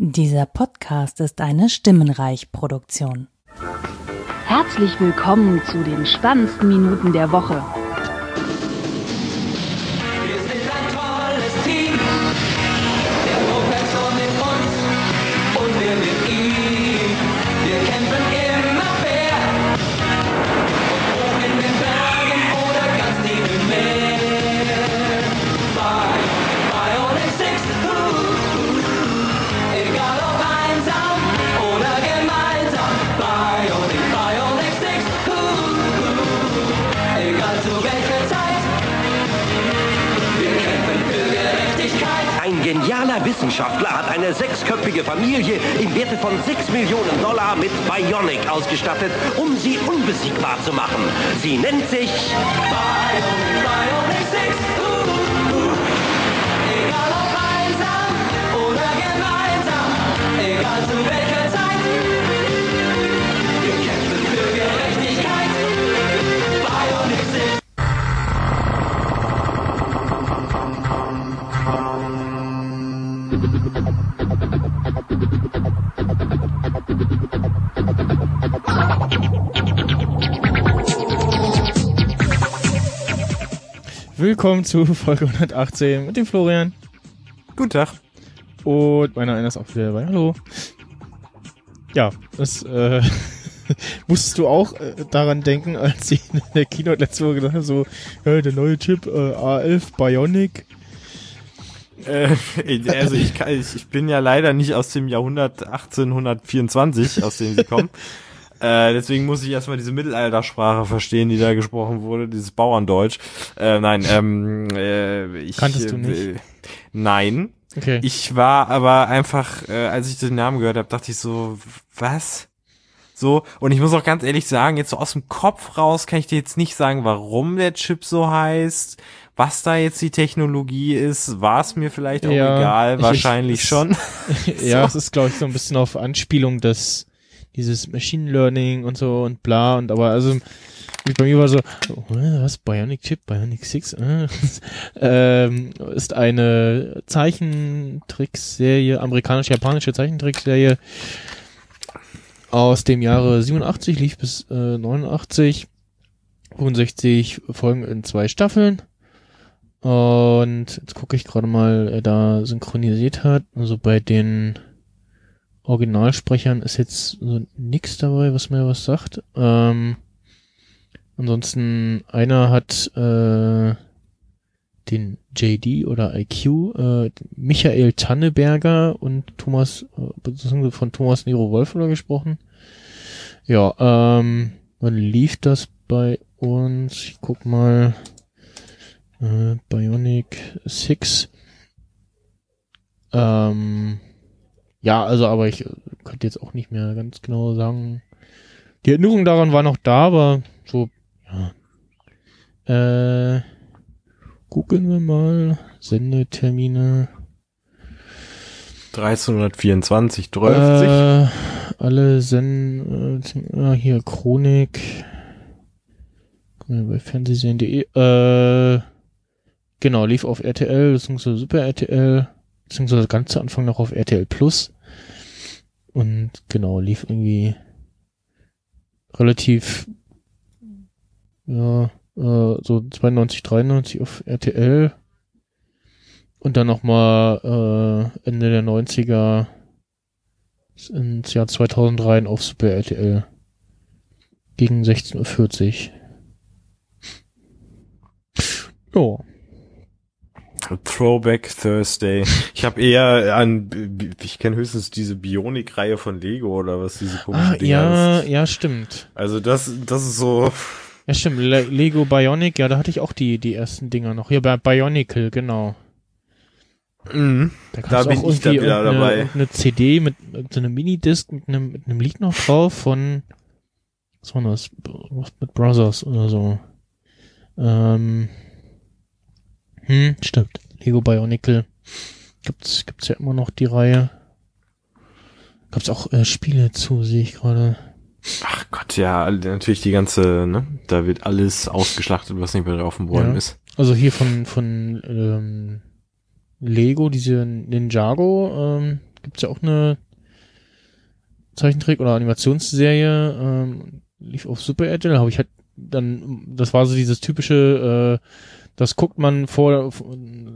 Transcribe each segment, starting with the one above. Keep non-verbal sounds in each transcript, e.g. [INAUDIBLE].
Dieser Podcast ist eine Stimmenreich-Produktion. Herzlich willkommen zu den spannendsten Minuten der Woche. Wissenschaftler hat eine sechsköpfige Familie im Werte von 6 Millionen Dollar mit Bionic ausgestattet, um sie unbesiegbar zu machen. Sie nennt sich Bionic, Willkommen zu Folge 118 mit dem Florian. Guten Tag. Und meiner einer ist auch wieder dabei. Hallo. Ja, das äh, [LAUGHS] musstest du auch äh, daran denken, als ich in der Keynote letzte Woche gesagt habe, so, ja, der neue Chip äh, A11 Bionic. Äh, also ich, kann, ich, bin ja leider nicht aus dem Jahrhundert 1824, aus dem sie kommen. [LAUGHS] Äh, deswegen muss ich erstmal diese Mittelaltersprache verstehen, die da gesprochen wurde, dieses Bauerndeutsch. Äh, nein, ähm, äh, ich, Kanntest du äh, nicht? Nein. Okay. Ich war aber einfach, äh, als ich den Namen gehört habe, dachte ich so, was? So, und ich muss auch ganz ehrlich sagen, jetzt so aus dem Kopf raus kann ich dir jetzt nicht sagen, warum der Chip so heißt, was da jetzt die Technologie ist, war es mir vielleicht auch Ja, egal, ich- wahrscheinlich ich- schon. [LAUGHS] ja, So. es ist, glaube ich, so ein bisschen auf Anspielung, dass dieses Machine Learning und so und bla und aber also bei mir war so, oh, was, Bionic Chip, Bionic 6, äh, [LAUGHS] ähm, ist eine Zeichentrickserie, amerikanisch-japanische Zeichentrickserie aus dem Jahre 87, lief bis äh, 89, 65 Folgen in zwei Staffeln. Und jetzt gucke ich gerade mal, wer da synchronisiert hat. Also bei den Originalsprechern ist jetzt so nix dabei, was mir was sagt. Ähm, ansonsten einer hat äh, den JD oder IQ, äh, Michael Tanneberger und Thomas, beziehungsweise von Thomas Nero Wolfler gesprochen. Ja, ähm, wann lief das bei uns? Ich guck mal. Äh, Bionic 6. Ähm, ja, also aber ich könnte jetzt auch nicht mehr ganz genau sagen. Die Erinnerung daran war noch da, aber so, ja. Äh, gucken wir mal. Sendetermine. 1324, 12. Äh, alle Sen äh, hier Chronik. Bei fernsehsehen.de. Äh, genau, lief auf RTL, beziehungsweise Super RTL, beziehungsweise ganz zu Anfang noch auf RTL Plus. Und genau, lief irgendwie relativ ja, äh, so 92, 93 auf RTL. Und dann nochmal äh, Ende der 90er ins Jahr 2003 auf Super RTL. Gegen 16.40 Uhr. Ja. Throwback Thursday. [LAUGHS] Ich habe eher an, ich kenne höchstens diese Bionik-Reihe von Lego oder was diese komischen Ah, Dinger ja, ist. ja, stimmt. Also das, das ist so, Ja, stimmt. Le Lego Bionic, ja, da hatte ich auch die, die ersten Dinger noch. Hier bei Bionicle, genau. mhm. Da, Da bin auch ich dann wieder dabei. irgendeine CD mit, mit so einem Minidisc mit einem, mit einem Lied noch drauf von, was war das? Was mit Brothers oder so. Ähm, hm, stimmt. Lego Bionicle. Gibt's, gibt's ja immer noch die Reihe. Gab's auch äh, Spiele zu, sehe ich gerade. ach Gott, ja, natürlich die ganze, ne, da wird alles ausgeschlachtet, was nicht mehr drauf dem Bäumen Ja. ist. Also hier von, von ähm, Lego, diese Ninjago, ähm, gibt's ja auch eine Zeichentrick- oder Animationsserie, ähm, lief auf Super RTL, habe ich halt dann, das war so dieses typische, äh, das guckt man vor,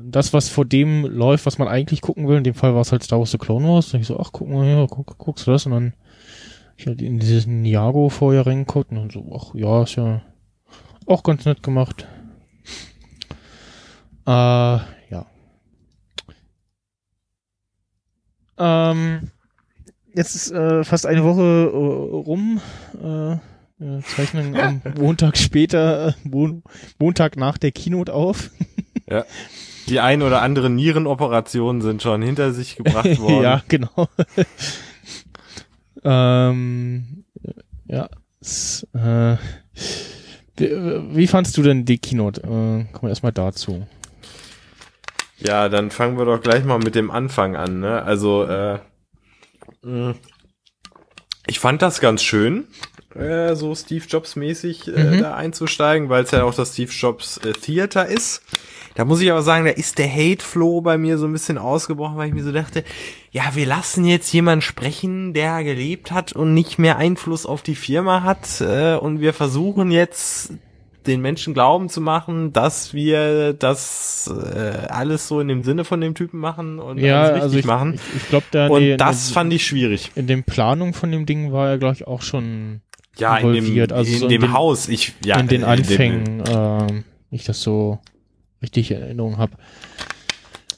das, was vor dem läuft, was man eigentlich gucken will. In dem Fall war es halt Star Wars The Clone Wars. Und ich so, ach, guck mal, ja, guck, guckst du das? Und dann ich halt in dieses Niago vorher reingeguckt und so, ach, ja, ist ja auch ganz nett gemacht. Äh, ja. Ähm, jetzt ist äh, fast eine Woche äh, rum. Äh, wir zeichnen am Montag später, äh, Mon Montag nach der Keynote auf. [LAUGHS] Ja. Die ein oder andere Nierenoperationen sind schon hinter sich gebracht [LAUGHS] worden. ja, genau. [LAUGHS] ähm, ja. S, äh, wie, fandst du denn die Keynote? Äh, kommen wir erstmal dazu. Ja, dann fangen wir doch gleich mal mit dem Anfang an. Ne? Also, äh, mh, ich fand das ganz schön, äh, so Steve Jobs mäßig äh, Mhm. da einzusteigen, weil es ja auch das Steve Jobs äh, Theater ist. Da muss ich aber sagen, da ist der Hate Flow bei mir so ein bisschen ausgebrochen, weil ich mir so dachte, ja, wir lassen jetzt jemanden sprechen, der gelebt hat und nicht mehr Einfluss auf die Firma hat äh, und wir versuchen jetzt den Menschen glauben zu machen, dass wir das äh, alles so in dem Sinne von dem Typen machen und Ja, alles richtig also ich, machen. ich, ich glaube, da und die- das in, fand ich schwierig. in den Planung von dem Ding war er, glaube ich, auch schon Ja, in dem, involviert, also in so in dem den- Haus. Ich, ja, in den äh, Anfängen, ähm, ich das so richtig in Erinnerung habe.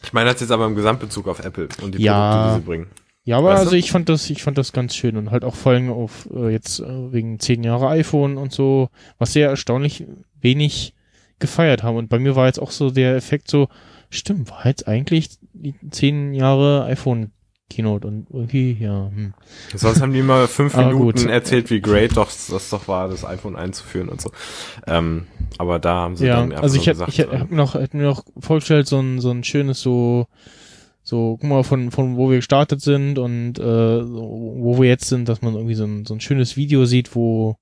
Ich meine das jetzt aber im Gesamtbezug auf Apple und die Ja. Produkte, die sie bringen. Ja, aber Weißt also du? ich fand das, ich fand das ganz schön und halt auch vor allem auf äh, jetzt äh, wegen zehn Jahre iPhone und so, was sehr erstaunlich wenig gefeiert haben. Und bei mir war jetzt auch so der Effekt so, stimmt, war jetzt eigentlich die zehn Jahre iPhone Keynote und irgendwie, ja, hm. Sonst haben die immer fünf Aber [LAUGHS] Minuten erzählt, wie great doch das doch war, das iPhone einzuführen und so. Ähm, aber da haben sie ja, dann also ich gesagt, ich hätte hab mir noch, hätte mir noch vorgestellt, so ein, so ein schönes so, so, guck mal, von, von wo wir gestartet sind und äh, wo wir jetzt sind, dass man irgendwie so ein, so ein schönes Video sieht, wo,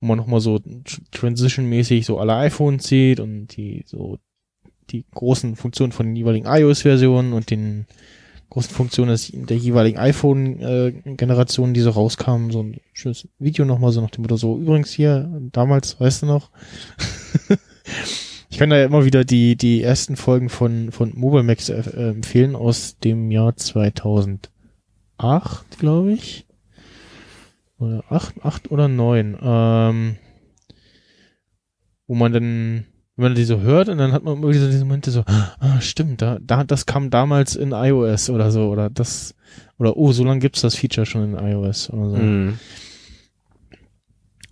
wo man nochmal so tr- transition-mäßig so alle iPhones sieht und die so die großen Funktionen von den jeweiligen iOS-Versionen und den großen Funktionen des, der jeweiligen iPhone-Generationen, die so rauskamen, so ein schönes Video nochmal so nach dem Motto so, übrigens hier, damals, weißt du noch? [LAUGHS] ich kann da ja immer wieder die, die ersten Folgen von, von Mobile Max äh, äh, empfehlen aus dem Jahr 2008, glaube ich. Oder acht, acht oder neun. Ähm, wo man dann, wenn man die so hört und dann hat man immer wieder so diese Momente so, ah, stimmt, da, da, das kam damals in iOS oder so, oder das, oder oh, so lange gibt's das Feature schon in iOS oder so. Mhm.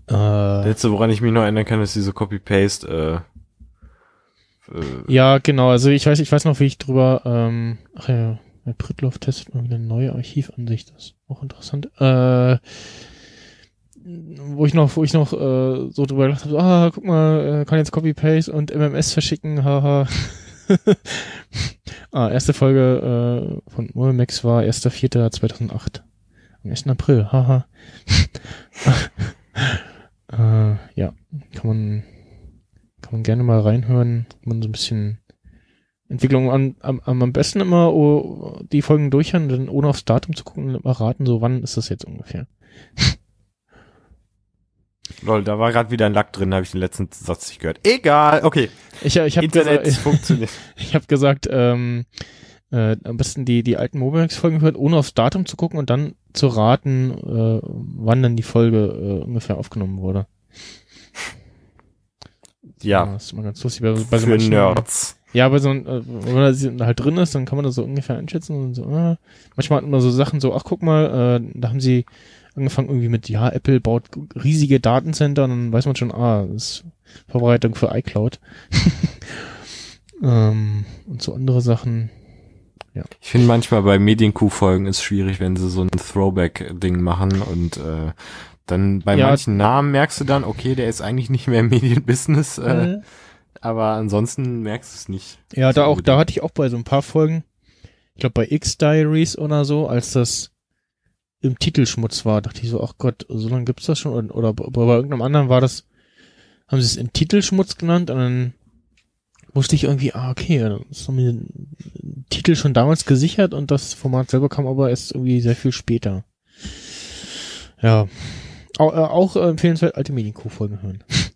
Äh, Letzte, woran ich mich noch erinnern kann, ist diese Copy-Paste, äh, äh, ja, genau, also ich weiß, ich weiß noch, wie ich drüber, ähm, ach ja, bei Pritloff testet mal wieder eine neue Archivansicht, das ist auch interessant. Äh, wo ich noch, wo ich noch äh, so drüber gedacht habe, ah, guck mal, äh, kann jetzt Copy-Paste und MMS verschicken, haha. [LAUGHS] ah, erste Folge äh, von Molemex war 1.4.2008. Am 1. April, haha. [LAUGHS] äh, ja, kann man, kann man gerne mal reinhören, man so ein bisschen Entwicklung an, am, am besten immer oh, die Folgen durchhören, dann ohne aufs Datum zu gucken, immer raten, so wann ist das jetzt ungefähr. [LAUGHS] lol, da war gerade wieder ein Lack drin, habe ich den letzten Satz nicht gehört. Egal, okay. Ich, ich habe Internet gesagt, [LAUGHS] funktioniert. ich hab gesagt ähm, äh, am besten die, die alten Mobilex-Folgen hört, ohne aufs Datum zu gucken und dann zu raten, äh, wann dann die Folge äh, ungefähr aufgenommen wurde. Ja, das ist immer ganz lustig. Bei, bei so für manchen, Nerds. Ja, aber so, ein, äh, wenn man da halt drin ist, dann kann man das so ungefähr einschätzen und so, äh, manchmal hat man so Sachen so, ach guck mal, äh, da haben sie angefangen irgendwie mit, ja, Apple baut riesige Datencenter und dann weiß man schon, ah, das ist Vorbereitung für iCloud. [LAUGHS] ähm, und so andere Sachen. Ich finde manchmal bei Medienkuh-Folgen ist schwierig, wenn sie so ein Throwback-Ding machen und äh, dann bei Ja. manchen Namen merkst du dann, okay, der ist eigentlich nicht mehr im Medienbusiness, äh, aber ansonsten merkst du es nicht. Ja, da auch, da hatte ich auch bei so ein paar Folgen, ich glaube bei X-Diaries oder so, als das im Titelschmutz war, dachte ich so, ach Gott, so lange gibt's das schon? Oder, oder bei bei irgendeinem anderen war das, haben sie es in Titelschmutz genannt und dann wusste ich irgendwie, ah, okay, dann ist mir den Titel schon damals gesichert und das Format selber kam aber erst irgendwie sehr viel später. Ja. Auch, äh, auch empfehlenswert alte Medienco-Folgen hören. [LAUGHS]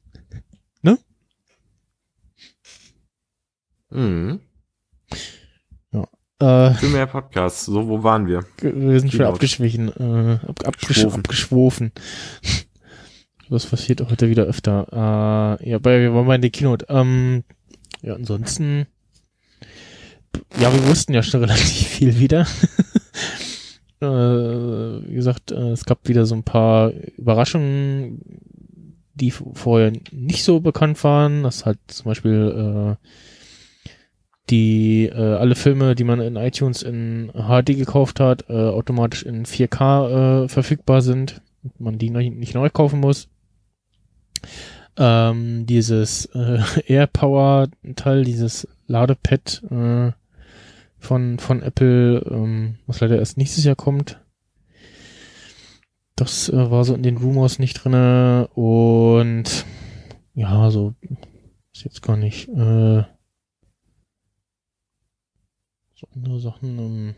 Mhm. Äh, Für mehr Podcasts. So, wo waren wir? [LAUGHS] wir sind schon abgeschwichen, äh, ab, abgesch Schwofen. abgeschwofen. Das [LAUGHS] passiert auch heute wieder öfter. Äh, ja, bei, wir waren bei der Keynote. Ähm, ja, ansonsten, ja, wir wussten ja schon [LAUGHS] relativ viel wieder. äh, wie gesagt, äh, es gab wieder so ein paar Überraschungen, die vorher nicht so bekannt waren. Das halt zum Beispiel äh, die äh, alle Filme, die man in iTunes in HD gekauft hat, äh, automatisch in 4K äh, verfügbar sind man die neu, nicht neu kaufen muss. Ähm, dieses äh, [LAUGHS] AirPower Teil, dieses Ladepad äh, von von Apple, ähm, was leider erst nächstes Jahr kommt. Das äh, war so in den Rumors nicht drinne und ja, so ist jetzt gar nicht. Äh, so andere Sachen. Ähm,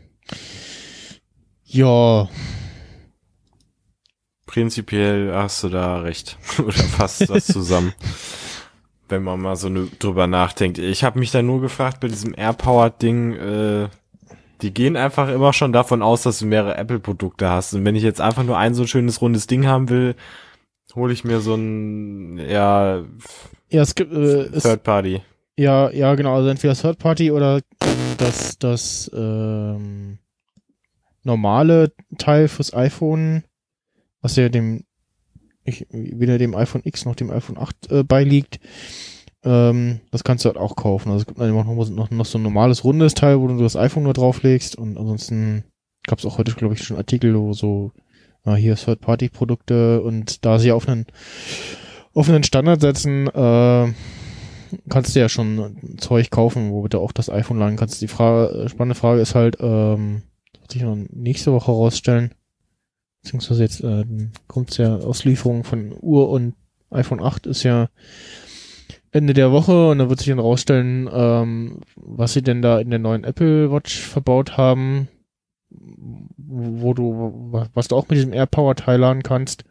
ja, Prinzipiell hast du da recht. [LAUGHS] Oder fasst das zusammen. [LAUGHS] Wenn man mal so nö- drüber nachdenkt. Ich habe mich da nur gefragt bei diesem AirPower-Ding, äh, die gehen einfach immer schon davon aus, dass du mehrere Apple-Produkte hast. Und wenn ich jetzt einfach nur ein so schönes rundes Ding haben will, hole ich mir so ein ja, ja, es gibt äh, Third Party. ja, ja, genau, also entweder Third Party oder ähm, das ähm, normale Teil fürs iPhone, was ja dem ich, weder dem iPhone X noch dem iPhone 8 äh, beiliegt. Ähm, das kannst du halt auch kaufen. Also es gibt noch, noch, noch so ein normales rundes Teil, wo du das iPhone nur drauflegst und ansonsten gab es auch heute, glaube ich, schon Artikel, wo so äh, hier Third-Party-Produkte und da sie auf einen auf einen Standard setzen, äh, kannst du ja schon Zeug kaufen, wo du auch das iPhone laden kannst. Die Frage, spannende Frage ist halt, ähm, wird sich noch nächste Woche rausstellen, beziehungsweise jetzt äh, kommt ja Auslieferung von Uhr und iPhone 8 ist ja Ende der Woche und da wird sich dann rausstellen, ähm, was sie denn da in der neuen Apple Watch verbaut haben, wo du, was du auch mit diesem AirPower-Teil laden kannst.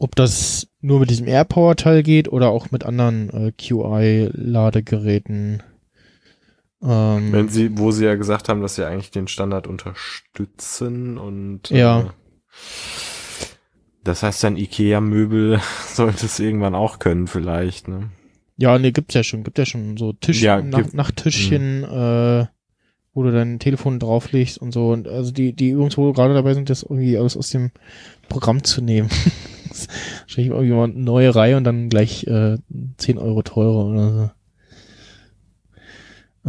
Ob das nur mit diesem AirPower-Teil geht oder auch mit anderen äh, QI-Ladegeräten. Ähm, Wenn sie, wo sie ja gesagt haben, dass sie eigentlich den Standard unterstützen und Ja. äh, das heißt dann Ikea-Möbel [LAUGHS] sollte es irgendwann auch können vielleicht, ne? Ja, nee, gibt's ja schon. Gibt ja schon so Tisch, Ja, Nach, gibt- Nachttischchen, äh, wo du dein Telefon drauflegst und so. Und also die, die Übungs, wo gerade dabei sind, das irgendwie alles aus dem Programm zu nehmen. [LAUGHS] Ist Wahrscheinlich irgendwie mal eine neue Reihe und dann gleich äh, 10 Euro teurer oder so.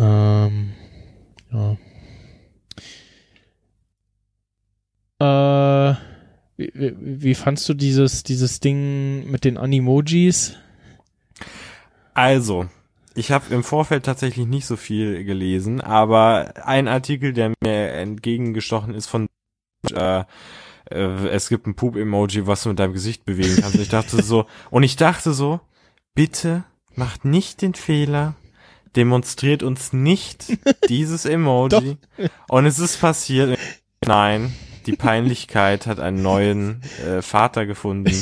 Ähm, ja. Äh, wie, wie, wie fandst du dieses, dieses Ding mit den Animojis? Also, ich habe im Vorfeld tatsächlich nicht so viel gelesen, aber ein Artikel, der mir entgegengestochen ist von äh, äh, es gibt ein Poop-Emoji, was du mit deinem Gesicht bewegen kannst. Ich dachte so, und ich dachte so, bitte macht nicht den Fehler, demonstriert uns nicht [LAUGHS] dieses Emoji. und es ist passiert. Nein, die Peinlichkeit hat einen neuen äh, Vater gefunden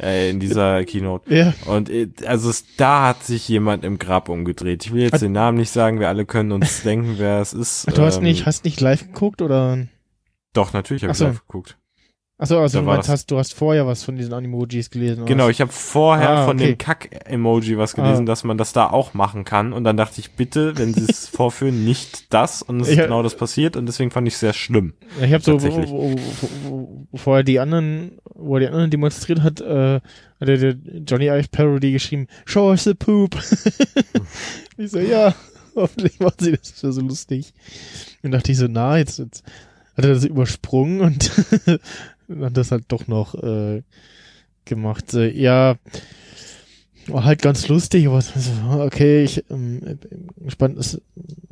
äh, in dieser Keynote. Ja. Und äh, also es, da hat sich jemand im Grab umgedreht. Ich will jetzt den Namen nicht sagen, wir alle können uns denken, wer es ist. Du hast Ähm, nicht, hast nicht live geguckt oder? Doch, natürlich habe ich so. live geguckt. Achso, also Da du meinst, hast, du hast vorher was von diesen Animojis gelesen. Genau, was? ich habe vorher Ah, von okay. dem Kack-Emoji was gelesen, Ah. dass man das da auch machen kann. Und dann dachte ich, bitte, wenn sie es [LAUGHS] vorführen, nicht das. Und es ist genau das passiert. Und deswegen fand ich es sehr schlimm. Ich habe so, wo, wo, wo, wo, er die anderen, wo er die anderen demonstriert hat, äh, hat der, der Johnny Ive Parody geschrieben, show us the poop. [LAUGHS] ich so, ja, [LAUGHS] hoffentlich machen sie das so lustig. Und dachte ich so, na, jetzt, jetzt hat er das übersprungen und hat das halt doch noch äh, gemacht. Äh, ja, war halt ganz lustig, aber okay, ich ähm, bin gespannt ist,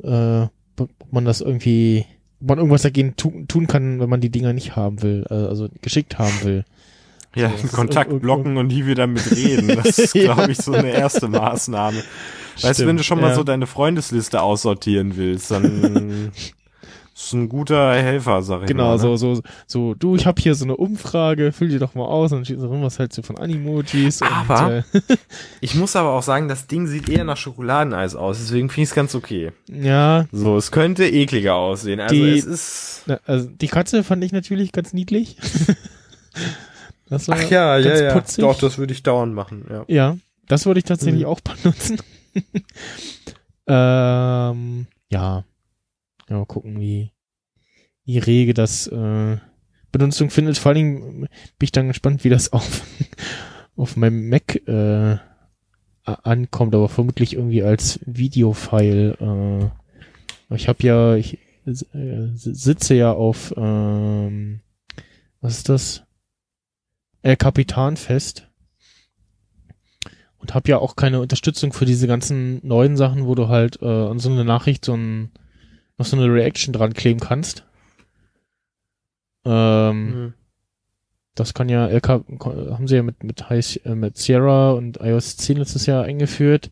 äh, ob man das irgendwie, ob man irgendwas dagegen tu tun kann, wenn man die Dinger nicht haben will, äh, also geschickt haben will. Ja, ist Kontakt blocken und nie wieder mit reden. Das [LAUGHS] ist, glaube ich, so eine erste Maßnahme. weißt du, wenn du schon mal ja. so deine Freundesliste aussortieren willst, dann [LAUGHS] ist ein guter Helfer, sag ich Genau, mal. so, ne? so, so, du, ich habe hier so eine Umfrage, füll die doch mal aus und steht so rum, was hältst du von Animojis Aber- und, äh, [LAUGHS] Ich muss aber auch sagen, das Ding sieht eher nach Schokoladeneis aus, deswegen finde ich es ganz okay. ja, So, es könnte ekliger aussehen. Also Die- es ist. na, also die Katze fand ich natürlich ganz niedlich. [LAUGHS] das war Ach ja, ja, ganz ja. putzig. Doch, das würde ich dauernd machen, ja. Ja, das würde ich tatsächlich Mhm. auch [LAUGHS] benutzen. ähm, ja. Ja, mal gucken, wie, wie rege das äh, Benutzung findet. Vor allen Dingen bin ich dann gespannt, wie das [LAUGHS] auf, auf meinem Mac äh, ankommt, aber vermutlich irgendwie als Videofile. Äh, ich habe ja, ich äh, sitze ja auf, ähm, was ist das? Äh, Kapitanfest und habe ja auch keine Unterstützung für diese ganzen neuen Sachen, wo du halt äh, an so eine Nachricht so ein noch so eine Reaction dran kleben kannst. Ähm, Mhm. Das kann ja LK haben sie ja mit mit, High, äh, mit Sierra und iOS 10 letztes Jahr eingeführt.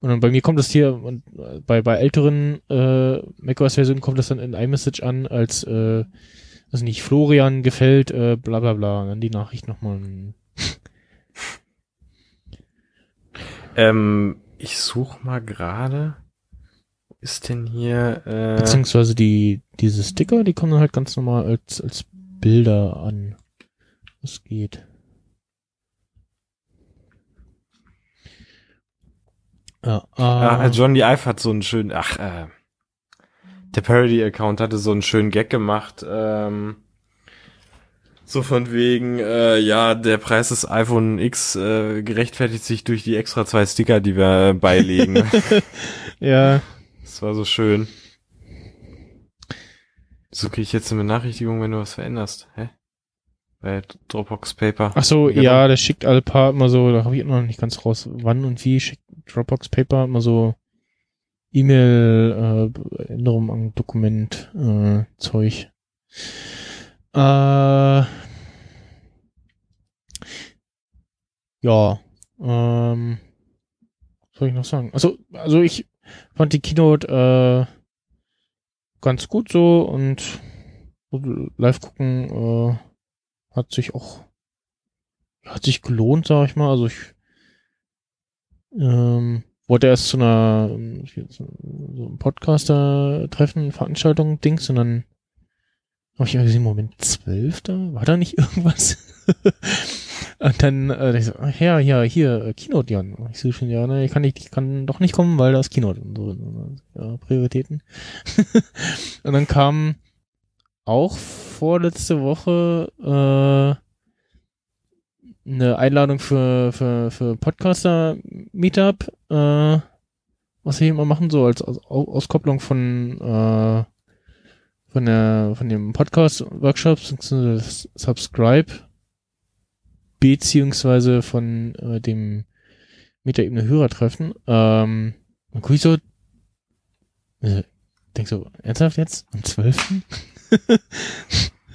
Und dann bei mir kommt das hier und äh, bei bei älteren äh, macOS-Versionen kommt das dann in iMessage an als äh, also nicht Florian gefällt äh, bla bla bla und dann die Nachricht nochmal Ähm, ich suche mal gerade. Ist denn hier? Äh, Beziehungsweise die, diese Sticker, die kommen dann halt ganz normal als, als Bilder an. Das geht. Ja, ah, äh, Johnny Ive hat so einen schönen. Ach, äh, der Parody-Account hatte so einen schönen Gag gemacht. Ähm, so von wegen, äh, ja, der Preis des iPhone X äh, gerechtfertigt sich durch die extra zwei Sticker, die wir äh, beilegen. [LAUGHS] ja, das war so schön. So kriege ich jetzt eine Benachrichtigung, wenn du was veränderst. Hä? Bei Dropbox Paper. ach so, Genau. ja, der schickt alle paar immer so, da habe ich noch nicht ganz raus, wann und wie schickt Dropbox Paper immer so E-Mail, äh, Änderung an Dokument, äh, Zeug. Äh, ja, ähm, was soll ich noch sagen? Also, also ich fand die Keynote äh, ganz gut so und live gucken äh, hat sich auch hat sich gelohnt, sag ich mal. Also ich ähm, wollte erst zu einer so einem Podcaster-Treffen, Veranstaltung, Dings, und dann habe ich gesehen, Moment, zwölf da? War da nicht irgendwas? [LAUGHS] und dann, äh, ich so, ja, ja, hier, äh, Keynote, Jan. Ich so schon, ja, ne, ich kann nicht, ich kann doch nicht kommen, weil da ist Keynote und so. Ja, Prioritäten. [LAUGHS] und dann kam auch vorletzte Woche äh, eine Einladung für, für, für Podcaster-Meetup, äh, was wir immer machen, so als Aus Auskopplung von, äh, von der, von dem Podcast-Workshop, beziehungsweise das Subscribe, beziehungsweise von äh, dem Metaebene-Hörertreffen. Ähm, dann guck ich so, äh, denk so, ernsthaft jetzt? Am 12.?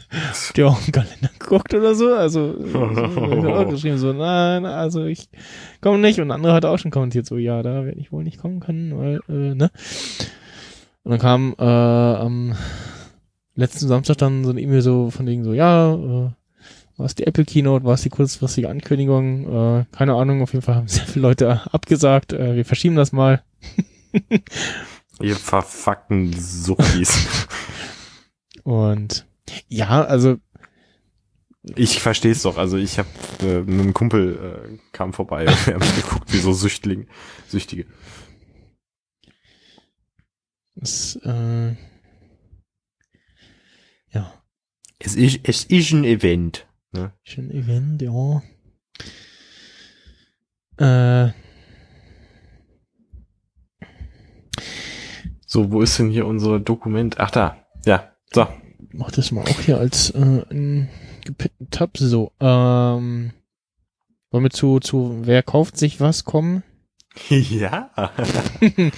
Habt ihr auch im Kalender geguckt oder so? Also, so, so, auch [LAUGHS] geschrieben so, nein, also ich komme nicht. Und andere hat auch schon kommentiert so, ja, da werde ich wohl nicht kommen können, weil, äh, ne? Und dann kam äh, am letzten Samstag dann so eine E-Mail so von wegen so, ja, äh, war es die Apple Keynote, war es die kurzfristige Ankündigung, äh, keine Ahnung, auf jeden Fall haben [LAUGHS] sehr viele Leute abgesagt, äh, wir verschieben das mal. [LAUGHS] Ihr verfuckten Suchis. [LAUGHS] Und ja, also ich versteh's doch. Also ich hab äh, mit einem Kumpel äh, kam vorbei und wir haben geguckt, wie so Süchtling, Süchtige. es, äh, ja, Es ist, es ist ein Event. Ne? Schon Event, ja. Äh, So, wo ist denn hier unser Dokument? Ach da. Ja. So. mach das mal auch hier als äh, einen gepinnten Tab. So, ähm, wollen wir zu, zu wer kauft sich was kommen? [LAUGHS] ja. [LAUGHS]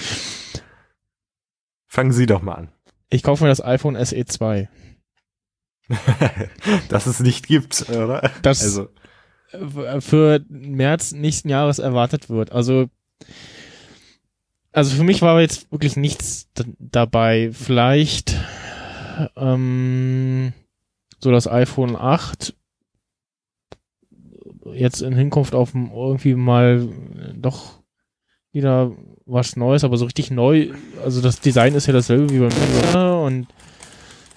Fangen Sie doch mal an. Ich kaufe mir das iPhone SE 2. [LAUGHS] Dass es nicht gibt, oder? Das Also, äh, für März nächsten Jahres erwartet wird. Also also für mich war jetzt wirklich nichts dabei. Vielleicht ähm, so das iPhone 8 jetzt in Hinkunft auf irgendwie mal doch wieder was Neues, aber so richtig neu. Also das Design ist ja dasselbe wie beim Mini und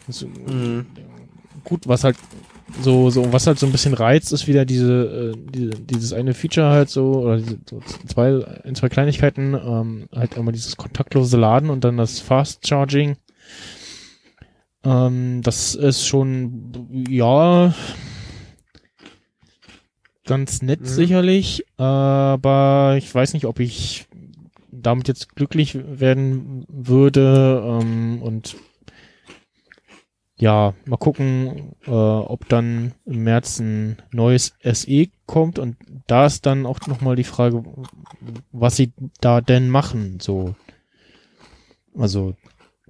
so, gut, was halt so, so, was halt so ein bisschen reizt, ist wieder diese, äh, diese dieses eine Feature halt so, oder diese, so zwei, ein, zwei Kleinigkeiten, ähm, halt einmal dieses kontaktlose Laden und dann das Fast Charging. Ähm, das ist schon, ja, ganz nett Mhm. sicherlich, aber ich weiß nicht, ob ich damit jetzt glücklich werden würde ähm, und ja, mal gucken, äh, ob dann im März ein neues SE kommt und da ist dann auch nochmal die Frage, was sie da denn machen, so. Also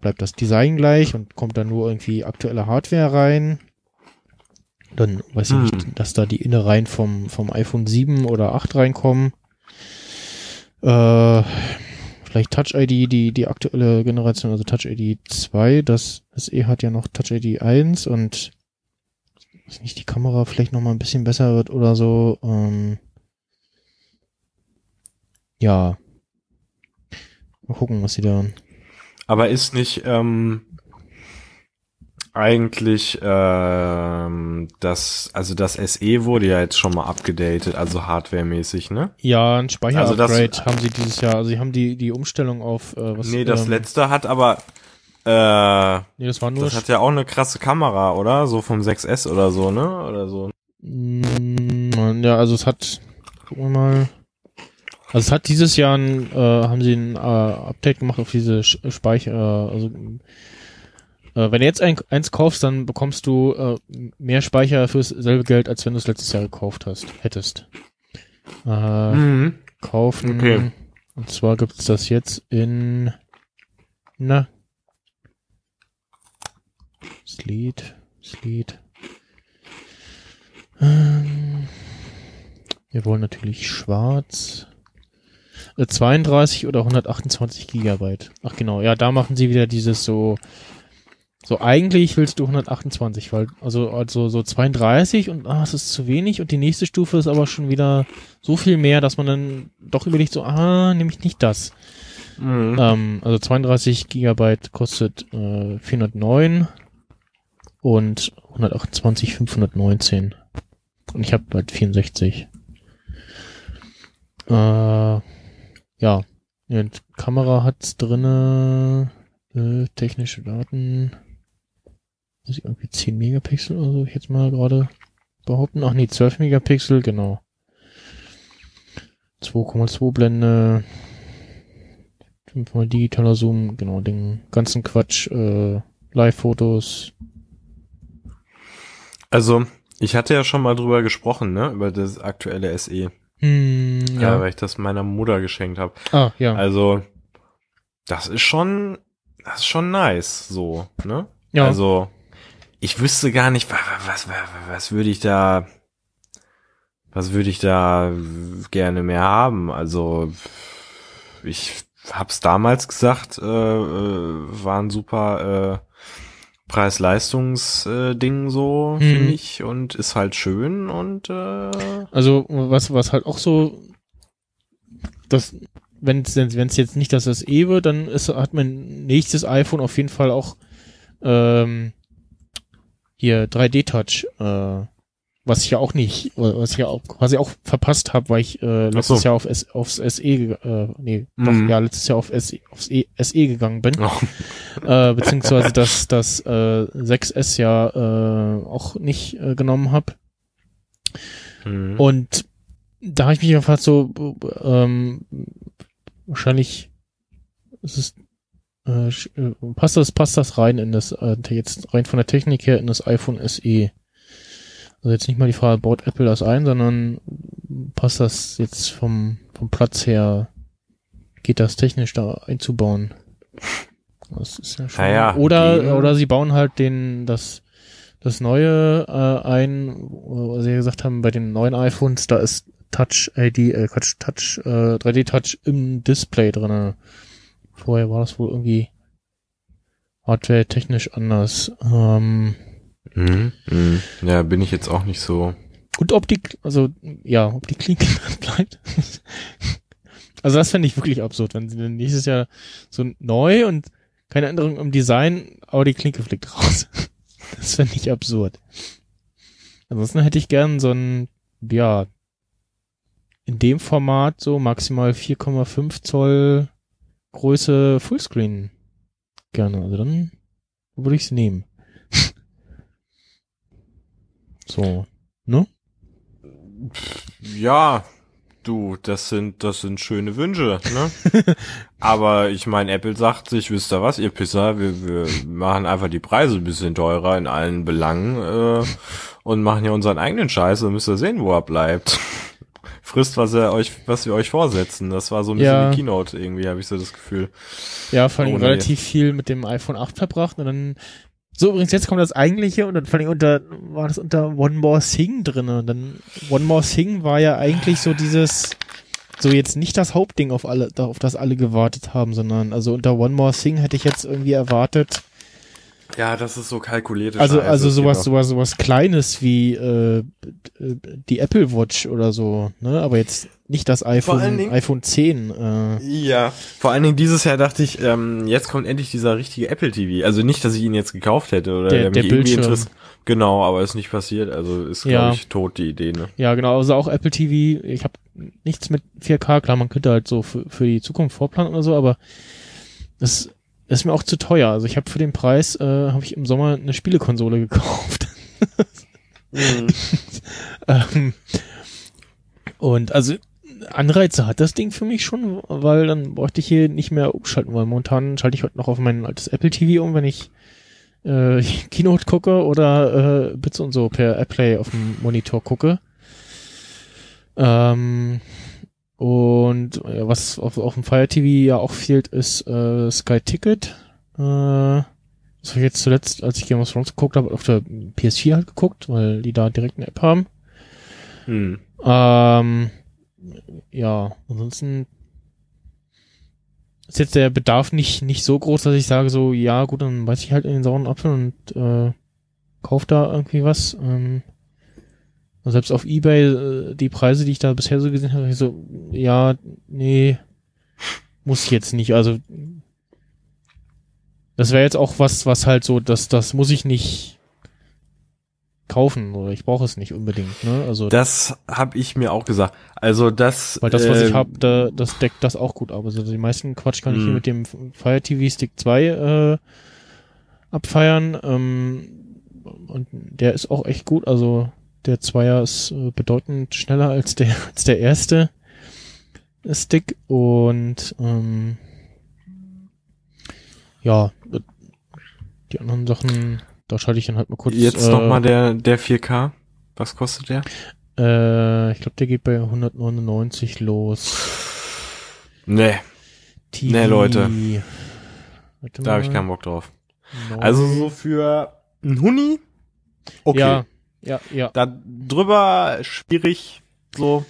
bleibt das Design gleich und kommt dann nur irgendwie aktuelle Hardware rein. Dann weiß ich Hm. nicht, dass da die Innereien vom, vom iPhone 7 oder 8 reinkommen. Äh, vielleicht Touch ID, die, die aktuelle Generation, also Touch ID 2, das SE hat ja noch Touch ID 1 und weiß nicht, die Kamera vielleicht noch mal ein bisschen besser wird oder so. Ähm, ja. Mal gucken, was sie da. Aber ist nicht ähm, eigentlich ähm, das, also das SE wurde ja jetzt schon mal abgedatet, also hardwaremäßig, ne? Ja, ein Also das- Speicherupgrade haben sie dieses Jahr. Also sie haben die, die Umstellung auf äh, was. nee, das ähm, letzte hat aber äh, Nee, das war nur. das hat ja auch eine krasse Kamera, oder? So vom 6S oder so, ne? Oder so. Mm, Ja, also es hat, gucken wir mal. Also es hat dieses Jahr ein, äh, haben sie ein äh, Update gemacht auf diese Speicher, äh, also äh, wenn du jetzt ein, eins kaufst, dann bekommst du äh, mehr Speicher fürs selbe Geld, als wenn du es letztes Jahr gekauft hast, hättest. Äh, Mhm. kaufen. Okay. Und zwar gibt's das jetzt in na Sleet, Sleet. Ähm, wir wollen natürlich schwarz. Äh, 32 oder 128 Gigabyte. Ach genau, ja, da machen sie wieder dieses so so eigentlich willst du 128, weil also also so 32 und ah, es ist zu wenig und die nächste Stufe ist aber schon wieder so viel mehr, dass man dann doch überlegt so ah, nehme ich nicht das. Mhm. Ähm, also 32 Gigabyte kostet äh, 409 und 128 519. Und ich habe halt 64. Äh, ja, und Kamera hat's drinne, äh, technische Daten. Ich irgendwie 10 Megapixel oder so ich jetzt mal gerade behaupten? Ach nee, 12 Megapixel, genau. 2,2 Blende, fünfmal digitaler Zoom, genau, den ganzen Quatsch, äh, Live-Fotos. Also, ich hatte ja schon mal drüber gesprochen, ne? Über das aktuelle SE. Hm, Ja, ja. weil ich das meiner Mutter geschenkt habe. ah, ja. Also, das ist schon, das ist schon nice, so, ne? ja. Also, ich wüsste gar nicht, was, was, was, würde ich da, was würde ich da gerne mehr haben? Also, ich hab's damals gesagt, äh, äh, war ein super äh, Preis-Leistungs-Ding so, Mhm. finde ich, und ist halt schön und äh, Also was was halt auch so, das wenn es wenn es jetzt nicht das SE wird, dann ist, hat mein nächstes iPhone auf jeden Fall auch ähm, hier 3D Touch, äh, was ich ja auch nicht, was ich ja auch quasi auch verpasst habe, weil ich äh, letztes so. Jahr auf S, aufs SE, äh, nee, doch Mhm. ja letztes Jahr auf SE, aufs e, SE gegangen bin. oh, [LAUGHS] äh, beziehungsweise das, das äh, 6S ja äh, auch nicht äh, genommen habe. hm. Und da habe ich mich einfach so, ähm, wahrscheinlich ist es, äh, äh, passt das, passt das rein in das, äh, jetzt rein von der Technik her in das iPhone SE. Also jetzt nicht mal die Frage, baut Apple das ein, sondern passt das jetzt vom, vom Platz her, geht das technisch da einzubauen? Das ist ja schon. Naja, oder, gegen- oder sie bauen halt den, das, das neue äh, ein, wo sie ja gesagt haben, bei den neuen iPhones, da ist Touch ID, äh, Quatsch, Touch, äh, 3D Touch im Display drinne. Vorher war das wohl irgendwie hardware-technisch anders. Ähm, Mhm. Mhm. Ja, bin ich jetzt auch nicht so. und ob die, also ja, ob die Klinke [LAUGHS] bleibt. also das fände ich wirklich absurd, wenn sie dann nächstes Jahr so neu und keine Änderung im Design, aber die Klinke fliegt raus. [LAUGHS] das fände ich absurd. Ansonsten hätte ich gern so ein, ja, in dem Format so maximal 4,5 Zoll Größe Fullscreen gerne. Also dann würde ich es nehmen. [LAUGHS] so, ne? Ja, du, das sind, das sind schöne Wünsche, ne? [LAUGHS] Aber ich meine, Apple sagt sich, wisst ihr was, ihr Pisser, wir, wir machen einfach die Preise ein bisschen teurer in allen Belangen äh, und machen ja unseren eigenen Scheiß und müsst ihr sehen, wo er bleibt. Frisst, was er euch, was wir euch vorsetzen. Das war so ein bisschen Ja. die Keynote irgendwie, habe ich so das Gefühl. Ja, vor allem Ohne relativ viel mit dem iPhone 8 verbracht und dann so übrigens jetzt kommt das eigentliche und dann vor allem unter war das unter One More Thing drinne und dann One More Thing war ja eigentlich so dieses so jetzt nicht das Hauptding auf alle auf das alle gewartet haben, sondern also unter One More Thing hätte ich jetzt irgendwie erwartet Ja, das ist so kalkulierte also Scheiße. also Es sowas sowas sowas kleines wie äh, äh, die Apple Watch oder so, ne, aber jetzt nicht das allen iPhone Dingen- iPhone 10 äh, Ja, vor allen Dingen dieses Jahr dachte ich, ähm, jetzt kommt endlich dieser richtige Apple TV. Also nicht, dass ich ihn jetzt gekauft hätte oder Der- der, der Bildschirm. Genau, aber ist nicht passiert. Also ist, Ja. glaube ich, tot die Idee, ne? Ja, genau, also auch Apple TV, ich habe nichts mit 4K, klar, man könnte halt so für, für die Zukunft vorplanen oder so, aber das ist mir auch zu teuer. Also ich habe für den Preis, äh, habe ich im Sommer eine Spielekonsole gekauft. [LAUGHS] ähm, und also Anreize hat das Ding für mich schon, weil dann bräuchte ich hier nicht mehr umschalten, weil momentan schalte ich heute noch auf mein altes Apple TV um, wenn ich äh, [LAUGHS] Keynote gucke oder äh, Bits und so per AirPlay auf dem Monitor gucke. Ähm, und ja, was auf, auf dem Fire TV ja auch fehlt, ist äh, Sky Ticket. Äh, das habe ich jetzt zuletzt, als ich Game of Thrones geguckt habe, auf der PS4 halt geguckt, weil die da direkt eine App haben. Hm. Ähm, ja, ansonsten ist jetzt der Bedarf nicht, nicht so groß, dass ich sage so, ja gut, dann beiß ich halt in den sauren Apfel und äh, kauf da irgendwie was. Ähm, und selbst auf Ebay, äh, die Preise, die ich da bisher so gesehen habe, ich so, ja, nee, muss ich jetzt nicht. Also das wäre jetzt auch was, was halt so, das, das muss ich nicht kaufen oder ich brauche es nicht unbedingt. Ne? Also Das habe ich mir auch gesagt. Also das, Weil das, was äh, ich habe, da, das deckt das auch gut ab. Also die meisten Quatsch kann ich hier Mhm. mit dem Fire TV Stick 2 äh, abfeiern. Ähm, und der ist auch echt gut. Also der Zweier ist äh, bedeutend schneller als der, [LAUGHS] als der erste Stick. Und ähm, ja, die anderen Sachen, da schalte ich dann halt mal kurz. jetzt äh, noch mal der der 4K. Was kostet der? Äh, ich glaube, der geht bei 199 los. Nee, TV. Nee, Leute. Da habe ich keinen Bock drauf. Neu. Also so für ein Huni? Okay. Ja, ja, ja. Da drüber schwierig so,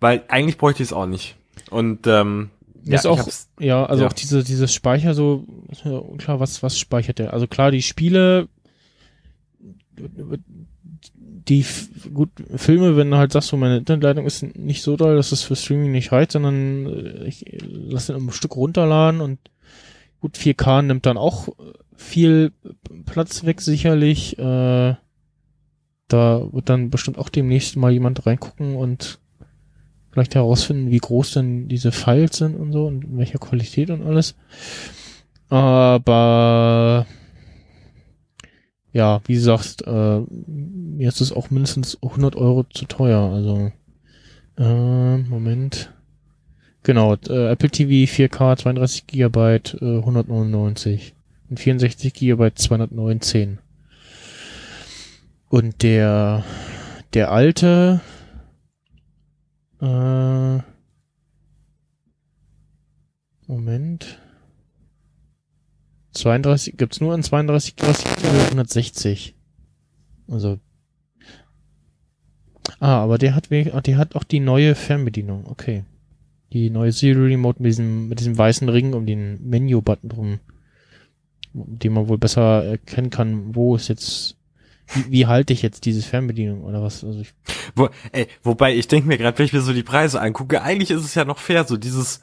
weil eigentlich bräuchte ich es auch nicht. Und ähm, Mir ist auch, ja, also ja. auch diese, dieses Speicher so, ist mir unklar, was, was speichert der? Also klar, die Spiele, die, gut, Filme, wenn du halt sagst, so meine Internetleitung ist nicht so doll, dass es für Streaming nicht reicht, sondern äh, ich lasse ein Stück runterladen und gut, 4K nimmt dann auch viel Platz weg, sicherlich, äh, da wird dann bestimmt auch demnächst mal jemand reingucken und vielleicht herausfinden, wie groß denn diese Files sind und so und in welcher Qualität und alles. Aber ja, wie gesagt, äh, mir ist auch mindestens 100 Euro zu teuer. Also äh, Moment. Genau, äh, Apple TV 4K 32 Gigabyte äh, 199 und 64 Gigabyte 219. Und der der alte äh, Moment. 32, gibt's nur in 32, 30, 160. Also. Ah, aber der hat, der hat auch die neue Fernbedienung, okay. Die neue Serial Remote mit diesem, mit diesem weißen Ring um den Menu-Button drum, den man wohl besser erkennen kann, wo ist jetzt, wie, wie halte ich jetzt diese Fernbedienung oder was? Also ich, Wo, ey, wobei ich denke mir gerade, wenn ich mir so die Preise angucke, eigentlich ist es ja noch fair, so dieses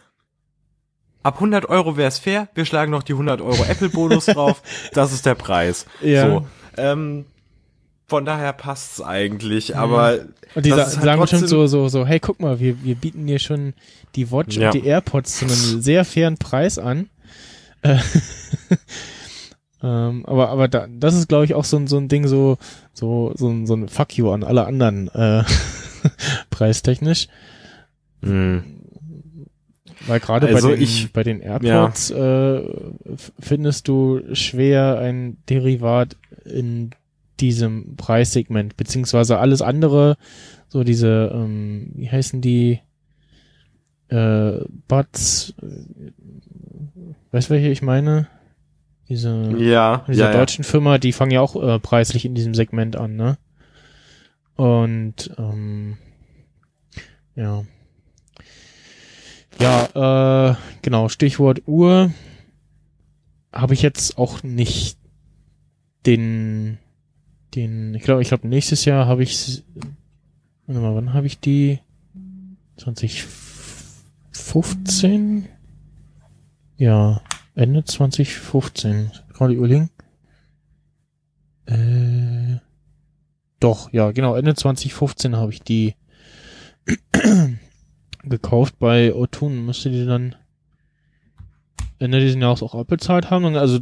ab 100 Euro wäre es fair, wir schlagen noch die 100 Euro Apple-Bonus [LAUGHS] drauf, das ist der Preis. Ja. So, ähm, von daher passt's eigentlich, aber und die halt sagen bestimmt so, so, so, hey, guck mal, wir, wir bieten dir schon die Watch Ja. und die AirPods zu einem sehr fairen Preis an. [LAUGHS] Äh, ähm, aber, aber da, das ist, glaube ich, auch so ein, so ein Ding, so, so, so ein, so ein Fuck you an alle anderen, äh, [LAUGHS] preistechnisch. Hm. Weil gerade Also bei, den, ich- bei den AirPods äh, f- findest du schwer ein Derivat in diesem Preissegment, beziehungsweise alles andere, so diese, ähm, wie heißen die, äh, Buds, äh, weißt welche ich meine? Diese, ja, dieser ja, ja. deutschen Firma, die fangen ja auch äh, preislich in diesem Segment an, ne? Und ähm, ja. Ja, äh, genau, Stichwort Uhr habe ich jetzt auch nicht den, den, ich glaube, ich glaube, nächstes Jahr habe ich, warte mal, wann habe ich die? 2015? Ja, Ende 2015. Gerade überlegen. Äh, doch, ja, genau, Ende 2015 habe ich die [CLEARS THROAT] gekauft bei Otun. Müsste die dann Ende dieses Jahres auch abbezahlt haben. Und also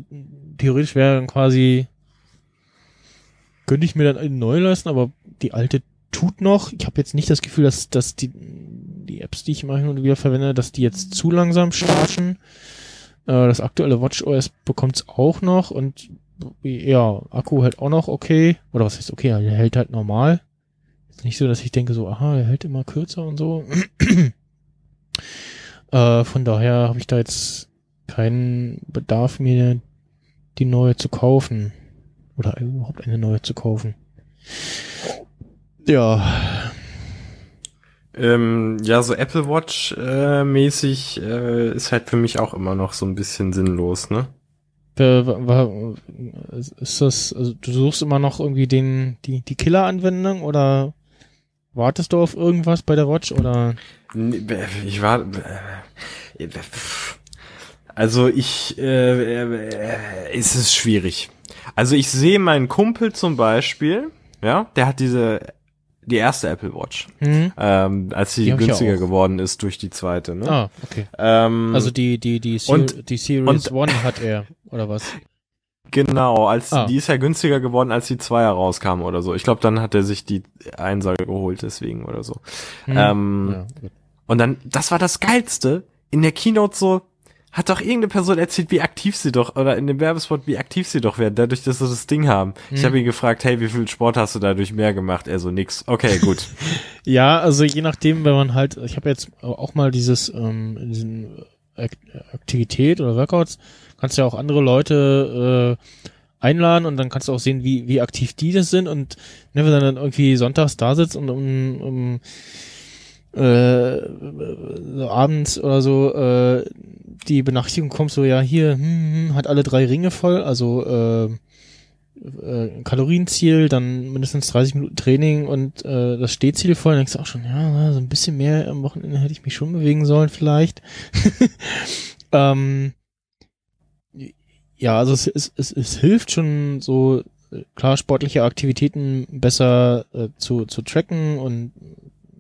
theoretisch wäre dann quasi könnte ich mir dann eine neue leisten, aber die alte tut noch. Ich habe jetzt nicht das Gefühl, dass, dass die, die Apps, die ich immer wieder verwende, dass die jetzt zu langsam starten. Äh, das aktuelle WatchOS bekommt's auch noch und ja, Akku hält auch noch okay. Oder was heißt okay, er hält halt normal. Ist nicht so, dass ich denke so, aha, er hält immer kürzer und so. [CLEARS THROAT] äh, von daher habe ich da jetzt keinen Bedarf, mir die neue zu kaufen. Oder überhaupt eine neue zu kaufen. Ja, Ähm, ja, so Apple Watch äh, mäßig äh, ist halt für mich auch immer noch so ein bisschen sinnlos, ne? Ist das, also du suchst immer noch irgendwie den, die, die Killer-Anwendung oder wartest du auf irgendwas bei der Watch oder? Ich war. Also ich, äh, äh, es ist schwierig. Also ich sehe meinen Kumpel zum Beispiel, ja, der hat diese die erste Apple Watch, Hm? ähm, als sie günstiger geworden ist durch die zweite. Ne? Ah, okay. Ähm, Also die, die, die, Ser und- die Series und- One hat er, oder was? Genau, als Ah. die ist ja günstiger geworden, als die Zweier rauskam oder so. Ich glaube, dann hat er sich die Einser geholt deswegen oder so. Hm. Ähm, ja. Und dann, das war das Geilste, in der Keynote so, hat doch irgendeine Person erzählt, wie aktiv sie doch, oder in dem Werbespot, wie aktiv sie doch werden, dadurch, dass sie das Ding haben. Ich Hm. habe ihn gefragt, hey, wie viel Sport hast du dadurch mehr gemacht? Er so, nix. Okay, gut. [LAUGHS] Ja, also je nachdem, wenn man halt, ich habe jetzt auch mal dieses, ähm, diesen Ak Aktivität oder Workouts, kannst ja auch andere Leute äh, einladen und dann kannst du auch sehen, wie, wie aktiv die das sind und ne, wenn du dann irgendwie sonntags da sitzt und um, um äh, so abends oder so äh, die Benachrichtigung kommt so, ja, hier hm, hm, hat alle drei Ringe voll, also äh, äh, Kalorienziel, dann mindestens 30 Minuten Training und äh, das Stehziel voll, dann denkst du auch schon, ja, so ein bisschen mehr am Wochenende hätte ich mich schon bewegen sollen vielleicht. [LAUGHS] ähm, ja, also es, es, es, es hilft schon so klar sportliche Aktivitäten besser äh, zu, zu tracken und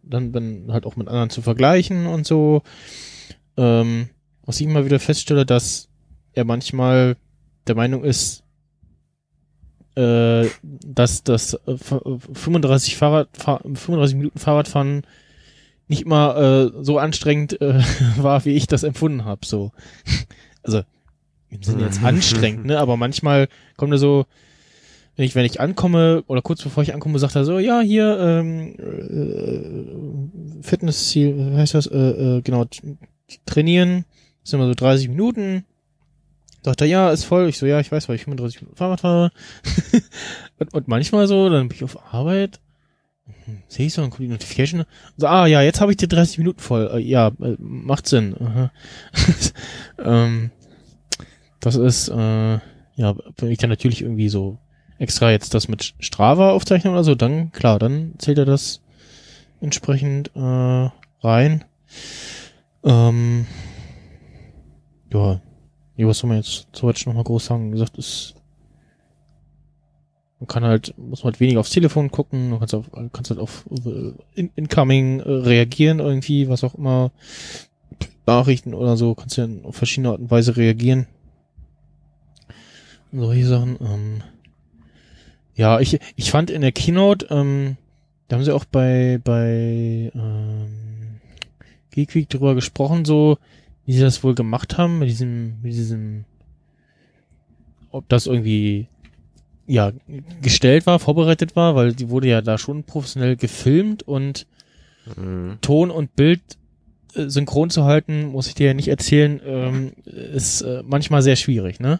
dann, dann halt auch mit anderen zu vergleichen und so. Ähm, was ich immer wieder feststelle, dass er manchmal der Meinung ist, äh, dass das äh, f- 35 Fahrrad, 35 Minuten Fahrradfahren nicht immer äh, so anstrengend äh, [LAUGHS] war, wie ich das empfunden habe. So, [LAUGHS] also im Sinne jetzt anstrengend, ne? Aber manchmal kommt er so, wenn ich wenn ich ankomme oder kurz bevor ich ankomme, sagt er so, ja hier ähm, äh, Fitnessziel, heißt das? Äh, äh, genau trainieren, das sind immer so 30 Minuten. Sagt er, ja, ist voll. Ich so, ja, ich weiß, weil ich 35 Minuten Fahrrad fahre. [LAUGHS] und, und manchmal so, dann bin ich auf Arbeit. hm, sehe ich so, dann kommt die Notification. So, ah ja, jetzt habe ich die 30 Minuten voll. Äh, ja, äh, macht Sinn. [LAUGHS] Ähm, das ist, äh, ja, wenn ich dann natürlich irgendwie so extra jetzt das mit Strava aufzeichne oder so, dann klar, dann zählt er das entsprechend äh, rein. Ähm, ja, nee, was soll man jetzt zu heute noch mal groß sagen? Wie gesagt, ist man kann halt, muss man halt weniger aufs Telefon gucken, du kannst, auf, kannst halt auf äh, in, Incoming äh, reagieren irgendwie, was auch immer, Nachrichten oder so, kannst ja auf verschiedene Art und Weise reagieren. Solche Sachen. Ähm, ja, ich, ich fand in der Keynote, ähm, da haben sie auch bei, bei ähm, Geek Week drüber gesprochen, so, wie sie das wohl gemacht haben, mit diesem, mit diesem, ob das irgendwie ja, gestellt war, vorbereitet war, weil die wurde ja da schon professionell gefilmt und Mhm. Ton und Bild äh, synchron zu halten, muss ich dir ja nicht erzählen, ähm, ist äh, manchmal sehr schwierig, ne?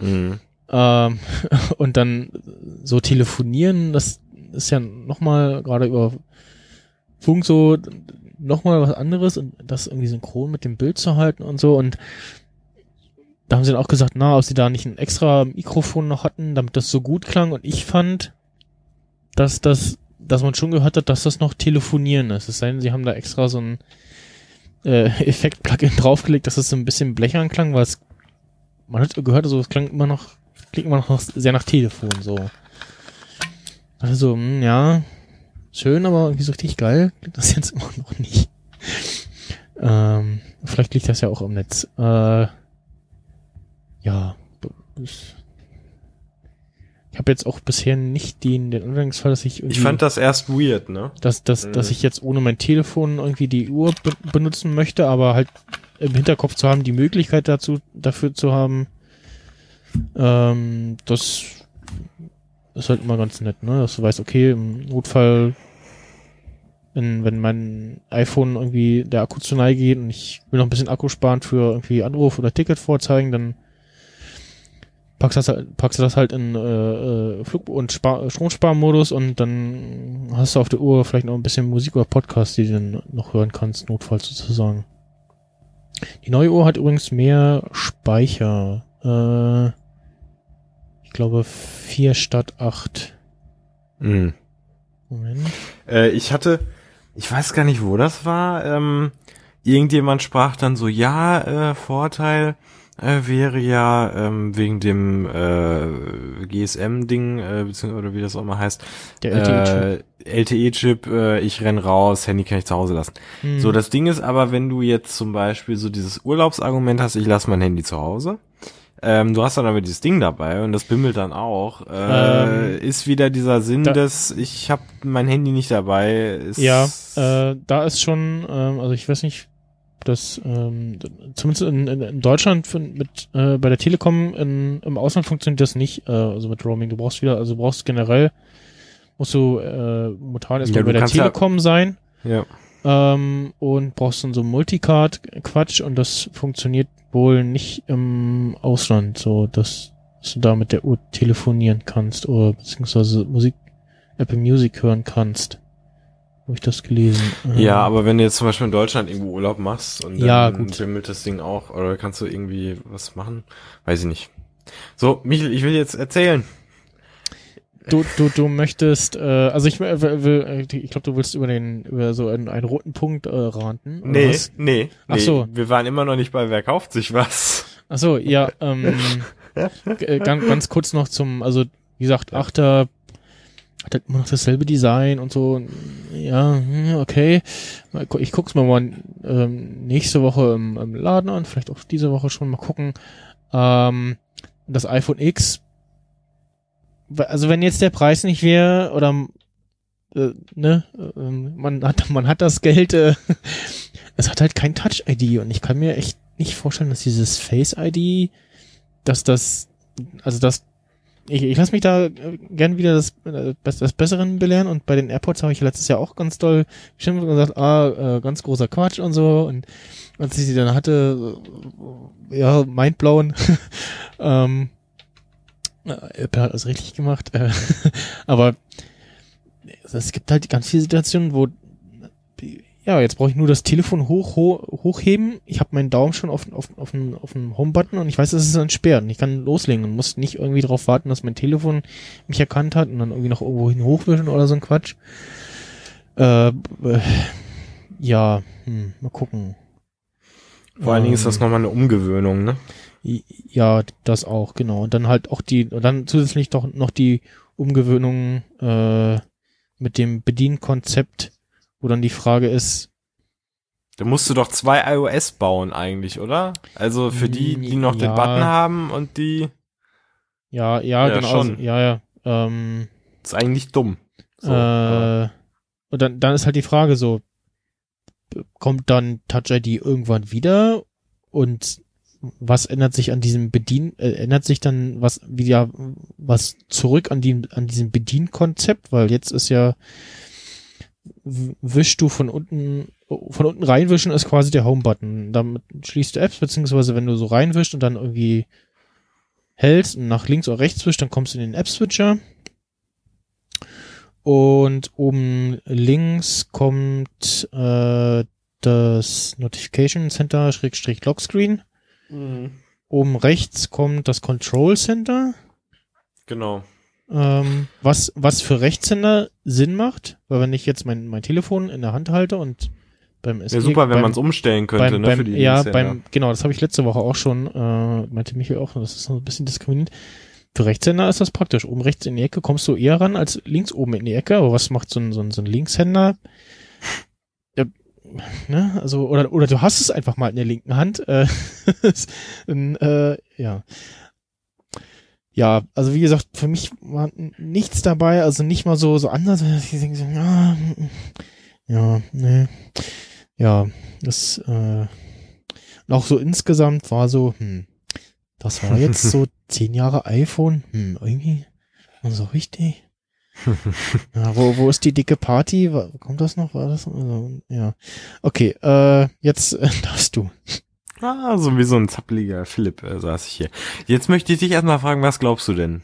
Mhm. Ähm, [LAUGHS] und dann so telefonieren, das ist ja nochmal gerade über Funk so nochmal was anderes und das irgendwie synchron mit dem Bild zu halten und so und da haben sie dann auch gesagt, na, ob sie da nicht ein extra Mikrofon noch hatten, damit das so gut klang und ich fand, dass das, dass man schon gehört hat, dass das noch telefonieren ist. Es sei denn, sie haben da extra so ein äh, Effekt-Plugin [LAUGHS] draufgelegt, dass es so ein bisschen blechern klang, weil es, man hat gehört, also es klang immer noch, klingt immer noch sehr nach Telefon, so. Also, mh, ja, schön, aber irgendwie so richtig geil klingt das jetzt immer noch nicht. Ähm, vielleicht liegt das ja auch im Netz. Äh, ja, ich, habe jetzt auch bisher nicht den, den Anwendungsfall, dass ich irgendwie, Ich fand das erst weird, ne? dass, dass, dass Mhm. ich jetzt ohne mein Telefon irgendwie die Uhr be benutzen möchte, aber halt im Hinterkopf zu haben, die Möglichkeit dazu, dafür zu haben, ähm, das ist halt immer ganz nett, ne? Dass du weißt, okay, im Notfall, wenn, wenn mein iPhone irgendwie der Akku zu Neige geht und ich will noch ein bisschen Akku sparen für irgendwie Anruf oder Ticket vorzeigen, dann packst, das, halt- packst du das halt in äh, äh, Flug- und Spar Stromsparmodus und dann hast du auf der Uhr vielleicht noch ein bisschen Musik oder Podcast, die du dann noch hören kannst, notfalls sozusagen. Die neue Uhr hat übrigens mehr Speicher. Äh, ich glaube vier statt acht. Mhm. Moment. Äh, ich hatte, ich weiß gar nicht, wo das war. Ähm, irgendjemand sprach dann so, ja, äh, Vorteil äh, wäre ja ähm, wegen dem äh, GSM-Ding, äh, beziehungsweise oder wie das auch mal heißt, Der LTE-Chip. äh, LTE-Chip, äh, ich renn raus, Handy kann ich zu Hause lassen. Hm. So, das Ding ist aber, wenn du jetzt zum Beispiel so dieses Urlaubsargument hast, ich lasse mein Handy zu Hause, ähm, du hast dann aber dieses Ding dabei und das bimmelt dann auch, äh, Ähm, ist wieder dieser Sinn da- des, ich habe mein Handy nicht dabei. Ist, Ja, äh, da ist schon, ähm, also ich weiß nicht, das ähm, zumindest in, in, Deutschland mit äh, bei der Telekom in, im Ausland funktioniert das nicht, äh, also mit Roaming. Du brauchst wieder, also du brauchst generell musst du äh, momentan erstmal Ja, bei der kannst ja- Telekom sein ja. ähm, und brauchst dann so Multicard-Quatsch und das funktioniert wohl nicht im Ausland, so dass, dass du da mit der Uhr telefonieren kannst oder beziehungsweise Musik, Apple Music hören kannst. Habe ich das gelesen? Ja, Ähm, aber wenn du jetzt zum Beispiel in Deutschland irgendwo Urlaub machst und Ja, dann bimmelt das Ding auch, oder kannst du irgendwie was machen? Weiß ich nicht. So, Michel, ich will jetzt erzählen. Du, du, du möchtest, äh, also ich will, will, äh, ich glaube, du willst über den, über so einen, einen roten Punkt äh, ranten. Nee, was? nee, Ach nee. so. Wir waren immer noch nicht bei Wer kauft sich was. Ach so, ja, ähm, äh, ganz, ganz kurz noch zum, also wie gesagt, Achter hat halt immer noch dasselbe Design und so. Ja, hm, okay. Ich guck's mir mal ähm, nächste Woche im, im Laden an, vielleicht auch diese Woche schon mal gucken. Ähm, das iPhone X. Also wenn jetzt der Preis nicht wäre oder äh, ne, ähm, man hat [LAUGHS] man hat das Geld, äh, [LAUGHS] es hat halt kein Touch ID und ich kann mir echt nicht vorstellen, dass dieses Face ID, dass das, also das, ich, ich lasse mich da äh, gern wieder das, äh, das, das Besseren belehren und bei den AirPods habe ich letztes Jahr auch ganz doll geschimpft und gesagt, ah, äh, ganz großer Quatsch und so und als ich sie dann hatte, äh, ja, mindblown, [LAUGHS] ähm, äh, Apple hat das richtig gemacht, äh, [LAUGHS] aber es gibt halt ganz viele Situationen, wo ja, jetzt brauche ich nur das Telefon hoch, hoch hochheben. Ich habe meinen Daumen schon auf, auf, auf, dem, auf dem Home-Button und ich weiß, es ist entsperrt. Und ich kann loslegen und muss nicht irgendwie darauf warten, dass mein Telefon mich erkannt hat und dann irgendwie noch irgendwo hin hochwischen oder so ein Quatsch. Äh, äh, ja, hm, mal gucken. Vor allen Dingen ist das Ähm, nochmal eine Umgewöhnung, ne? Ja, das auch, genau. Und dann halt auch die, und dann zusätzlich doch noch die Umgewöhnung äh, mit dem Bedienkonzept, wo dann die Frage ist, Da musst du doch zwei iOS bauen eigentlich, oder? Also für die, die noch den Ja. Button haben und die ja, ja, Ja, genau, schon. also, ja, ja, ähm, ist eigentlich dumm. So, äh, und dann, dann ist halt die Frage so, kommt dann Touch ID irgendwann wieder und was ändert sich an diesem Bedien, äh, ändert sich dann was wieder was zurück an die, an diesem Bedienkonzept, weil jetzt ist ja wischst du von unten, von unten reinwischen ist quasi der Home-Button. Damit schließt du Apps, beziehungsweise wenn du so reinwischst und dann irgendwie hältst und nach links oder rechts wischst, dann kommst du in den App-Switcher. Und oben links kommt äh, das Notification Center Schrägstrich Lockscreen. Oben rechts kommt das Control Center, Genau. ähm, was, was für Rechtshänder Sinn macht, weil wenn ich jetzt mein, mein Telefon in der Hand halte und beim Ja, SG super, wenn man es umstellen könnte, beim, ne, beim, für die ja, beim, genau, das habe ich letzte Woche auch schon, äh, meinte Michael auch, das ist so ein bisschen diskriminierend. Für Rechtshänder ist das praktisch. Oben rechts in die Ecke kommst du eher ran als links oben in die Ecke. Aber was macht so ein, so ein, so ein Linkshänder? Ne, also, oder, oder du hast es einfach mal in der linken Hand. Äh, [LAUGHS] und, äh, ja. Ja, also wie gesagt, für mich war nichts dabei, also nicht mal so, so anders. Ich denke so, ja, mm, ja, nee. Ja, das, äh, und auch so insgesamt war so, hm, das war jetzt so [LAUGHS] zehn Jahre iPhone, hm, irgendwie, so richtig. [LAUGHS] ja, wo, wo ist die dicke Party? Kommt das noch? War das? Also, ja. Okay, äh, jetzt äh, [LAUGHS] darfst du. Ah, so wie so ein zappeliger Philipp äh, saß ich hier. Jetzt möchte ich dich erstmal fragen, was glaubst du denn?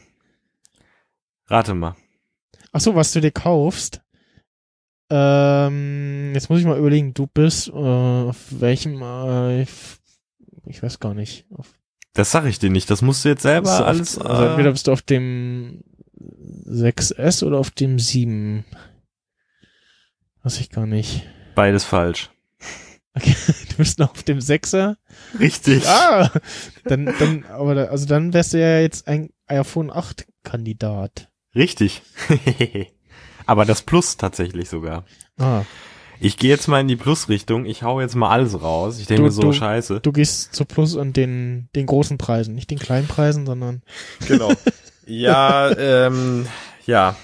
Rate mal. Ach so, was du dir kaufst. Ähm, jetzt muss ich mal überlegen, du bist äh, auf welchem, äh, ich, weiß gar nicht. Auf, Das sag ich dir nicht, das musst du jetzt selber alles. auf, also entweder bist du auf dem 6S oder auf dem 7. Weiß ich gar nicht. beides falsch. Okay, [LAUGHS] du bist noch auf dem 6er. Richtig. Ah! Dann, dann, aber da, also dann wärst du ja jetzt ein iPhone 8 Kandidat. Richtig. [LAUGHS] Aber das Plus tatsächlich sogar. Ah. Ich gehe jetzt mal in die Plus-Richtung. Ich hau jetzt mal alles raus. Ich denke Du- mir so, du- scheiße. Du gehst zu Plus und den, den großen Preisen, nicht den kleinen Preisen, sondern Genau. [LAUGHS] Ja, ähm, ja.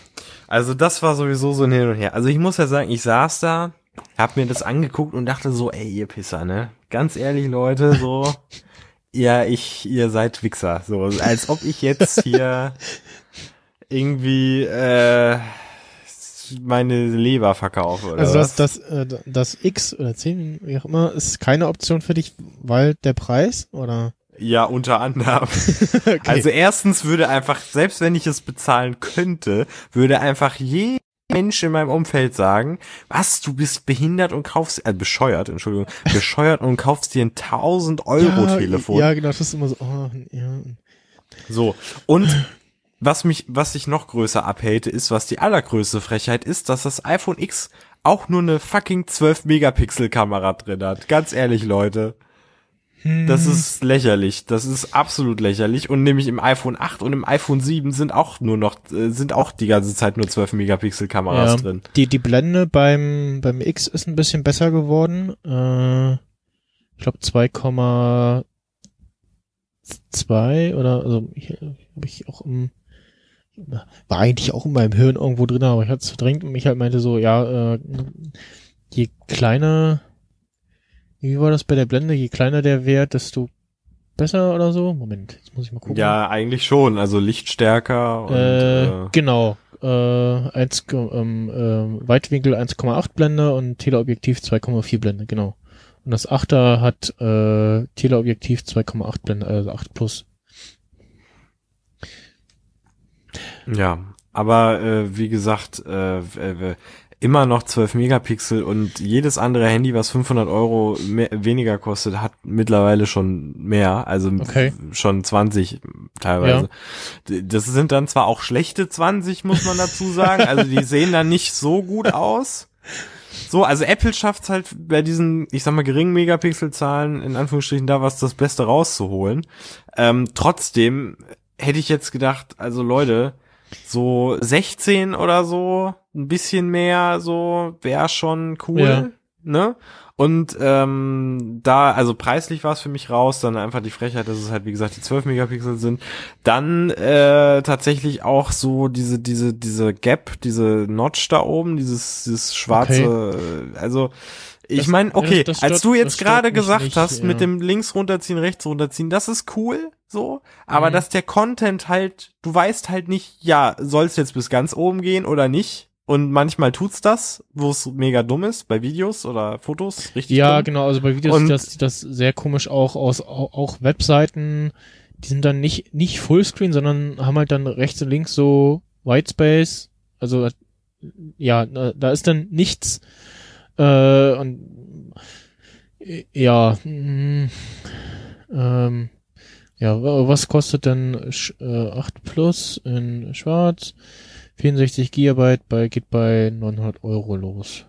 Also das war sowieso so ein Hin und Her. Also ich muss ja sagen, ich saß da, hab mir das angeguckt und dachte so, ey, ihr Pisser, ne? Ganz ehrlich, Leute, so, [LAUGHS] ja, ich, ihr seid Wichser. So, als ob ich jetzt hier irgendwie äh, meine Leber verkaufe oder Also das, was. das, äh, das X oder 10, wie auch immer, ist keine Option für dich, weil der Preis oder? Ja, unter anderem. [LAUGHS] Okay. Also erstens würde einfach, selbst wenn ich es bezahlen könnte, würde einfach jeder Mensch in meinem Umfeld sagen, was, du bist behindert und kaufst, äh, bescheuert, Entschuldigung, [LAUGHS] bescheuert und kaufst dir ein 1000 Euro ja, Telefon. Ja, genau, das ist immer so, oh, ja. So. Und was mich, was sich noch größer abhält, ist, was die allergrößte Frechheit ist, dass das iPhone X auch nur eine fucking 12 Megapixel Kamera drin hat. Ganz ehrlich, Leute. Das ist lächerlich. Das ist absolut lächerlich. Und nämlich im iPhone 8 und im iPhone 7 sind auch nur noch, äh, sind auch die ganze Zeit nur 12 Megapixel Kameras ja. drin. Die, die Blende beim, beim X ist ein bisschen besser geworden. Äh, ich glaube 2,2 oder, also, ich, hab ich auch im, war eigentlich auch in meinem Hirn irgendwo drin, aber ich hatte es verdrängt und Michael meinte so, ja, äh, je kleiner, wie war das bei der Blende, je kleiner der Wert, desto besser oder so? Moment, jetzt muss ich mal gucken. Ja, eigentlich schon. Also Lichtstärker und äh, äh, genau. Äh, 1, ähm, äh, Weitwinkel 1,8 Blende und Teleobjektiv 2,4 Blende, genau. Und das 8er hat äh, Teleobjektiv 2,8 Blende, also 8 plus. ja. aber äh, wie gesagt, äh, äh, immer noch 12 Megapixel und jedes andere Handy, was 500 Euro mehr, weniger kostet, hat mittlerweile schon mehr, also Okay. schon 20 teilweise. D- Das sind dann zwar auch schlechte 20, muss man dazu sagen, also die sehen dann nicht so gut aus. So, also Apple schafft es halt bei diesen, ich sag mal, geringen Megapixelzahlen, in Anführungsstrichen, da was das Beste rauszuholen. Ähm, trotzdem hätte ich jetzt gedacht, also Leute, so 16 oder so, ein bisschen mehr, so, wäre schon cool, Ja. ne? Und ähm, da, also preislich war es für mich raus, dann einfach die Frechheit, dass es halt, wie gesagt, die 12 Megapixel sind. Dann äh, tatsächlich auch so diese, diese, diese Gap, diese Notch da oben, dieses, dieses schwarze, äh, also ich meine, okay, das- das als stört- du das jetzt gerade gesagt nicht, hast, ja. mit dem links runterziehen, rechts runterziehen, das ist cool, so, aber Mhm. dass der Content halt, du weißt halt nicht, ja, soll es jetzt bis ganz oben gehen oder nicht? Und manchmal tut's das, wo es mega dumm ist, bei Videos oder Fotos, richtig Ja, dumm. genau, also bei Videos Und- sieht das, sieht das sehr komisch auch aus, auch, auch Webseiten, die sind dann nicht, nicht Fullscreen, sondern haben halt dann rechts und links so Whitespace, also ja, da ist dann nichts äh, und äh, ja, mm, ähm, ja, wa- was kostet denn Sch- äh, 8 Plus in Schwarz? 64 Gigabyte bei, geht bei 900 Euro los.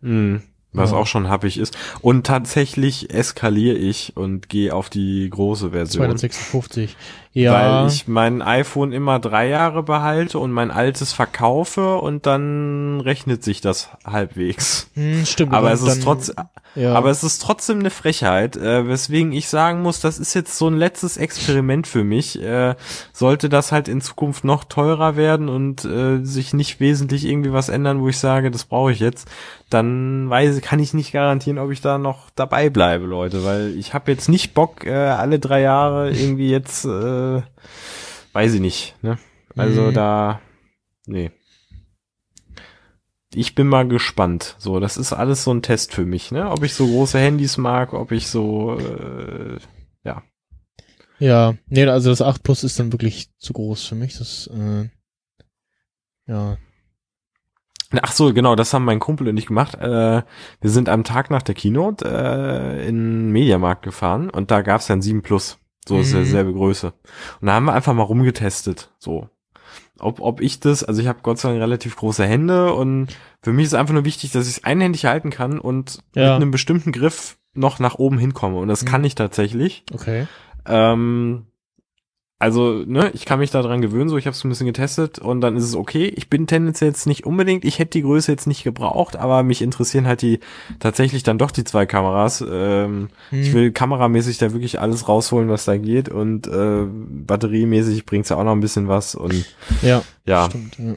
Mhm. Was Ja. auch schon happig ist. Und tatsächlich eskaliere ich und gehe auf die große Version. 256. Ja. Weil ich mein iPhone immer drei Jahre behalte und mein altes verkaufe und dann rechnet sich das halbwegs. Hm, stimmt. Aber es ist dann- trotz, ja. aber es ist trotzdem eine Frechheit, äh, weswegen ich sagen muss, das ist jetzt so ein letztes Experiment für mich. Äh, sollte das halt in Zukunft noch teurer werden und äh, sich nicht wesentlich irgendwie was ändern, wo ich sage, das brauche ich jetzt, dann weiß, kann ich nicht garantieren, ob ich da noch dabei bleibe, Leute, weil ich habe jetzt nicht Bock, äh, alle drei Jahre irgendwie jetzt, äh, weiß ich nicht. Ne? Also Mhm. da, nee ich bin mal gespannt. So, das ist alles so ein Test für mich, ne? Ob ich so große Handys mag, ob ich so, äh, ja. ja, nee, also das 8 Plus ist dann wirklich zu groß für mich. Das, äh, ja. Ach so, genau, das haben mein Kumpel und ich gemacht. Äh, wir sind am Tag nach der Keynote äh, in den Mediamarkt gefahren und da gab's dann 7 Plus. So ist Mhm. derselbe Größe. Und da haben wir einfach mal rumgetestet. So. Ob, ob ich das, also ich habe Gott sei Dank relativ große Hände und für mich ist einfach nur wichtig, dass ich es einhändig halten kann und Ja. mit einem bestimmten Griff noch nach oben hinkomme. Und das Mhm. kann ich tatsächlich. Okay. Ähm, also, ne, ich kann mich daran gewöhnen, so ich habe es ein bisschen getestet und dann ist es okay. Ich bin tendenziell jetzt nicht unbedingt, ich hätte die Größe jetzt nicht gebraucht, aber mich interessieren halt die tatsächlich dann doch die zwei Kameras. Ähm, Hm. Ich will kameramäßig da wirklich alles rausholen, was da geht und äh, batteriemäßig bringt's ja auch noch ein bisschen was und Ja, ja. stimmt. Ja.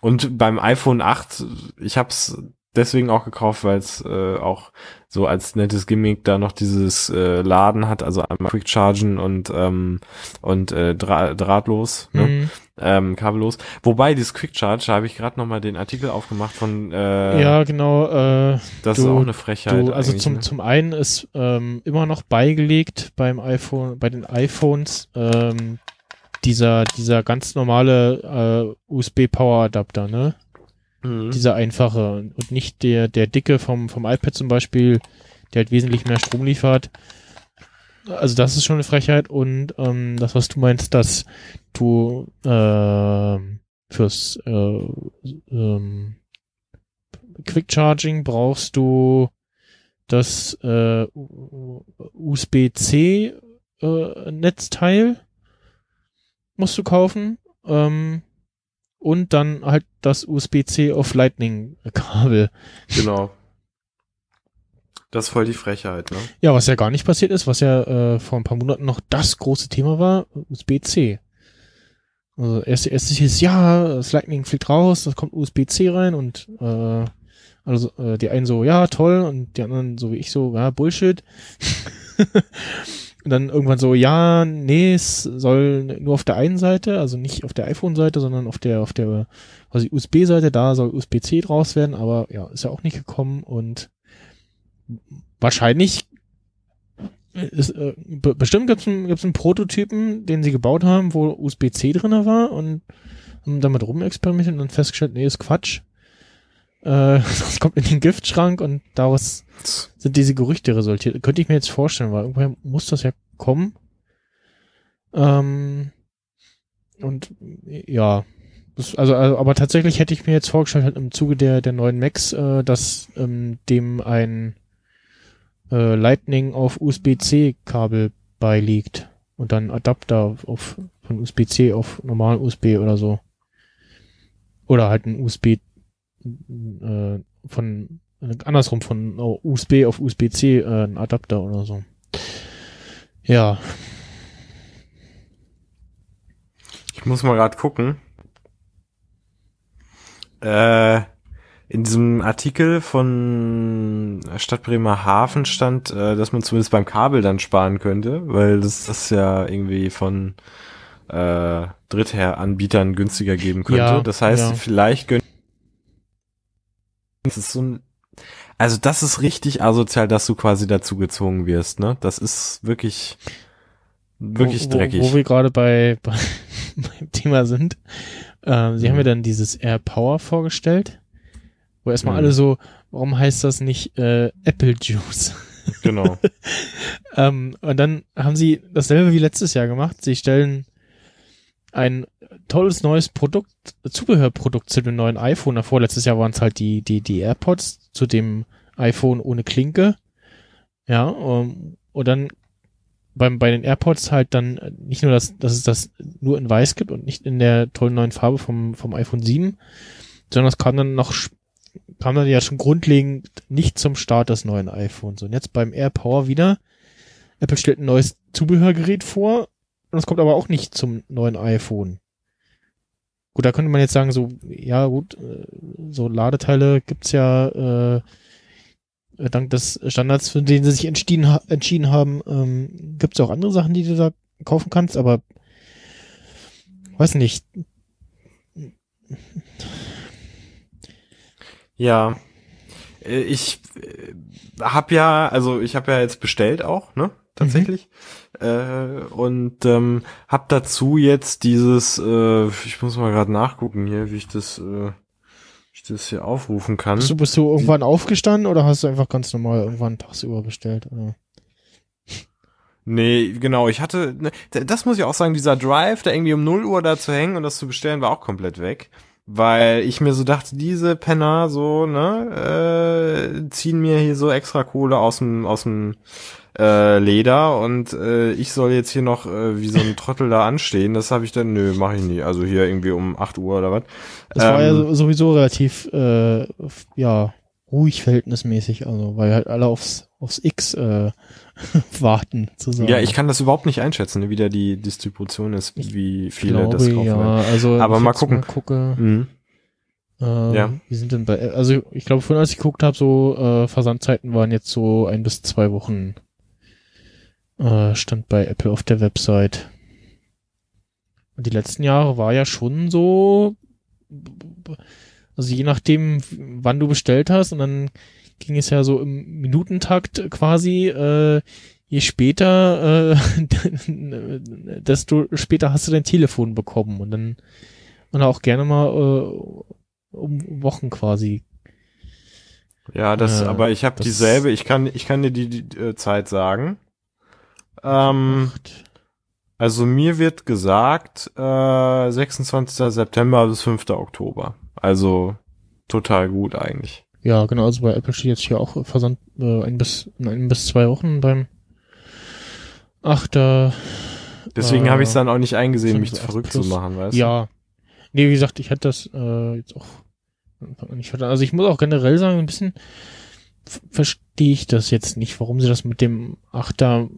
Und beim iPhone 8, ich hab's deswegen auch gekauft, weil es äh, auch so als nettes Gimmick da noch dieses äh, Laden hat, also einmal Quick Chargen und ähm, und äh, dra drahtlos, ne? Mhm. ähm, kabellos. Wobei dieses Quick Charge, da habe ich gerade noch mal den Artikel aufgemacht von äh, ja, genau. Äh, das ist du- auch eine Frechheit. du, also zum, ne? zum einen ist ähm, immer noch beigelegt beim iPhone, bei den iPhones ähm, dieser, dieser ganz normale äh, USB-Power-Adapter, ne? Mhm. dieser einfache und nicht der, der dicke vom, vom iPad zum Beispiel, der halt wesentlich mehr Strom liefert. Also das ist schon eine Frechheit und ähm, das, was du meinst, dass du ähm, fürs äh, ähm, Quick Charging brauchst du das äh, USB-C äh, Netzteil musst du kaufen ähm, und dann halt das USB-C auf Lightning Kabel. Genau. Das ist voll die Frechheit, ne? Ja, was ja gar nicht passiert ist, was ja äh, vor ein paar Monaten noch das große Thema war, USB-C. Also erst, erst hieß ja, das Lightning fliegt raus, das kommt USB-C rein und äh, also äh, die einen so, ja, toll, und die anderen so wie ich so, ja, Bullshit. [LAUGHS] und dann irgendwann so, ja, nee, es soll nur auf der einen Seite, also nicht auf der iPhone-Seite, sondern auf der, auf der quasi USB-Seite, da soll USB-C draus werden, aber ja, ist ja auch nicht gekommen und wahrscheinlich ist, äh, be bestimmt gibt's einen, gibt's einen Prototypen, den sie gebaut haben, wo USB-C drinne war und haben damit rumexperimentiert und dann festgestellt, nee, ist Quatsch. Äh, [LAUGHS] das kommt in den Giftschrank und daraus sind diese Gerüchte resultiert. Könnte ich mir jetzt vorstellen, weil irgendwoher muss das ja kommen. Ähm, und ja, also, also, aber tatsächlich hätte ich mir jetzt vorgestellt, halt im Zuge der, der neuen Macs, äh, dass ähm, dem ein äh, Lightning auf USB-C-Kabel beiliegt und dann Adapter auf von USB-C auf normalen USB oder so. Oder halt ein USB äh, von äh, andersrum von oh, USB auf USB-C äh, ein Adapter oder so. Ja, Ich muss mal gerade gucken. Äh, in diesem Artikel von Stadt Bremerhaven stand, äh, dass man zumindest beim Kabel dann sparen könnte, weil das das ja irgendwie von äh, Drittanbietern günstiger geben könnte. Ja, das heißt, ja. vielleicht gönnt das ist so ein also das ist richtig asozial, dass du quasi dazu gezwungen wirst, ne? Das ist wirklich wirklich wo, wo, dreckig. Wo wir gerade bei, [LAUGHS] bei beim Thema sind. Ähm, sie haben Mhm. mir dann dieses Air Power vorgestellt, wo erstmal Mhm. alle so, warum heißt das nicht äh, Apple Juice? [LAUGHS] genau. ähm, und dann haben sie dasselbe wie letztes Jahr gemacht. Sie stellen ein tolles neues Produkt, Zubehörprodukt zu dem neuen iPhone. Davor, letztes Jahr waren es halt die, die, die AirPods zu dem iPhone ohne Klinke. Ja, um, und dann beim, bei den AirPods halt dann äh, nicht nur, dass, dass es das nur in weiß gibt und nicht in der tollen neuen Farbe vom, vom iPhone 7, sondern es kam dann noch, kam dann ja schon grundlegend nicht zum Start des neuen iPhones. Und jetzt beim AirPower wieder, Apple stellt ein neues Zubehörgerät vor und es kommt aber auch nicht zum neuen iPhone. Gut, da könnte man jetzt sagen, so, ja gut, äh, so Ladeteile gibt's ja äh, äh, dank des Standards, für den sie sich entschieden, ha entschieden haben, ähm, gibt's auch andere Sachen, die du da kaufen kannst, aber weiß nicht. Ja. Äh, Ich äh, hab ja, also ich habe ja jetzt bestellt auch, ne? Tatsächlich. Äh, und ähm, hab dazu jetzt dieses, äh, ich muss mal gerade nachgucken hier, wie ich das, äh, wie ich das hier aufrufen kann. Bist du, bist du irgendwann aufgestanden oder hast du einfach ganz normal irgendwann tagsüber bestellt? Oder? Nee, genau, ich hatte, ne, das muss ich auch sagen, dieser Drive, da irgendwie um 0 Uhr da zu hängen und das zu bestellen, war auch komplett weg. Weil ich mir so dachte, diese Penner so, ne, äh, ziehen mir hier so extra Kohle aus dem, aus dem äh, Leder und äh, ich soll jetzt hier noch äh, wie so ein Trottel da anstehen. Das habe ich dann, nö, mache ich nie. Also hier irgendwie um 8 Uhr oder was. Das war ja Ähm, so- sowieso relativ, äh, ja, ruhig verhältnismäßig, also, weil halt alle aufs, aufs X äh, [LAUGHS] warten, sozusagen. Ja, ich kann das überhaupt nicht einschätzen, wie da die Distribution ist, wie viele glaube, das kaufen. ja, werden. also, Aber mal gucken. gucke, Mhm. äh, Ja. wie sind denn bei, also ich glaube, vorhin als ich geguckt habe, so äh, Versandzeiten waren jetzt so ein bis zwei Wochen äh, stand bei Apple auf der Website. Und die letzten Jahre war ja schon so, also je nachdem, wann du bestellt hast, und dann ging es ja so im Minutentakt quasi, äh, je später, äh, [LAUGHS] desto später hast du dein Telefon bekommen und dann und auch gerne mal äh, um Wochen quasi. Ja, das, Äh, aber ich habe dieselbe, ich kann, ich kann dir die, die äh, Zeit sagen. Ähm, also mir wird gesagt, äh, 26. September bis 5. Oktober. Also total gut eigentlich. Ja, genau, also bei Apple steht jetzt hier auch Versand äh, ein bis in ein bis zwei Wochen beim 8. Deswegen Äh, habe ich es dann auch nicht eingesehen, mich verrückt plus. zu machen, weißt du? Ja. Nee, wie gesagt, ich hätte das äh, jetzt auch nicht verstanden. Also ich muss auch generell sagen, ein bisschen verstehe ich das jetzt nicht, warum sie das mit dem 8er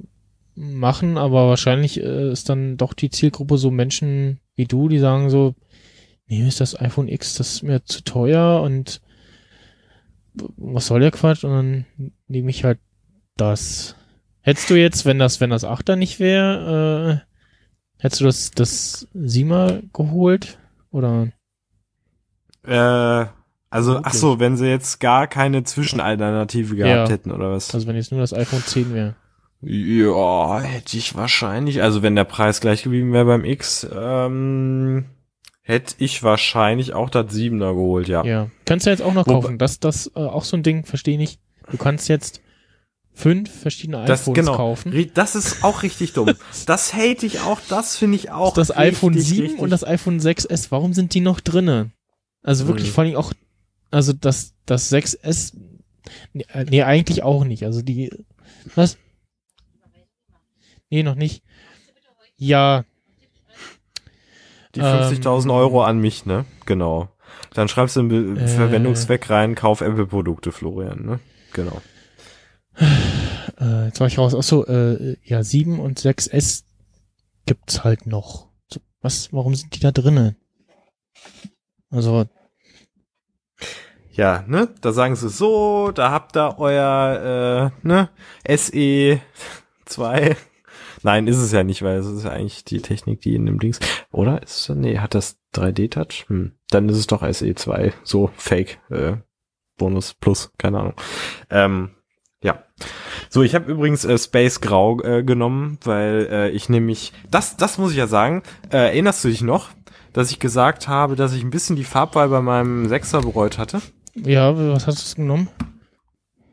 machen, aber wahrscheinlich äh, ist dann doch die Zielgruppe so Menschen wie du, die sagen so, nee, ist das iPhone X, das ist mir zu teuer und was soll der Quatsch? Und dann nehme ich halt das. Hättest du jetzt, wenn das, wenn das 8er nicht wäre, äh, hättest du das, das Siemer geholt? Oder? Äh, also, ach so, wenn sie jetzt gar keine Zwischenalternative gehabt Ja. hätten oder was? Also wenn jetzt nur das iPhone 10 wäre. Ja, hätte ich wahrscheinlich, also wenn der Preis gleich geblieben wäre beim X, ähm, hätte ich wahrscheinlich auch das Siebener geholt, ja. Ja. Kannst du jetzt auch noch kaufen. Das, das äh, auch so ein Ding, verstehe ich. Du kannst jetzt fünf verschiedene Das, iPhones genau. kaufen. Das ist auch richtig dumm. [LAUGHS] Das hate ich auch, das finde ich auch. Das iPhone richtig, 7 richtig- und das iPhone 6S, warum sind die noch drinne? Also wirklich Mhm. vor allem auch, also das, das 6S, nee, äh, nee, eigentlich auch nicht. Also die, was? Nee, noch nicht. Ja, Die Ähm, 50.000 Euro an mich, ne? Genau. Dann schreibst du Be Äh. Verwendungszweck rein, kauf Apple-Produkte, Florian, ne? Genau. äh, jetzt war ich raus. Achso, äh, ja, 7 und 6S gibt's halt noch. Was, warum sind die da drinnen? Also, Ja, ne? Da sagen sie so, da habt ihr euer, äh, ne? SE 2. Nein, ist es ja nicht, weil es ist ja eigentlich die Technik, die in dem Dings, oder? Ist, nee, hat das 3D-Touch? Hm. Dann ist es doch SE 2. So, Fake, äh, Bonus Plus, keine Ahnung. Ähm, ja. So, ich habe übrigens äh, Space Grau äh, genommen, weil äh, ich nämlich, das, das muss ich ja sagen, äh, erinnerst du dich noch, dass ich gesagt habe, dass ich ein bisschen die Farbwahl bei meinem Sechser bereut hatte? ja, was hast du genommen?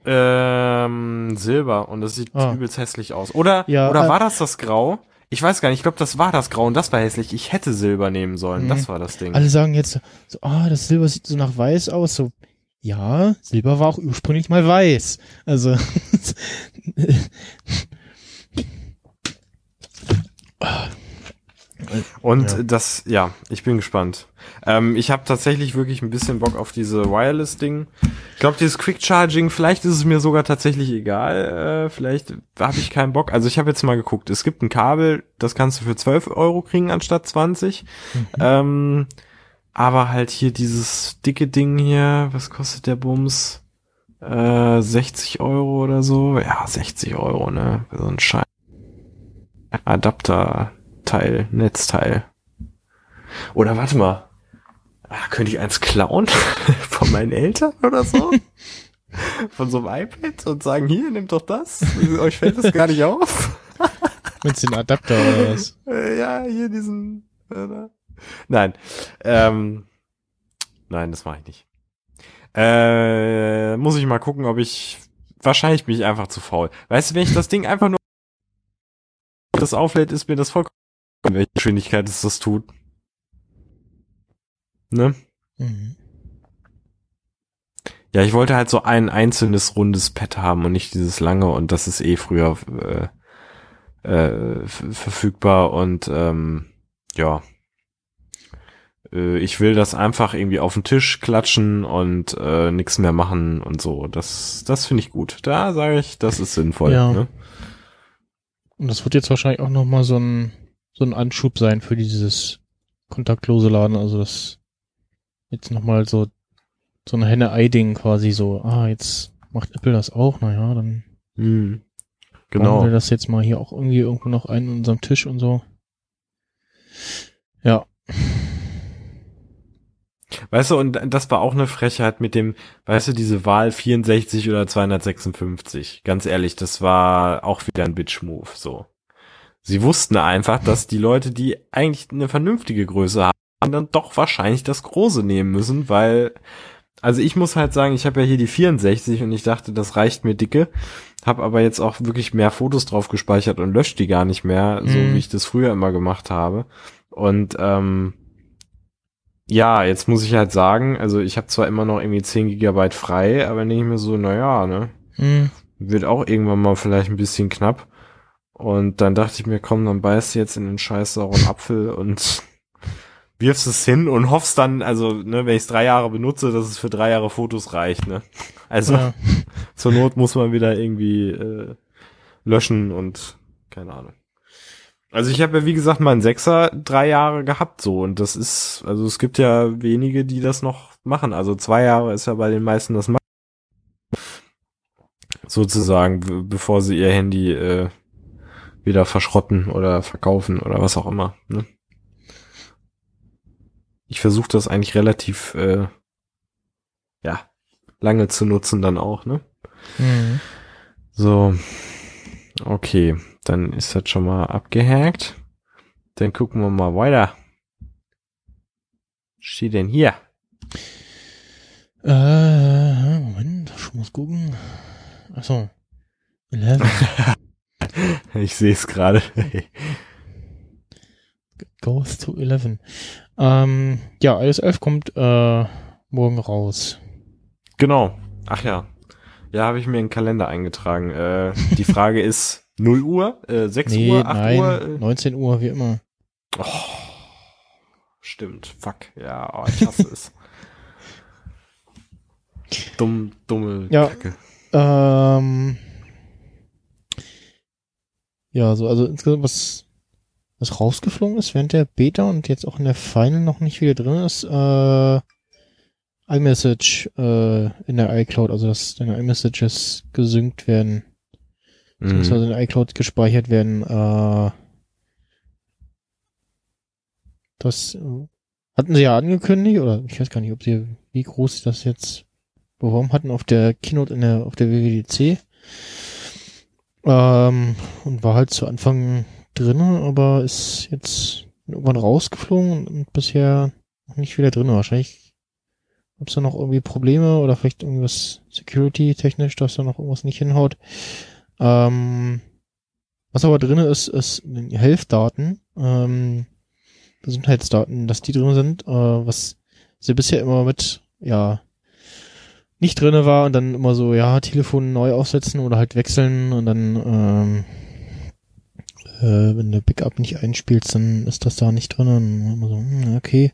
Ähm, Silber und das sieht Ah. übelst hässlich aus. Oder, Ja, oder äh, war das das Grau? Ich weiß gar nicht, ich glaube, das war das Grau und das war hässlich. Ich hätte Silber nehmen sollen, Mhm. das war das Ding. Alle sagen jetzt so, ah, das Silber sieht so nach weiß aus. So, ja, Silber war auch ursprünglich mal weiß. Also, [LAUGHS] [LAUGHS] Und Ja. das, ja, ich bin gespannt. Ähm, ich habe tatsächlich wirklich ein bisschen Bock auf diese Wireless-Ding. Ich glaube, dieses Quick Charging, vielleicht ist es mir sogar tatsächlich egal. Äh, vielleicht habe ich keinen Bock. Also ich habe jetzt mal geguckt. Es gibt ein Kabel, das kannst du für 12 Euro kriegen anstatt 20. Ähm, aber halt hier dieses dicke Ding hier, was kostet der Bums? Äh, 60 Euro oder so. Ja, 60 Euro, ne? So ein Schein. Adapterteil, Netzteil. Oder warte mal. Ah, könnte ich eins klauen? [LAUGHS] Von meinen Eltern oder so? [LAUGHS] Von so einem iPad und sagen, hier, nehmt doch das. Euch fällt das gar nicht auf. [LAUGHS] mit den Adapter oder was? Äh, ja, hier diesen. Äh, da. nein. Ähm, nein, das mache ich nicht. Äh, muss ich mal gucken, ob ich. Wahrscheinlich bin ich einfach zu faul. Weißt du, wenn ich das Ding einfach nur das auflädt, ist mir das vollkommen, in welcher Geschwindigkeit es das tut. Ne? Mhm. Ja, ich wollte halt so ein einzelnes rundes Pad haben und nicht dieses lange und das ist eh früher äh, äh, verfügbar und ähm, ja. Äh, ich will das einfach irgendwie auf den Tisch klatschen und äh, nichts mehr machen und so. Das, das finde ich gut. Da sage ich, das ist sinnvoll. Ja. Ne? Und das wird jetzt wahrscheinlich auch nochmal so ein, so ein Anschub sein für dieses kontaktlose Laden. Also das jetzt nochmal so, so ein Henne-Ei-Ding quasi so. Ah, jetzt macht Apple das auch. Naja, dann Hm. bauen Genau. wir das jetzt mal hier auch irgendwie irgendwo noch ein in unserem Tisch und so. Ja. Weißt du, und das war auch eine Frechheit mit dem, weißt du, diese Wahl 64 oder 256. Ganz ehrlich, das war auch wieder ein Bitch-Move, so. Sie wussten einfach, dass die Leute, die eigentlich eine vernünftige Größe haben, dann doch wahrscheinlich das Große nehmen müssen, weil, also ich muss halt sagen, ich habe ja hier die 64 und ich dachte, das reicht mir dicke, habe aber jetzt auch wirklich mehr Fotos drauf gespeichert und löscht die gar nicht mehr, so Mhm. wie ich das früher immer gemacht habe. Und ähm, ja, jetzt muss ich halt sagen, also ich habe zwar immer noch irgendwie 10 Gigabyte frei, aber denke ich mir so, naja, ne, Hm. wird auch irgendwann mal vielleicht ein bisschen knapp. Und dann dachte ich mir, komm, dann beißt du jetzt in den scheiß sauren Apfel und [LAUGHS] wirfst es hin und hoffst dann, also, ne, wenn ich es drei Jahre benutze, dass es für drei Jahre Fotos reicht, ne. Also, Ja. [LAUGHS] zur Not muss man wieder irgendwie äh, löschen und keine Ahnung. Also ich habe ja wie gesagt meinen Sechser drei Jahre gehabt so und das ist, also es gibt ja wenige, die das noch machen. Also zwei Jahre ist ja bei den meisten das sozusagen, be- bevor sie ihr Handy äh, wieder verschrotten oder verkaufen oder was auch immer. Ne? Ich versuche das eigentlich relativ äh, ja lange zu nutzen dann auch, ne? Hm. So, okay, dann ist das schon mal abgehakt. Dann gucken wir mal weiter. steht denn hier? Äh, Moment, ich muss gucken. Achso. 11. [LAUGHS] [LAUGHS] Ich sehe es gerade. Goes to 11. Ähm, ja, iOS 11 kommt äh, morgen raus. genau. Ach ja. Ja, habe ich mir in den Kalender eingetragen. Äh, die Frage ist [LAUGHS] 0 Uhr, äh, 6 nee, Uhr, 8 nein, Uhr? Äh, 19 Uhr, wie immer. Stimmt, fuck. Ja, oh, ich hasse es. [LAUGHS] Dumm, dumme Ja. Kacke. Ähm, ja, so, also insgesamt, was, was rausgeflogen ist während der Beta und jetzt auch in der Final noch nicht wieder drin ist, äh, iMessage äh, in der iCloud, also dass deine iMessages gesynkt werden, beziehungsweise in der iCloud gespeichert werden, äh, das äh, hatten sie ja angekündigt, oder ich weiß gar nicht, ob sie, wie groß sie das jetzt beworben hatten auf der Keynote in der, auf der WWDC. Ähm, und war halt zu Anfang drinne, aber ist jetzt irgendwann rausgeflogen und bisher noch nicht wieder drinne. Wahrscheinlich gab es da noch irgendwie Probleme oder vielleicht irgendwas security-technisch, dass da noch irgendwas nicht hinhaut. Ähm, was aber drinne ist, ist Health-Daten, ähm, Gesundheitsdaten, dass die drin sind, äh, was sie bisher immer mit, ja, nicht drinne war und dann immer so, ja, Telefon neu aufsetzen oder halt wechseln und dann, ähm, äh, wenn du Backup nicht einspielst, dann ist das da nicht drin und immer so, hm, okay.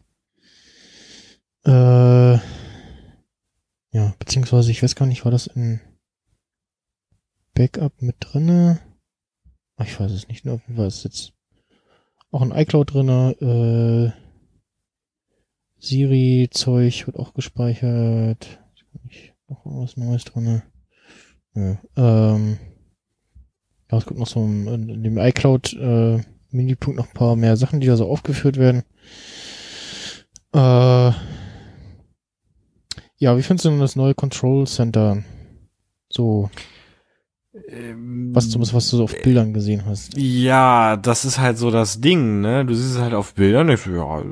Äh, ja, beziehungsweise ich weiß gar nicht, war das in Backup mit drinne? Ach, ich weiß es nicht, nur auf jeden Fall ist jetzt auch ein iCloud drinne, äh, Siri-Zeug wird auch gespeichert. Noch irgendwas Neues drinne. Nö. Ähm, ja, es gibt noch so ein, in dem iCloud äh, Menüpunkt noch ein paar mehr Sachen, die da so aufgeführt werden. Äh, ja, wie findest du denn das neue Control Center? So, was zumindest was du so auf Bildern gesehen hast. Ja, das ist halt so das Ding, ne? Du siehst es halt auf Bildern, denkst du, ja,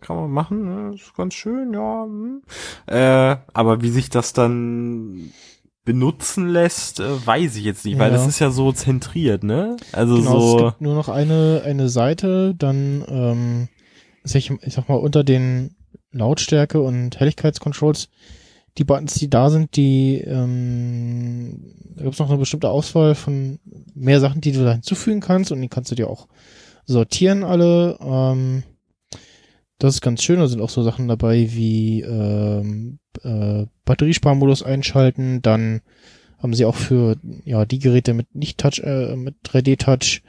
kann man machen, ne? ist ganz schön, ja. Hm. Äh, aber wie sich das dann benutzen lässt, äh, weiß ich jetzt nicht, weil Ja. das ist ja so zentriert, ne? Also Genau, es so, gibt nur noch eine, eine Seite, dann, ähm, ich, ich sag mal, unter den Lautstärke und Helligkeitscontrols, die Buttons, die da sind, die, ähm, da gibt's noch eine bestimmte Auswahl von mehr Sachen, die du da hinzufügen kannst und die kannst du dir auch sortieren alle. Ähm, das ist ganz schön, da sind auch so Sachen dabei wie ähm, äh, Batteriesparmodus einschalten, dann haben sie auch für ja die Geräte mit nicht Touch, äh, mit 3D-Touch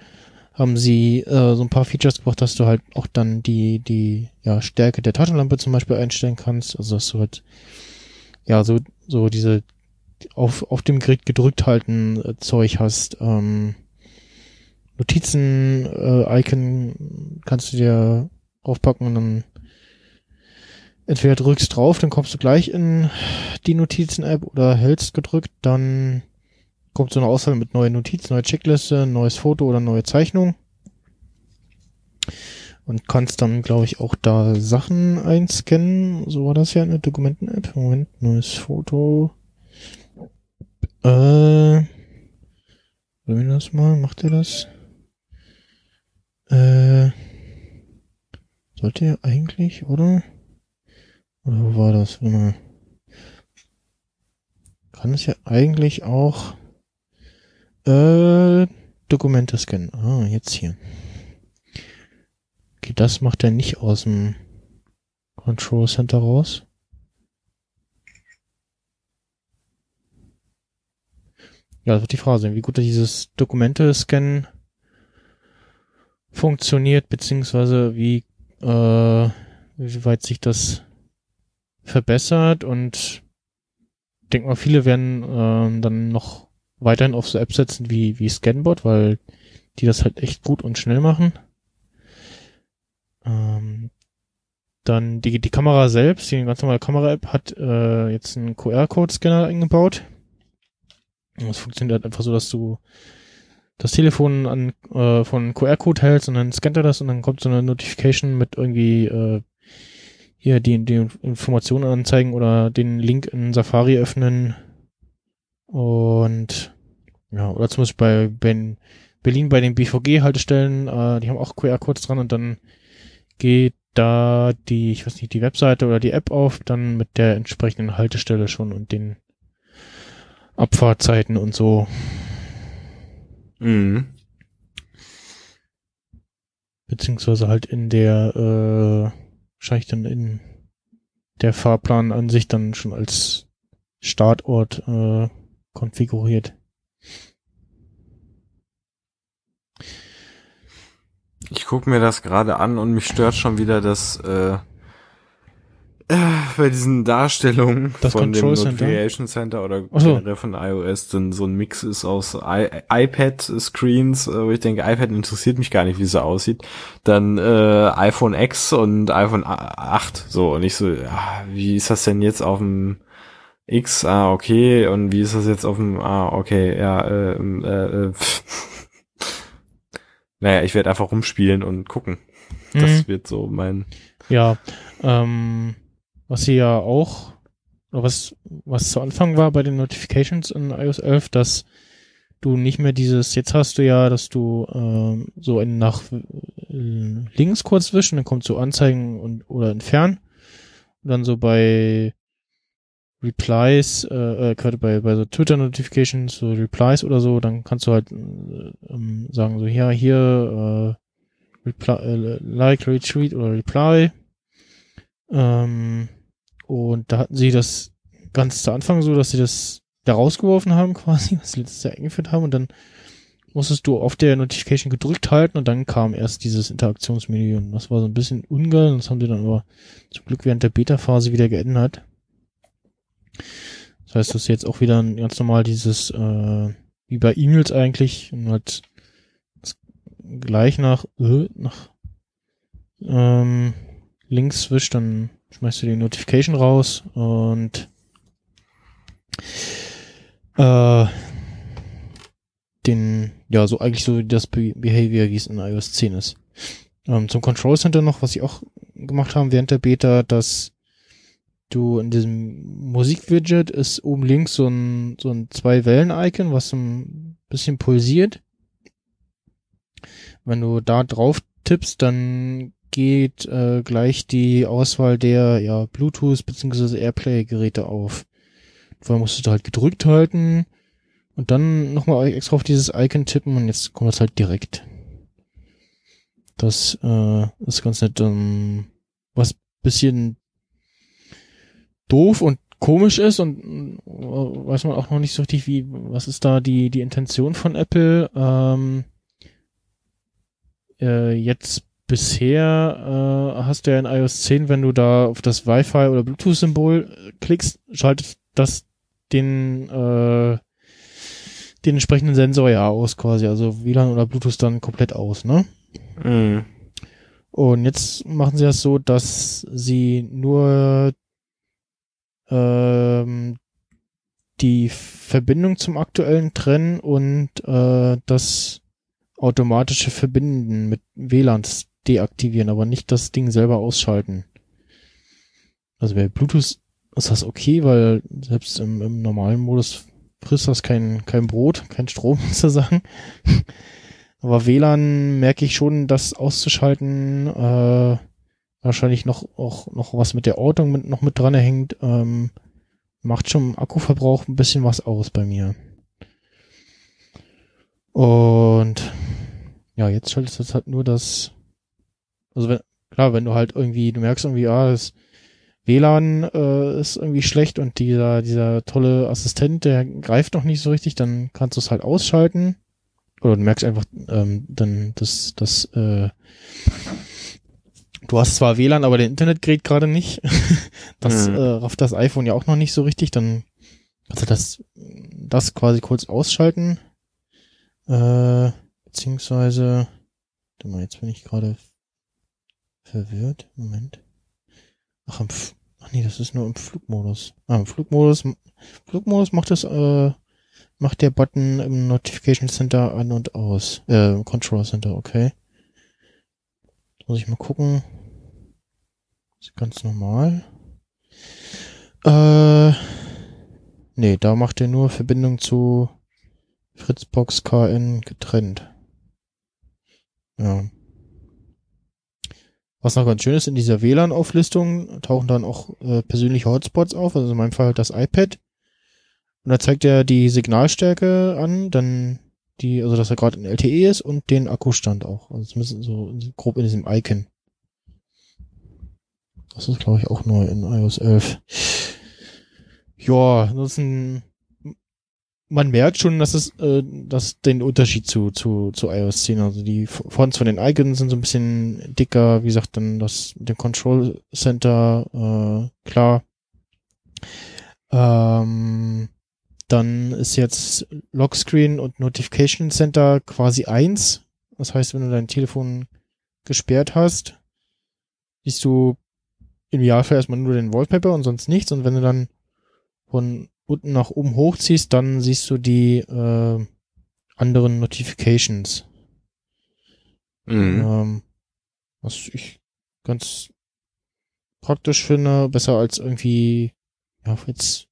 haben sie äh, so ein paar Features gebracht, dass du halt auch dann die die ja Stärke der Taschenlampe zum Beispiel einstellen kannst, also dass du halt ja so so diese auf auf dem Gerät gedrückt halten äh, Zeug hast. Ähm, Notizen äh, Icon kannst du dir aufpacken und dann entweder drückst drauf, dann kommst du gleich in die Notizen-App oder hältst gedrückt, dann kommt so eine Auswahl mit neue Notizen, neue Checkliste, neues Foto oder neue Zeichnung. Und kannst dann, glaube ich, auch da Sachen einscannen. So war das ja in der Dokumenten-App. Moment, neues Foto. Äh, wir das mal? Macht ihr das? Äh, sollte er eigentlich, oder? Oder wo war das? Mal. Kann es ja eigentlich auch äh, Dokumente scannen. Ah, jetzt hier. Okay, das macht er nicht aus dem Control Center raus. Ja, das wird die Frage sein, wie gut dieses Dokumente-Scannen funktioniert, beziehungsweise wie, äh, wie weit sich das verbessert und ich denke mal, viele werden ähm, dann noch weiterhin auf so Apps setzen wie, wie Scanbot, weil die das halt echt gut und schnell machen. Ähm, dann die, die Kamera selbst, die ganz normale Kamera-App, hat äh, jetzt einen QR-Code-Scanner eingebaut. Und das funktioniert halt einfach so, dass du das Telefon an äh, von QR-Code hältst und dann scannt er das und dann kommt so eine Notification mit irgendwie äh, hier die, die Informationen anzeigen oder den Link in Safari öffnen. Und ja, oder zum Beispiel bei, bei Berlin bei den BVG-Haltestellen, äh, die haben auch QR-Codes dran und dann geht da die, ich weiß nicht, die Webseite oder die App auf, dann mit der entsprechenden Haltestelle schon und den Abfahrtzeiten und so. Mhm. Beziehungsweise halt in der, äh, wahrscheinlich dann in der Fahrplan an sich dann schon als Startort äh, konfiguriert. Ich gucke mir das gerade an und mich stört schon wieder, dass äh, äh, bei diesen Darstellungen Das von dem Control Center? Notification Center oder so. generell von iOS dann so ein Mix ist aus iPad-Screens, äh, wo ich denke, iPad interessiert mich gar nicht, wie es so aussieht. Dann äh, iPhone X und iPhone 8. So, und ich so, ja, wie ist das denn jetzt auf dem X? Ah, okay. Und wie ist das jetzt auf dem, ah, okay, ja, äh, äh, äh, naja, ich werde einfach rumspielen und gucken. Das Mhm. wird so mein. Ja, ähm, was sie ja auch, oder was, was zu Anfang war bei den Notifications in iOS 11, dass du nicht mehr dieses, jetzt hast du ja, dass du ähm, so in nach äh, links kurz wischen, dann kommt so Anzeigen und oder entfernen. Und dann so bei Replies, äh, äh, gerade bei, bei so Twitter Notifications, so Replies oder so, dann kannst du halt äh, ähm, sagen, so ja, hier äh, reply, äh, like, retweet oder reply. Ähm, und da hatten sie das ganz zu Anfang so, dass sie das da rausgeworfen haben [LAUGHS] quasi, was sie letztes Jahr eingeführt haben und dann musstest du auf der Notification gedrückt halten und dann kam erst dieses Interaktionsmenü und das war so ein bisschen ungeil und das haben sie dann aber zum Glück während der Beta-Phase wieder geändert. Das heißt, das ist jetzt auch wieder ganz normal dieses, äh, wie bei E-Mails eigentlich, und halt gleich nach, äh, nach ähm, links wischt, dann schmeißt du die Notification raus und äh, den, ja, so eigentlich so das Be Behavior, wie es in iOS 10 ist. Ähm, zum Control Center noch, was sie auch gemacht haben während der Beta, dass du in diesem Musik-Widget ist oben links so ein, so ein Zwei-Wellen-Icon, was ein bisschen pulsiert. Wenn du da drauf tippst, dann geht äh, gleich die Auswahl der ja, Bluetooth bzw. Airplay-Geräte auf. Vorher musstest du halt gedrückt halten und dann nochmal extra auf dieses Icon tippen und jetzt kommt das halt direkt. Das äh, ist ganz nett. Ähm, was bisschen doof und komisch ist und äh, weiß man auch noch nicht so richtig, wie, was ist da die, die Intention von Apple. Ähm, äh, jetzt bisher äh, hast du ja in iOS 10, wenn du da auf das Wi-Fi oder Bluetooth-Symbol äh, klickst, schaltet das den, äh, den entsprechenden Sensor ja aus quasi, also WLAN oder Bluetooth dann komplett aus, ne? Mhm. Und jetzt machen sie das so, dass sie nur ähm, die Verbindung zum aktuellen trennen und äh, das automatische Verbinden mit WLANs deaktivieren, aber nicht das Ding selber ausschalten. Also bei Bluetooth ist das okay, weil selbst im, im normalen Modus frisst das kein, kein Brot, kein Strom [LAUGHS] sozusagen. Aber WLAN merke ich schon, das auszuschalten, äh, wahrscheinlich noch auch noch was mit der Ortung mit, noch mit dran hängt, ähm, macht schon Akkuverbrauch ein bisschen was aus bei mir. Und ja, jetzt schaltet es halt nur das, also wenn, klar, wenn du halt irgendwie, du merkst irgendwie, ah, das WLAN äh, ist irgendwie schlecht und dieser, dieser tolle Assistent, der greift noch nicht so richtig, dann kannst du es halt ausschalten. Oder du merkst einfach, ähm, dann, dass, dass, äh, du hast zwar WLAN, aber der Internet geht gerade nicht. [LAUGHS] das Mhm. äh, rafft das iPhone ja auch noch nicht so richtig, dann kannst du das, das quasi kurz ausschalten. Äh, beziehungsweise, warte mal, jetzt bin ich gerade verwirrt. Moment. Ach, im F Ach nee, das ist nur im Flugmodus. Ah, im Flugmodus, Flugmodus macht das, äh, macht der Button im Notification Center an und aus. Äh, Control Center, okay. Muss ich mal gucken. Ist ganz normal. Äh, nee, da macht er nur Verbindung zu Fritzbox KN getrennt. Ja. Was noch ganz schön ist, in dieser WLAN-Auflistung tauchen dann auch äh, persönliche Hotspots auf, also in meinem Fall halt das iPad. Und da zeigt er die Signalstärke an, dann die, also dass er gerade in LTE ist und den Akkustand auch. Also zumindest so grob in diesem Icon. Das ist, glaube ich, auch neu in iOS 11. Ja, ansonsten, man merkt schon, dass es, äh, dass den Unterschied zu, zu, zu iOS 10, also die Fonts von den Icons sind so ein bisschen dicker, wie gesagt, dann das mit dem Control Center, äh, klar. Ähm, dann ist jetzt Lockscreen und Notification Center quasi eins. Das heißt, wenn du dein Telefon gesperrt hast, siehst du im Idealfall erstmal nur den Wallpaper und sonst nichts. Und wenn du dann von unten nach oben hochziehst, dann siehst du die äh, anderen Notifications. Mhm. Ähm, was ich ganz praktisch finde, besser als irgendwie, ja, jetzt,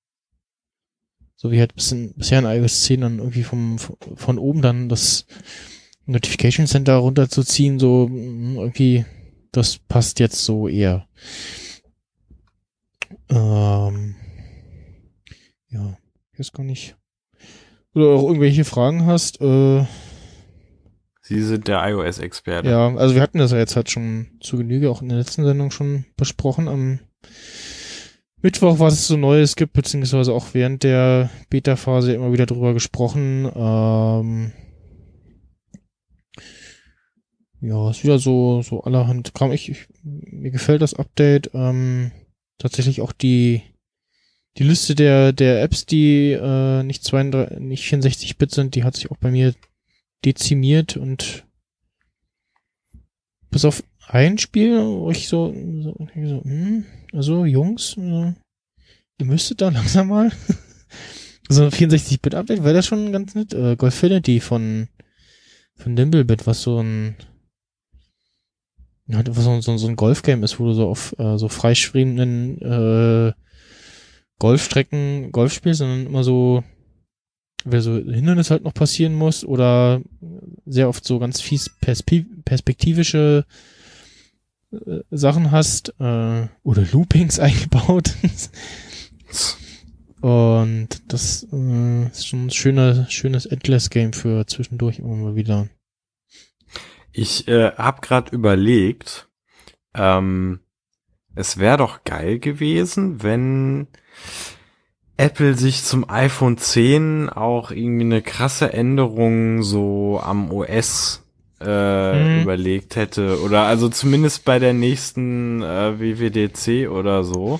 so wie halt bisschen, bisher in iOS 10 dann irgendwie vom, von oben dann das Notification Center runterzuziehen, so mm, irgendwie, das passt jetzt so eher. Ähm, ja, ich weiß gar nicht. Oder auch irgendwelche Fragen hast, äh, Sie sind der iOS-Experte. Ja, also wir hatten das ja jetzt halt schon zu Genüge auch in der letzten Sendung schon besprochen. Am Mittwoch, was es so Neues gibt, beziehungsweise auch während der Beta-Phase immer wieder drüber gesprochen. Ähm ja, ist wieder so, so allerhand Kram. Ich, ich, mir gefällt das Update. Ähm tatsächlich auch die, die Liste der, der Apps, die äh, nicht 32, nicht 64-Bit sind, die hat sich auch bei mir dezimiert und bis auf ein Spiel, wo ich so, so, so hm, also Jungs, äh, ihr müsstet da [LAUGHS] langsam mal so ein 64-Bit-Update, wäre das schon ganz nett. Äh, Golfinity von von Dimblebit, was so ein was so, so, so ein Golfgame ist, wo du so auf äh, so freischwebenden äh, Golfstrecken Golf spielst, sondern immer so weil so Hindernis halt noch passieren muss oder sehr oft so ganz fies perspe perspektivische äh, Sachen hast äh, oder Loopings [LAUGHS] eingebaut. Und das äh, ist schon ein schöner, schönes Endless-Game für zwischendurch immer mal wieder. Ich äh, habe gerade überlegt, ähm, es wäre doch geil gewesen, wenn Apple sich zum iPhone 10 auch irgendwie eine krasse Änderung so am OS äh, Mhm. überlegt hätte. Oder also zumindest bei der nächsten äh, WWDC oder so.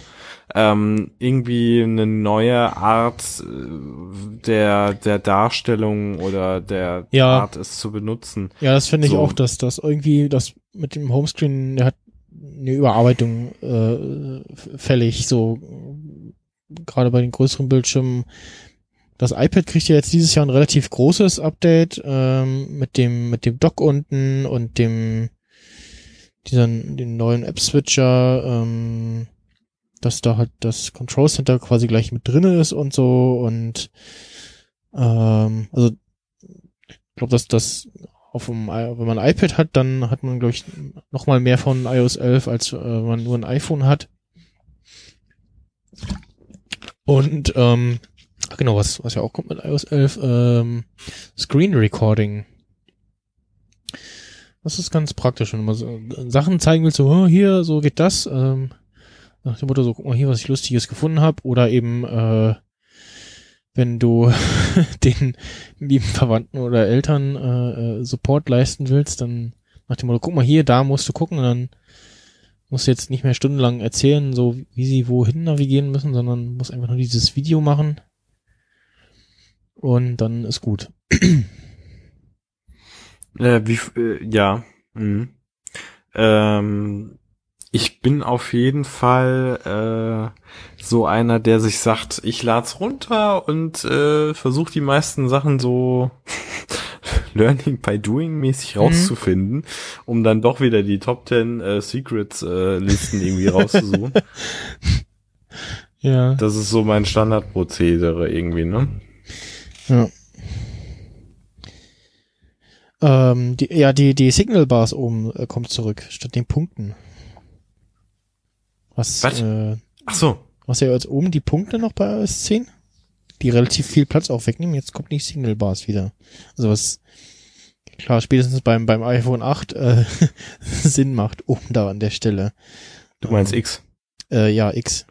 Ähm, irgendwie eine neue Art äh, der, der Darstellung oder der Ja. Art, es zu benutzen. Ja, das finde ich So. auch, dass das irgendwie, das mit dem Homescreen, der hat eine Überarbeitung äh, fällig, so gerade bei den größeren Bildschirmen. Das iPad kriegt ja jetzt dieses Jahr ein relativ großes Update ähm, mit dem mit dem Dock unten und dem dieser den neuen App Switcher, ähm, dass da halt das Control Center quasi gleich mit drinne ist und so und ähm, also ich glaube, dass das auf dem, wenn man ein iPad hat, dann hat man, glaube ich, noch mal mehr von iOS 11, als äh, wenn man nur ein iPhone hat. Und ähm, ach genau, was, was ja auch kommt mit iOS 11, ähm, Screen Recording. Das ist ganz praktisch, wenn man so äh, Sachen zeigen will, so oh, hier, so geht das. Ähm, nach dem Motto, so guck mal hier, was ich Lustiges gefunden habe. Oder eben, äh, wenn du [LAUGHS] den lieben Verwandten oder Eltern äh, äh, Support leisten willst, dann nach dem Motto, guck mal hier, da musst du gucken und dann musst du jetzt nicht mehr stundenlang erzählen, so wie sie wohin navigieren müssen, sondern musst einfach nur dieses Video machen und dann ist gut. Äh, wie, äh, ja. Mhm. Ähm, ich bin auf jeden Fall äh, so einer, der sich sagt, ich lad's runter und äh, versuche die meisten Sachen so [LAUGHS] Learning by Doing mäßig rauszufinden, um dann doch wieder die Top 10 äh, Secrets äh, Listen irgendwie rauszusuchen. [LAUGHS] Ja. Das ist so mein Standardprozedere irgendwie, ne? Ja. Ähm, die, ja, die, die Signal Bars oben äh, kommt zurück, statt den Punkten. Was, Was? äh, Ach so. was ja jetzt oben die Punkte noch bei iOS 10, die relativ viel Platz auch wegnehmen, jetzt kommt die Signal Bars wieder. Also was, klar, spätestens beim, beim iPhone 8 äh, [LAUGHS] Sinn macht, oben da an der Stelle. Du meinst X. Äh, ja, X.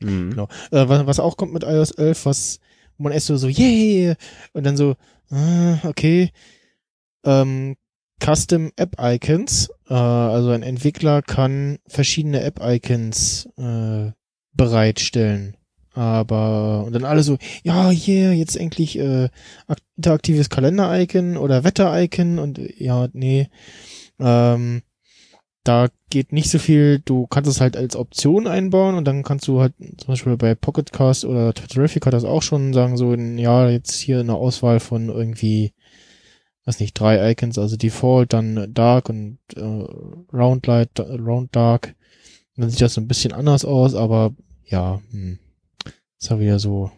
Mhm. Genau. Äh, was, was auch kommt mit iOS 11, was wo man erst so, so yay, und dann so, ah, okay, ähm, Custom App Icons, äh, also ein Entwickler kann verschiedene App Icons äh, bereitstellen. Aber, und dann alle so, ja, yeah, jetzt endlich äh, ak- interaktives Kalender-Icon oder Wetter-Icon und ja, nee. Ähm, da geht nicht so viel, du kannst es halt als Option einbauen und dann kannst du halt zum Beispiel bei Pocketcast oder Twitterific hat das auch schon sagen so, ja, jetzt hier eine Auswahl von irgendwie, weiß nicht, drei Icons, also Default, dann Dark und äh, Round Light, Round Dark. Und dann sieht das so ein bisschen anders aus, aber ja, hm, ist ja wieder so,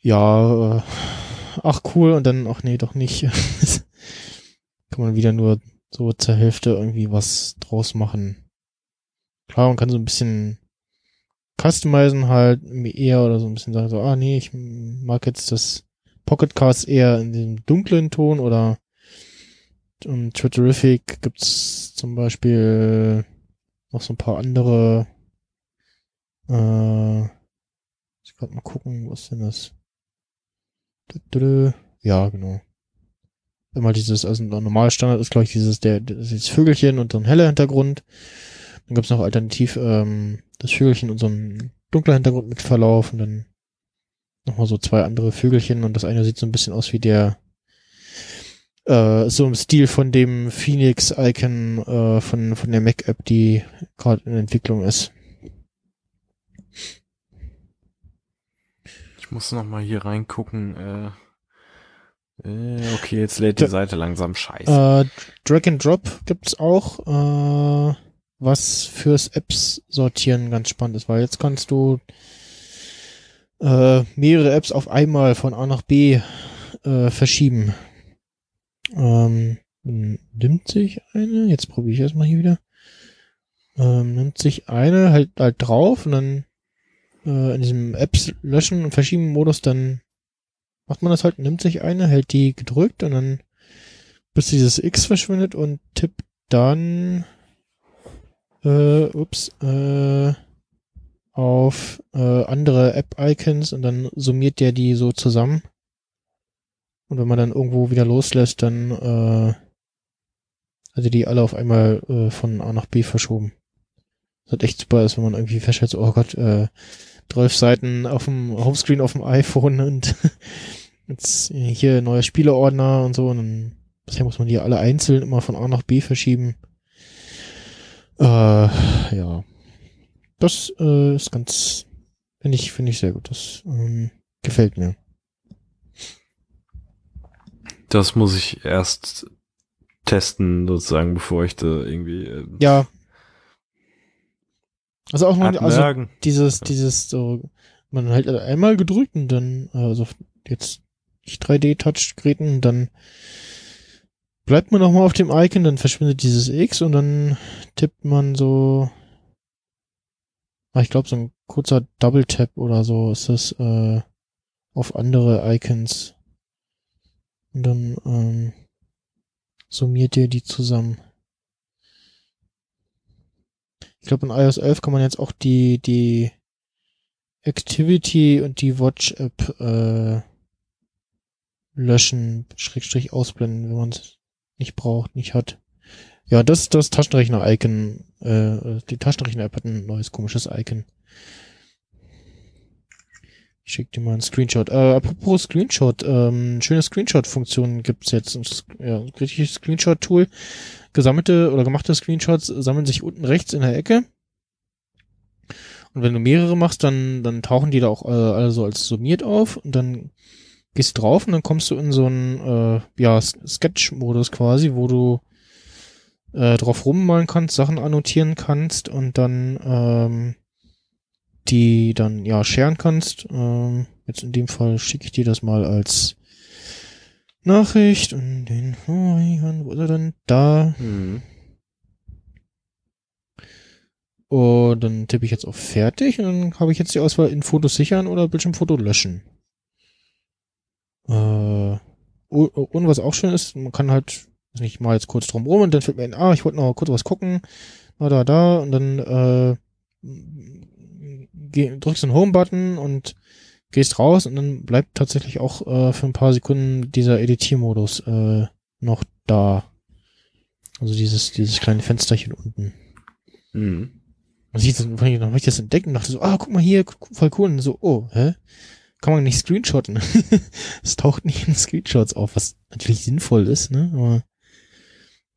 ja, äh, ach cool und dann, ach nee, doch nicht. [LAUGHS] kann man wieder nur so zur Hälfte irgendwie was draus machen. Klar, man kann so ein bisschen customizen halt eher oder so ein bisschen sagen so, ah nee, ich mag jetzt das Pocketcast eher in dem dunklen Ton oder um, Twitterific gibt's zum Beispiel noch so ein paar andere äh, ich gerade mal gucken, was denn das? Ja, genau immer dieses, also ein normaler Standard ist, glaube ich, dieses, der, dieses Vögelchen und so ein heller Hintergrund. Dann gibt's noch alternativ ähm, das Vögelchen und so ein dunkler Hintergrund mit Verlauf und dann nochmal so zwei andere Vögelchen und das eine sieht so ein bisschen aus wie der äh, so im Stil von dem Phoenix-Icon äh, von, von der Mac-App, die gerade in Entwicklung ist. Ich muss noch mal hier reingucken. Äh, äh, okay, jetzt lädt die Da- Seite langsam scheiße. Äh, Drag and Drop gibt's auch, äh, was fürs Apps sortieren ganz spannend ist, weil jetzt kannst du äh, mehrere Apps auf einmal von A nach B äh, verschieben. Ähm, nimmt sich eine, jetzt probiere ich erstmal hier wieder. Ähm, nimmt sich eine halt halt drauf und dann äh, in diesem Apps löschen und verschieben Modus dann macht man das halt, nimmt sich eine, hält die gedrückt und dann bis dieses X verschwindet und tippt dann äh, ups, äh, auf äh, andere App-Icons und dann summiert der die so zusammen. Und wenn man dann irgendwo wieder loslässt, dann äh, also die alle auf einmal äh, von A nach B verschoben. Das hat echt super ist, wenn man irgendwie feststellt, so, oh Gott, äh, 12 Seiten auf dem Homescreen auf dem iPhone und [LAUGHS] jetzt hier neue Spieleordner und so und dann bisher muss man die alle einzeln immer von A nach B verschieben. Äh, ja. Das äh, ist ganz, finde ich, finde ich sehr gut. Das ähm, gefällt mir. Das muss ich erst testen, sozusagen, bevor ich da irgendwie äh, Ja. Also auch noch, also dieses, dieses so, man halt einmal gedrückt und dann, also jetzt 3D-Touch-Geräten, dann bleibt man noch mal auf dem Icon, dann verschwindet dieses X und dann tippt man so, ah, ich glaube so ein kurzer Double-Tap oder so ist das äh, auf andere Icons und dann ähm, summiert ihr die zusammen. Ich glaube, in iOS 11 kann man jetzt auch die, die Activity und die Watch-App äh, löschen, Schrägstrich ausblenden, wenn man es nicht braucht, nicht hat. Ja, das das Taschenrechner-Icon. Äh, die Taschenrechner-App hat ein neues komisches Icon. Ich schick dir mal einen Screenshot. Äh, apropos Screenshot, ähm, schöne Screenshot-Funktion gibt's jetzt. Ja, richtiges Screenshot-Tool. Gesammelte oder gemachte Screenshots sammeln sich unten rechts in der Ecke. Und wenn du mehrere machst, dann, dann tauchen die da auch äh, alle so als summiert auf. Und dann gehst drauf und dann kommst du in so einen äh, ja, Sketch-Modus quasi, wo du äh, drauf rummalen kannst, Sachen annotieren kannst und dann ähm, die dann ja sharen kannst. Ähm, jetzt in dem Fall schicke ich dir das mal als Nachricht und den Florian, wo ist er denn? Da. Mhm. Und dann tippe ich jetzt auf fertig und dann habe ich jetzt die Auswahl in Fotos sichern oder Bildschirmfoto löschen. Äh, und was auch schön ist, man kann halt, weiß nicht mal jetzt kurz drum rum und dann fällt mir ein, ah, ich wollte noch kurz was gucken, da, da, da, und dann äh, geh, drückst den Home-Button und gehst raus und dann bleibt tatsächlich auch äh, für ein paar Sekunden dieser Editiermodus äh, noch da. Also dieses, dieses kleine Fensterchen unten. Mhm. Man sieht dann habe ich das entdeckt und dachte so, ah, guck mal hier, voll cool. Und so, oh, hä? Kann man nicht screenshotten? [LAUGHS] es taucht nicht in Screenshots auf, was natürlich sinnvoll ist, ne? Aber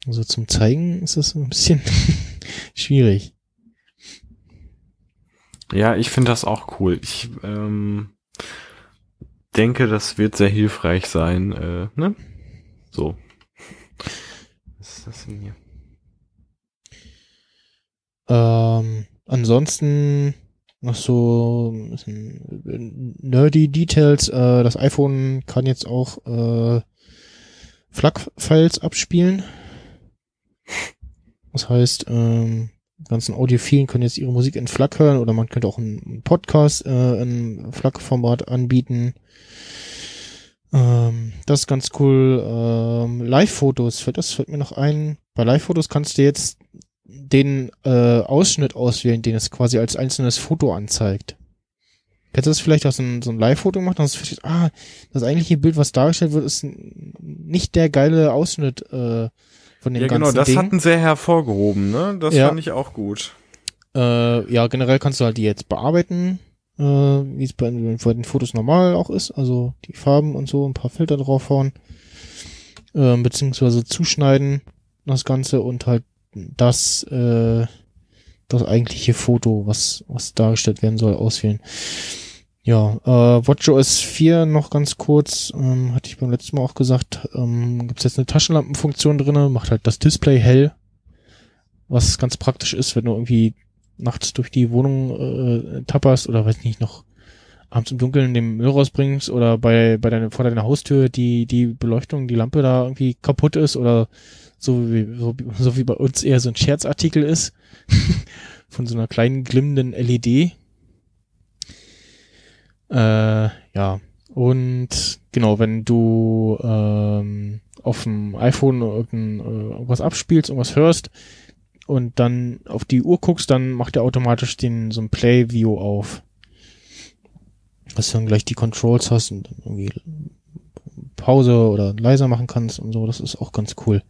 so zum Zeigen ist das ein bisschen [LAUGHS] schwierig. Ja, ich finde das auch cool. Ich ähm, denke, das wird sehr hilfreich sein. Äh, ne? So. Was ist das denn hier? Ähm, ansonsten noch so nerdy Details. Äh, das iPhone kann jetzt auch äh, FLAC-Files abspielen. Das heißt, ähm, ganzen Audiophilen können jetzt ihre Musik in FLAC hören oder man könnte auch einen Podcast äh, in FLAC-Format anbieten. Ähm, das ist ganz cool. Ähm, Live-Fotos, das fällt mir noch ein. Bei Live-Fotos kannst du jetzt den äh, Ausschnitt auswählen, den es quasi als einzelnes Foto anzeigt. Kennst du das vielleicht, dass ein, so ein Live-Foto macht, dass du verstehst, ah, das eigentliche Bild, was dargestellt wird, ist nicht der geile Ausschnitt äh, von dem Ja, ganzen genau, das Ding. hatten sehr hervorgehoben, ne? Das Ja. fand ich auch gut. Äh, ja, generell kannst du halt die jetzt bearbeiten, äh, wie es bei, bei den Fotos normal auch ist, also die Farben und so, ein paar Filter draufhauen, äh, beziehungsweise zuschneiden, das Ganze und halt das, äh, das eigentliche Foto, was, was dargestellt werden soll, auswählen. Ja, äh, WatchOS 4 noch ganz kurz, ähm, hatte ich beim letzten Mal auch gesagt, ähm, gibt es jetzt eine Taschenlampenfunktion drinne, macht halt das Display hell, was ganz praktisch ist, wenn du irgendwie nachts durch die Wohnung äh, tapperst oder weiß nicht noch abends im Dunkeln den Müll rausbringst oder bei bei deiner vor deiner Haustür die die Beleuchtung die Lampe da irgendwie kaputt ist oder so wie so, so wie bei uns eher so ein Scherzartikel ist [LAUGHS] von so einer kleinen glimmenden LED äh, ja und genau wenn du ähm, auf dem iPhone irgendein, äh, irgendwas abspielst irgendwas hörst und dann auf die Uhr guckst, dann macht er automatisch den so ein Play-View auf. Dass du dann gleich die Controls hast und irgendwie Pause oder leiser machen kannst und so. Das ist auch ganz cool.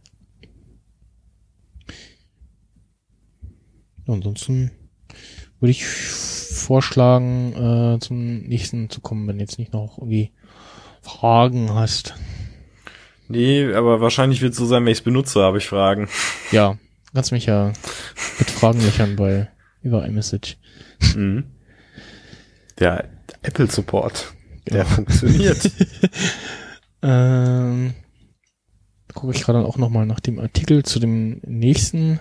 Ansonsten würde ich vorschlagen, äh, zum nächsten zu kommen, wenn jetzt nicht noch irgendwie Fragen hast. Nee, aber wahrscheinlich wird es so sein, wenn ich es benutze, habe ich Fragen. Ja, kannst mich ja mit Fragen löchern bei über iMessage. Mhm. Der Apple Support, der funktioniert. [LAUGHS] Ähm, gucke ich gerade auch nochmal nach dem Artikel zu dem nächsten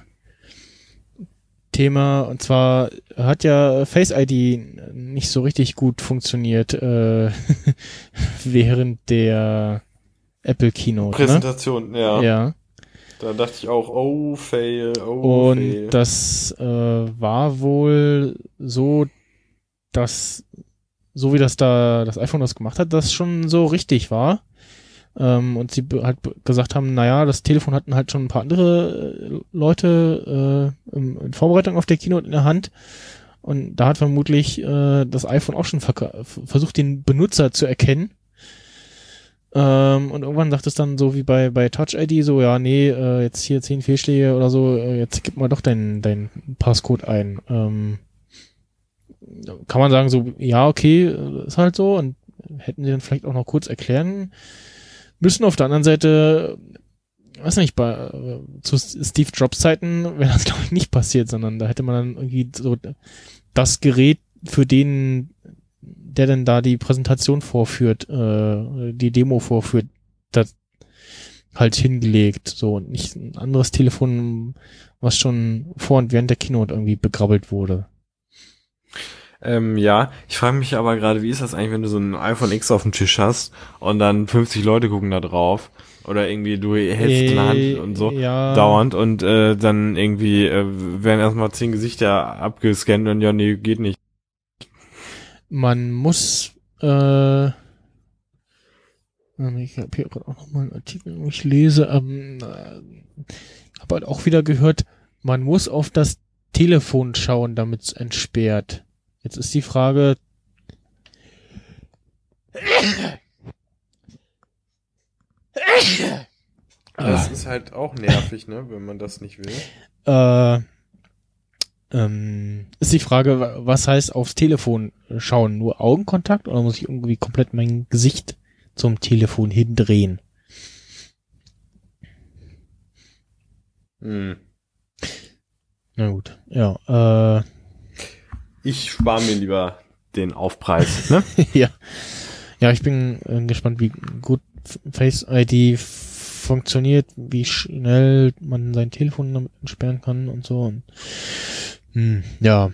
Thema. Und zwar hat ja Face ID nicht so richtig gut funktioniert äh, [LAUGHS] während der Apple Keynote. Ne? Präsentation, ja. Ja. Da dachte ich auch, oh, fail, oh, Und fail. das äh, war wohl so, dass so wie das da das iPhone das gemacht hat, das schon so richtig war. Ähm, und sie halt gesagt haben, naja, das Telefon hatten halt schon ein paar andere äh, Leute äh, in Vorbereitung auf der Keynote in der Hand. Und da hat vermutlich äh, das iPhone auch schon versucht, den Benutzer zu erkennen. Ähm, und irgendwann sagt es dann so wie bei, bei Touch ID so, ja, nee, äh, jetzt hier zehn Fehlschläge oder so, äh, jetzt gib mal doch dein, dein Passcode ein. Ähm, kann man sagen so, ja, okay, äh, ist halt so und hätten sie dann vielleicht auch noch kurz erklären müssen. Auf der anderen Seite, weiß nicht, bei äh, zu Steve Jobs Zeiten wäre das glaube ich nicht passiert, sondern da hätte man dann irgendwie so das Gerät für den der denn da die Präsentation vorführt, äh, die Demo vorführt, das halt hingelegt, so und nicht ein anderes Telefon, was schon vor und während der Keynote irgendwie begrabbelt wurde. Ähm, ja, ich frage mich aber gerade, wie ist das eigentlich, wenn du so ein iPhone X auf dem Tisch hast und dann 50 Leute gucken da drauf oder irgendwie du hältst in der Hand und so ja. dauernd und äh, dann irgendwie äh, werden erstmal zehn Gesichter abgescannt und ja, nee, geht nicht. Man muss, äh, ich habe hier gerade auch nochmal einen Artikel, wo ich lese, ähm, äh, habe halt auch wieder gehört, man muss auf das Telefon schauen, damit es entsperrt. Jetzt ist die Frage, Das ist halt auch nervig, ne, wenn man das nicht will. äh, ähm, ist die Frage, wa- was heißt aufs Telefon schauen? Nur Augenkontakt oder muss ich irgendwie komplett mein Gesicht zum Telefon hindrehen? Hm. Na gut, ja, äh, Ich spare mir lieber den Aufpreis, [LAUGHS] ne? ja. Ja, ich bin äh, gespannt, wie gut Face ID funktioniert, wie schnell man sein Telefon damit entsperren kann und so. Und, hm, ja.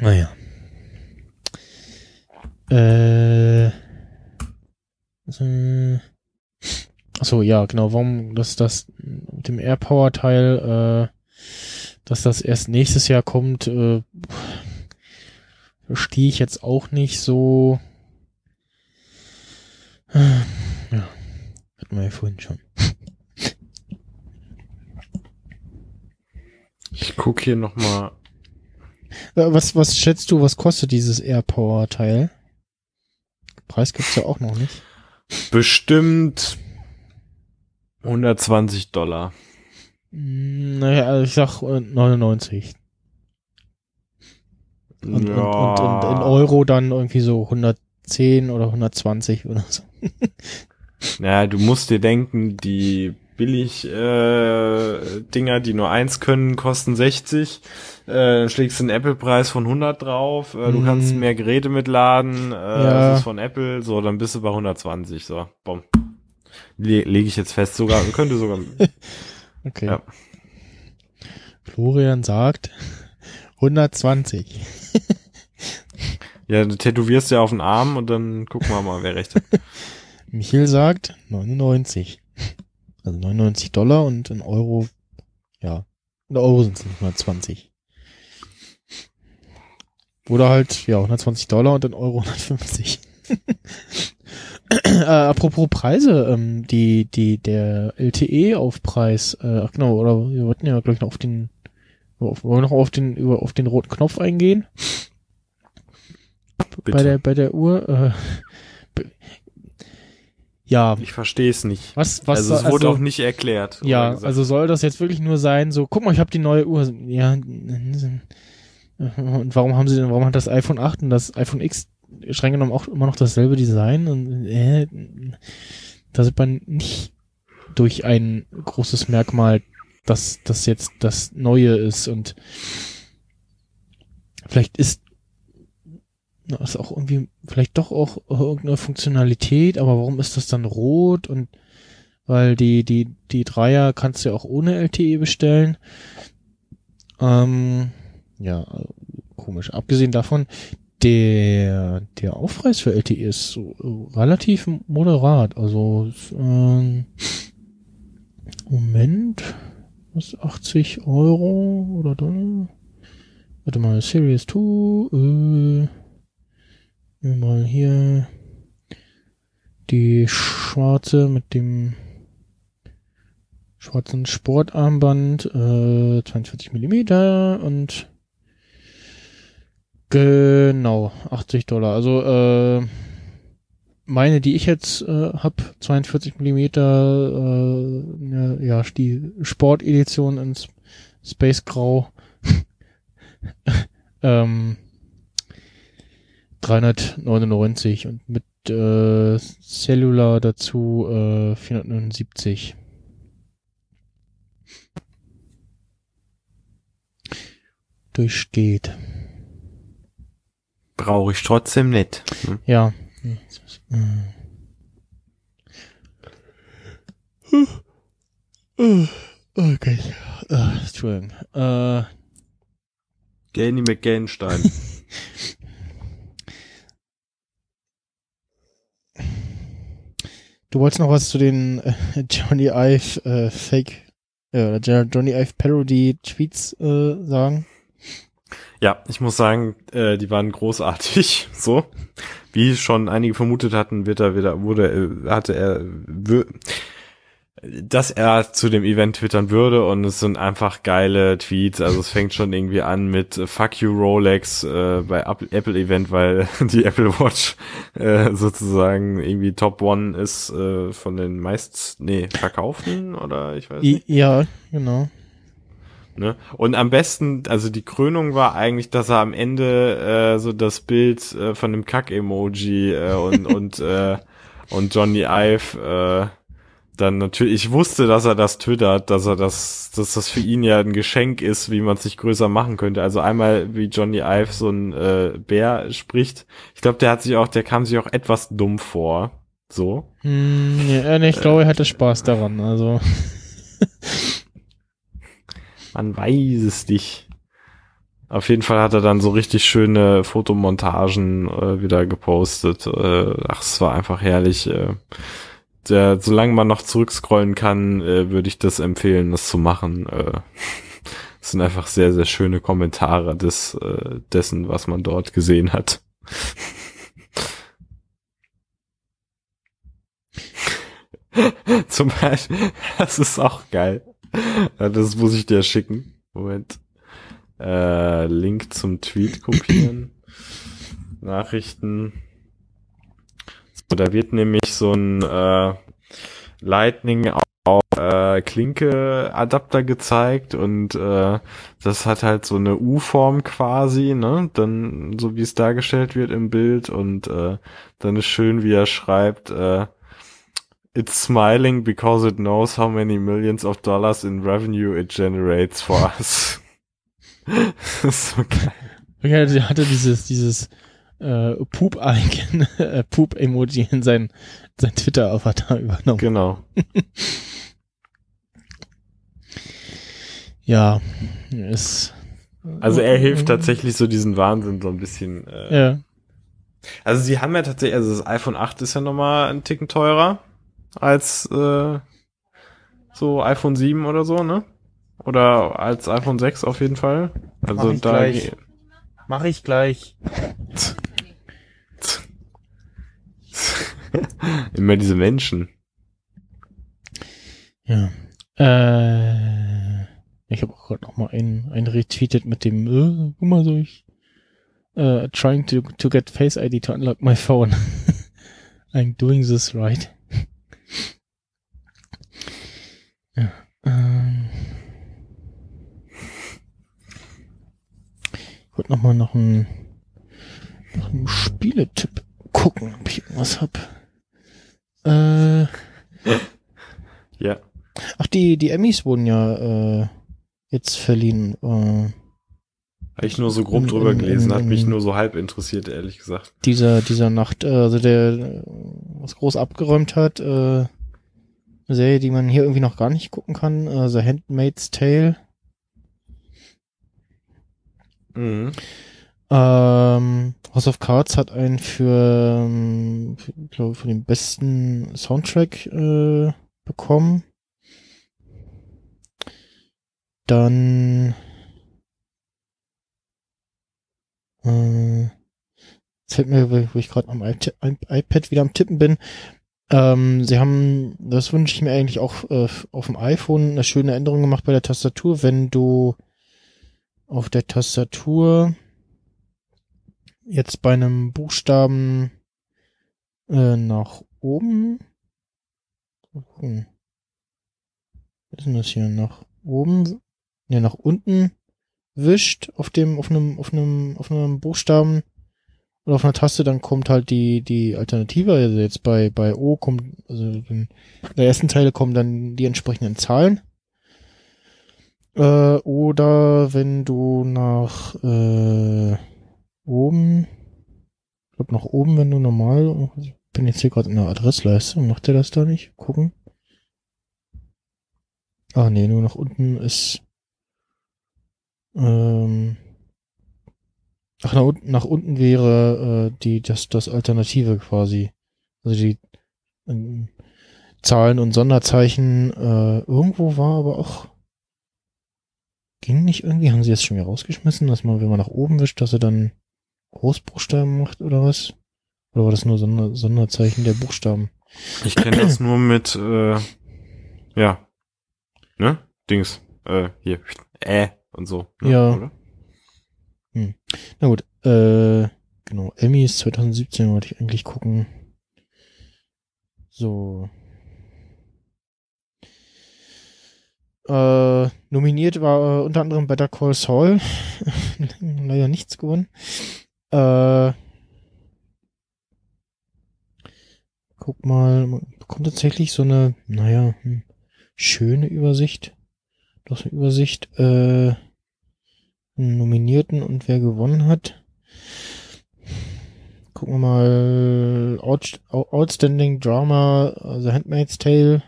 Naja. Äh. äh Achso, ja, genau, warum dass das mit dem AirPower-Teil, äh, dass das erst nächstes Jahr kommt, äh, verstehe ich jetzt auch nicht so. Ja, hatten wir ja vorhin schon. Ich guck hier nochmal. Was, was schätzt du, was kostet dieses AirPower-Teil? Preis gibt's ja auch noch nicht. Bestimmt 120 Dollar. Hm, Naja, also ich sag äh, 99. Und, und, und, und in Euro dann irgendwie so 110 oder 120 oder so. Naja, du musst dir denken, die billig äh, Dinger, die nur eins können, kosten 60. Äh, schlägst einen Apple-Preis von 100 drauf. Äh, Du kannst mehr Geräte mitladen. Äh, Ja. Das ist von Apple. So, dann bist du bei 120. So, bumm. Le Lege ich jetzt fest sogar. Könnte sogar. [LAUGHS] Okay. Ja. Florian sagt 120. [LAUGHS] Ja, du tätowierst ja auf den Arm und dann gucken wir mal, wer recht hat. [LAUGHS] Michael sagt 99. Also 99 Dollar und in Euro, ja, in Euro sind es 120. Oder halt, ja, 120 Dollar und in Euro 150. [LAUGHS] äh, apropos Preise, ähm, die, die, der LTE-Aufpreis, äh, ach genau, oder wir wollten ja, glaube ich, noch auf den, auf, wollen wir noch auf den, über, auf den roten Knopf eingehen? Bitte. Bei der, bei der Uhr, äh, ja, ich verstehe es nicht. was, was, also es wurde also- auch nicht erklärt. ja, also soll das jetzt wirklich nur sein, so, guck mal, ich habe die neue Uhr. Ja, und warum haben sie denn, warum hat das iPhone 8 und das iPhone X streng genommen auch immer noch dasselbe Design? Und äh, da sieht man nicht durch ein großes Merkmal, dass das jetzt das Neue ist und vielleicht ist ist auch irgendwie, vielleicht doch auch irgendeine Funktionalität, aber warum ist das dann rot und weil die, die, die Dreier kannst du ja auch ohne LTE bestellen. Ähm, ja, komisch. Abgesehen davon, der, der Aufpreis für LTE ist so, äh, relativ moderat. Also, ähm, Moment, was ist 80 Euro oder Dollar? Warte mal, Series 2, äh, nehmen wir mal hier die schwarze mit dem schwarzen Sportarmband, äh, 42 Millimeter und genau, 80 Dollar. Also, äh, meine, die ich jetzt äh, hab, 42 Millimeter, äh, ja, die Sportedition in S- Space Grau, [LAUGHS] ähm, 399 und mit äh, Cellular dazu äh, 479. Durchsteht. Brauche ich trotzdem nicht. Hm? Ja. Okay. Ah, Entschuldigung. Äh, Danny McGanstein. [LAUGHS] du wolltest noch was zu den äh, Johnny Ive äh, Fake äh, oder Johnny Ive Parody Tweets äh, sagen? Ja, ich muss sagen, äh, die waren großartig. [LAUGHS] So, wie schon einige vermutet hatten, wird er wieder wurde äh, hatte er dass er zu dem Event twittern würde und es sind einfach geile Tweets. Also es fängt schon irgendwie an mit äh, Fuck you Rolex äh, bei Apple, Event, weil [LAUGHS] die Apple Watch äh, sozusagen irgendwie Top One ist äh, von den meist nee verkauften oder ich weiß nicht. Ja, genau. Ne? Und am besten, also die Krönung war eigentlich, dass er am Ende äh, so das Bild äh, von dem Kack-Emoji äh, und [LAUGHS] und äh, und Johnny Ive äh, dann natürlich, ich wusste, dass er das twittert, dass er das, dass das für ihn ja ein Geschenk ist, wie man es sich größer machen könnte. Also einmal, wie Johnny Ive so ein äh, Bär spricht. Ich glaube, der hat sich auch, der kam sich auch etwas dumm vor. So. Hm, ja, nee, ich glaube, er hatte Spaß daran. Also [LAUGHS] Man weiß es nicht. Auf jeden Fall hat er dann so richtig schöne Fotomontagen äh, wieder gepostet. Äh, ach, es war einfach herrlich. Äh, der, solange man noch zurückscrollen kann, äh, würde ich das empfehlen, das zu machen. Äh, [LAUGHS] sind einfach sehr, sehr schöne Kommentare des, äh, dessen, was man dort gesehen hat. [LAUGHS] Zum Beispiel, [LAUGHS] das ist auch geil. Das muss ich dir schicken. Moment. Äh, Link zum Tweet kopieren. Nachrichten. So, da wird nämlich so ein äh, Lightning auf äh, Klinke Adapter gezeigt und äh, das hat halt so eine U-Form quasi, ne? Dann so wie es dargestellt wird im Bild und äh, dann ist schön, wie er schreibt, äh, It's smiling because it knows how many millions of dollars in revenue it generates for us. das [LAUGHS] ist so geil. er hatte- er hatte dieses, dieses äh, Poop-Icon, [LAUGHS] äh, Poop-Emoji in sein, sein Twitter-Avatar übernommen. Genau. [LAUGHS] Ja, ist. Also er hilft tatsächlich so diesen Wahnsinn so ein bisschen. Äh, Ja. Also sie haben ja tatsächlich, also das iPhone 8 ist ja nochmal ein Ticken teurer als äh, so iPhone 7 oder so, ne? Oder als iPhone 6 auf jeden Fall. Also Mach ich da gleich. Mach ich gleich. [LAUGHS] immer diese Menschen. Ja. Äh, ich habe auch gerade noch mal einen, einen retweetet mit dem, äh, guck mal so ich, äh, trying to, to get Face ID to unlock my phone. [LAUGHS] I'm doing this right. Ja. Ähm, ich wollte noch mal noch einen, noch einen Spieletipp gucken, ob ich irgendwas hab. Äh, Ja. Ach, die, die Emmys wurden ja äh, jetzt verliehen. Äh, Habe ich nur so grob drüber gelesen, hat mich nur so halb interessiert, ehrlich gesagt. dieser, dieser Nacht, äh, also der äh, was groß abgeräumt hat. Äh, eine Serie, die man hier irgendwie noch gar nicht gucken kann. Äh, The Handmaid's Tale. Mhm. Ähm, House of Cards hat einen für, ähm, für glaube für den besten Soundtrack äh, bekommen. Dann äh, fällt mir, wo ich gerade am iPad wieder am Tippen bin. Ähm, sie haben, das wünsche ich mir eigentlich auch äh, auf dem iPhone, eine schöne Änderung gemacht bei der Tastatur, wenn du auf der Tastatur jetzt bei einem Buchstaben äh, nach oben. Was ist denn das hier? Nach oben? Ne, nach unten wischt auf dem, auf einem, auf einem, auf einem Buchstaben oder auf einer Taste, dann kommt halt die, die Alternative. Also jetzt bei, bei O kommt, also in der ersten Zeile kommen dann die entsprechenden Zahlen. Äh, oder wenn du nach äh, oben Ich glaube nach oben, wenn du normal, ich bin jetzt hier gerade in der Adressleiste, macht der das da nicht? Gucken. Ah nee, nur nach unten ist ähm, ach, nach, unten- nach unten wäre äh, die das das Alternative quasi. Also die ähm, Zahlen und Sonderzeichen äh, irgendwo war aber auch ging nicht irgendwie, haben sie jetzt schon wieder rausgeschmissen, dass man, wenn man nach oben wischt, dass er dann Großbuchstaben macht oder was? Oder war das nur Sonder Sonderzeichen der Buchstaben? Ich kenne das nur mit, äh, ja, ne? Dings, äh, hier, äh und so. Ne? Ja. Oder? Na gut, äh, genau, Emmys 2017 wollte ich eigentlich gucken. So. Äh, nominiert war äh, unter anderem Better Call Saul. [LAUGHS] Leider nichts gewonnen. Äh, guck mal, man bekommt tatsächlich so eine, naja, hm, schöne Übersicht. Doch so eine Übersicht, äh, Nominierten und wer gewonnen hat. Gucken wir mal. Out, Outstanding Drama, The Handmaid's Tale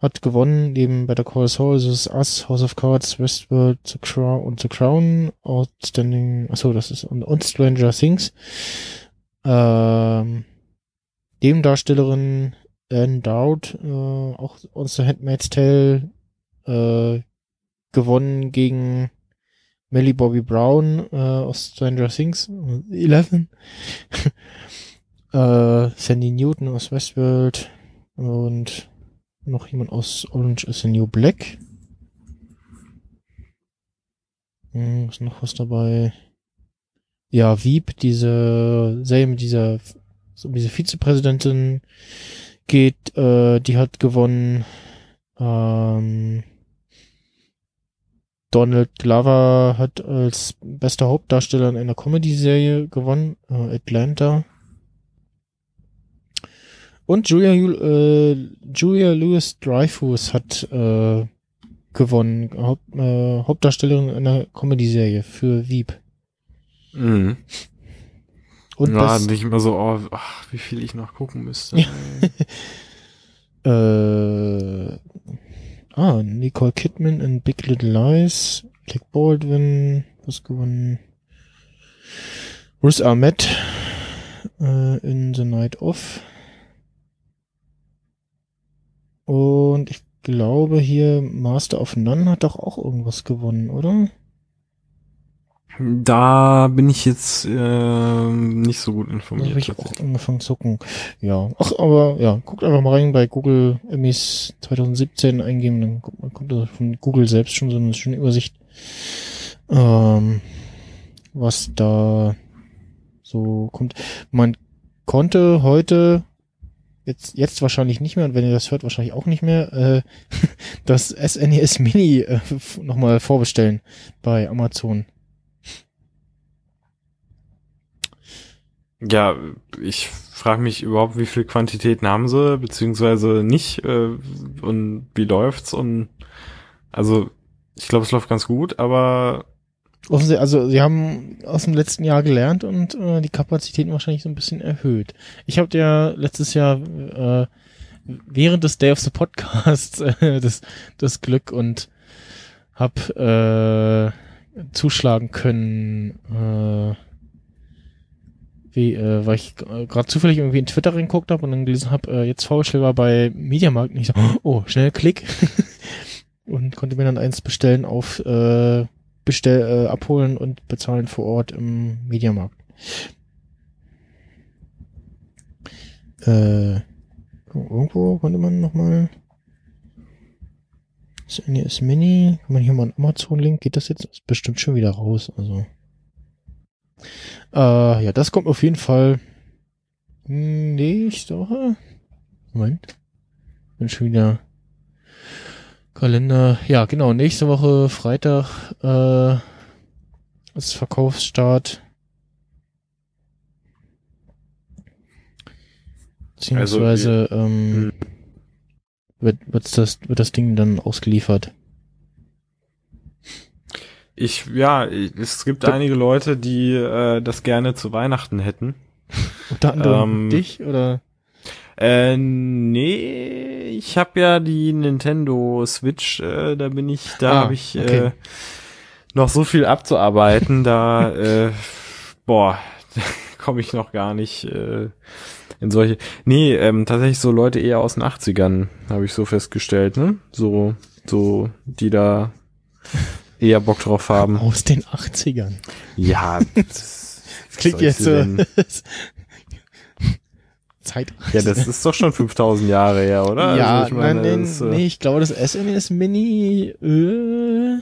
hat gewonnen, neben Better Call Saul, das ist Us, House of Cards, Westworld, The Crown und The Crown. Outstanding, achso, das ist und, und Stranger Things. Ähm, Nebendarstellerin Anne Dowd, äh, auch The Handmaid's Tale, äh, gewonnen gegen Millie Bobby Brown äh, aus Stranger Things, 11. [LAUGHS] äh, Sandy Newton aus Westworld und noch jemand aus Orange is the New Black. Hm, ist noch was dabei? Ja, Wieb, diese Serie mit dieser, so um diese Vizepräsidentin geht, äh, die hat gewonnen. Ähm, Donald Glover hat als bester Hauptdarsteller in einer Comedy-Serie gewonnen, äh, Atlanta. Und Julia, Ju- äh, Julia Louis Dreyfus hat äh, gewonnen, Haupt, äh, Hauptdarstellerin in einer Comedy-Serie für Wieb. Mhm. Und ja, nicht immer so, oh, ach, wie viel ich noch gucken müsste. [LAUGHS] Äh, ah, Nicole Kidman in Big Little Lies, Alec Baldwin, was gewonnen? Bruce Ahmed äh, in The Night Of. Und ich glaube hier Master of None hat doch auch irgendwas gewonnen, oder? Da bin ich jetzt ähm, nicht so gut Da informiert. habe ich auch angefangen zu gucken. Ja, ach, aber ja, guckt einfach mal rein bei Google Emmys 2017 eingeben, dann kommt, man kommt da von Google selbst schon so eine schöne Übersicht, ähm, was da so kommt. Man konnte heute jetzt jetzt wahrscheinlich nicht mehr und wenn ihr das hört wahrscheinlich auch nicht mehr äh, [LAUGHS] das SNES Mini äh, nochmal vorbestellen bei Amazon. Ja, ich frage mich überhaupt, wie viel Quantitäten haben sie, beziehungsweise nicht, äh, und wie läuft's und also ich glaube, es läuft ganz gut, aber Offensichtlich, also sie haben aus dem letzten Jahr gelernt und äh, die Kapazitäten wahrscheinlich so ein bisschen erhöht. Ich habe ja letztes Jahr äh, während des Day of the Podcast [LAUGHS] äh, das, das Glück und habe äh, zuschlagen können, äh, wie, äh, weil ich äh, gerade zufällig irgendwie in Twitter reingeguckt habe und dann gelesen habe, äh, jetzt vorgestellt bei Mediamarkt und ich so, oh, schnell Klick [LAUGHS] und konnte mir dann eins bestellen auf äh, bestell, äh, abholen und bezahlen vor Ort im Mediamarkt. Äh, irgendwo konnte man nochmal das NES Mini, kann man hier mal einen Amazon-Link, geht das jetzt? Ist bestimmt schon wieder raus, also. Äh, ja, das kommt auf jeden Fall nächste Woche. Moment. Bin schon wieder Kalender. Ja, genau. Nächste Woche Freitag äh, ist Verkaufsstart. Beziehungsweise ähm, wird, wird's das, wird das Ding dann ausgeliefert. Ich, ja, es gibt einige Leute, die äh, das gerne zu Weihnachten hätten. Unter anderem Ähm, dich oder? Äh, nee, ich habe ja die Nintendo Switch, äh, da bin ich, da Ah, habe ich okay. äh, noch so viel abzuarbeiten, da, äh, boah, [LAUGHS] komme ich noch gar nicht äh, in solche. Nee, ähm, tatsächlich so Leute eher aus den 80ern, habe ich so festgestellt, ne? So, so, die da eher Bock drauf haben. Aus den 80ern. Ja, [LAUGHS] das, Das klingt jetzt so. [LAUGHS] Zeit. Ja, das ist doch schon 5000 Jahre her, oder? ja, Also ich meine, nein, das, äh, nee, ich glaube, das SNES Mini, äh,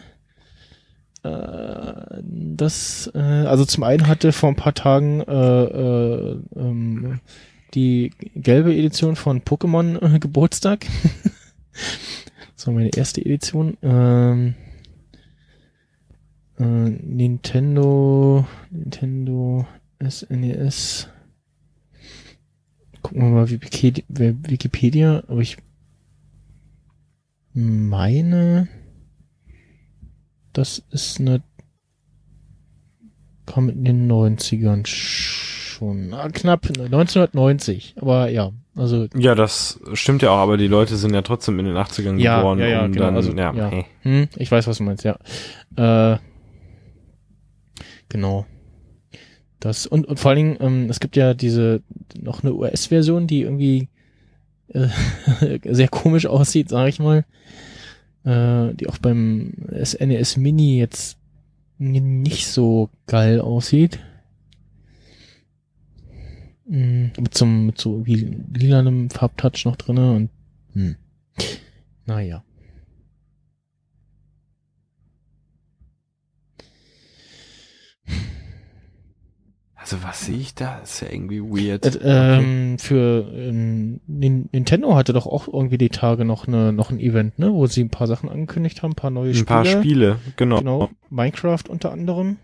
äh, das, äh, also zum einen hatte vor ein paar Tagen äh, äh, ähm, die gelbe Edition von Pokémon äh, Geburtstag. [LAUGHS] das war meine erste Edition. Ähm, äh, Nintendo, Nintendo SNES. Gucken wir mal Wikipedia, Wikipedia, aber ich meine, das ist eine, kam in den 90ern schon, ah, knapp 1990, aber ja, also Ja, das stimmt ja auch, aber die Leute sind ja trotzdem in den 80ern Ja, geboren. ja, ja, genau, dann, also, ja, ja. Hm, ich weiß, was du meinst, ja. Äh, genau. Das und, und vor allen Dingen, ähm, es gibt ja diese noch eine US-Version, die irgendwie äh, [LAUGHS] sehr komisch aussieht, sage ich mal. Äh, die auch beim SNES Mini jetzt nicht so geil aussieht. Mm, Mit so, mit so wie lilanem Farbtouch noch drinne und hm. naja. Also was sehe ich da? ist ja irgendwie weird. Äh, ähm, für ähm, Nin- Nintendo hatte doch auch irgendwie die Tage noch eine noch ein Event, ne, wo sie ein paar Sachen angekündigt haben, ein paar neue Ein Spiele. paar Spiele, genau. Genau, Minecraft unter anderem.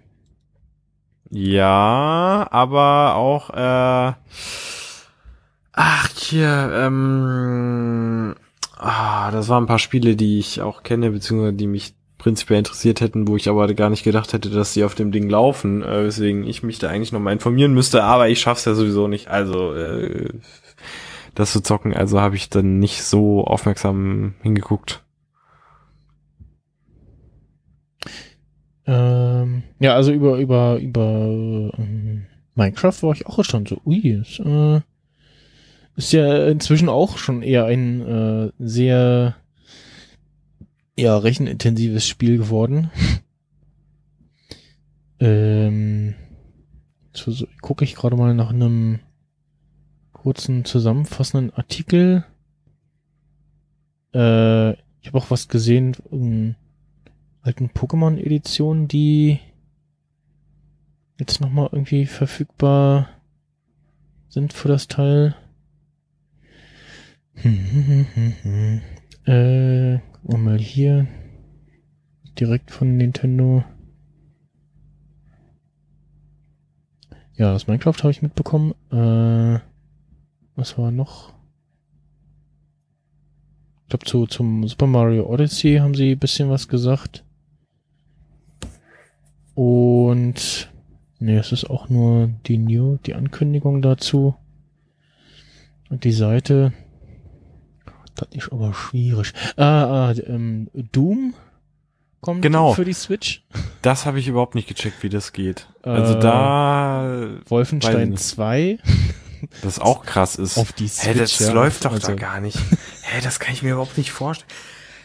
Ja, aber auch, äh, ach, hier, ähm, ah, das waren ein paar Spiele, die ich auch kenne, beziehungsweise die mich prinzipiell interessiert hätten, wo ich aber gar nicht gedacht hätte, dass sie auf dem Ding laufen, äh, weswegen ich mich da eigentlich noch mal informieren müsste, aber ich schaff's ja sowieso nicht, also, äh, das zu zocken, also habe ich dann nicht so aufmerksam hingeguckt. Ähm, ja, also über über über ähm, Minecraft war ich auch schon so, ui, ist, äh, ist ja inzwischen auch schon eher ein äh, sehr ja rechenintensives Spiel geworden. [LAUGHS] ähm, so, gucke ich gerade mal nach einem kurzen zusammenfassenden Artikel. Äh, ich habe auch was gesehen. Um, alten Pokémon-Editionen, die jetzt nochmal irgendwie verfügbar sind für das Teil. Hm, hm, hm. Äh, wir mal hier. Direkt von Nintendo. Ja, das Minecraft habe ich mitbekommen. Äh, was war noch? Ich glaube, zu, zum Super Mario Odyssey haben sie ein bisschen was gesagt. Und nee, es ist auch nur die New, die Ankündigung dazu. Und die Seite. Das ist aber schwierig. Ah, ah ähm, Doom kommt Genau. für die Switch. Das habe ich überhaupt nicht gecheckt, wie das geht. Also Äh, da, Wolfenstein nicht. 2 das auch krass ist. auf die Switch. Hä, das ja. läuft doch da Also, gar nicht. Hä, das kann ich mir überhaupt nicht vorstellen.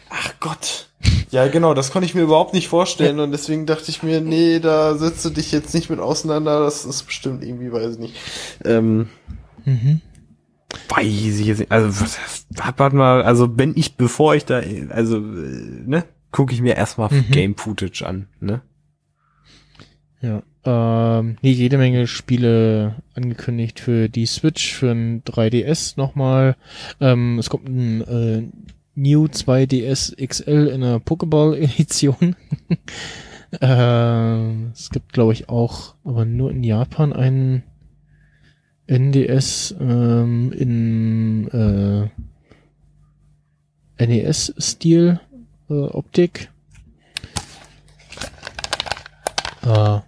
Ach Gott. Ja, genau, das konnte ich mir überhaupt nicht vorstellen und deswegen dachte ich mir, nee, da setzt du dich jetzt nicht mit auseinander, das ist bestimmt irgendwie, weiß ich nicht. Ähm, Mhm. Weiß ich jetzt nicht. Also, warte mal, also wenn ich, bevor ich da, also, äh, ne, gucke ich mir erstmal Mhm. Game Footage an, ne? Ja. Ähm, nee, jede Menge Spiele angekündigt für die Switch, für ein 3DS nochmal. Ähm, es kommt ein äh, New 2DS XL in einer Pokéball-Edition. [LAUGHS] ähm, es gibt, glaube ich, auch, aber nur in Japan einen NDS ähm, in äh, NES-Stil äh, Optik. ja.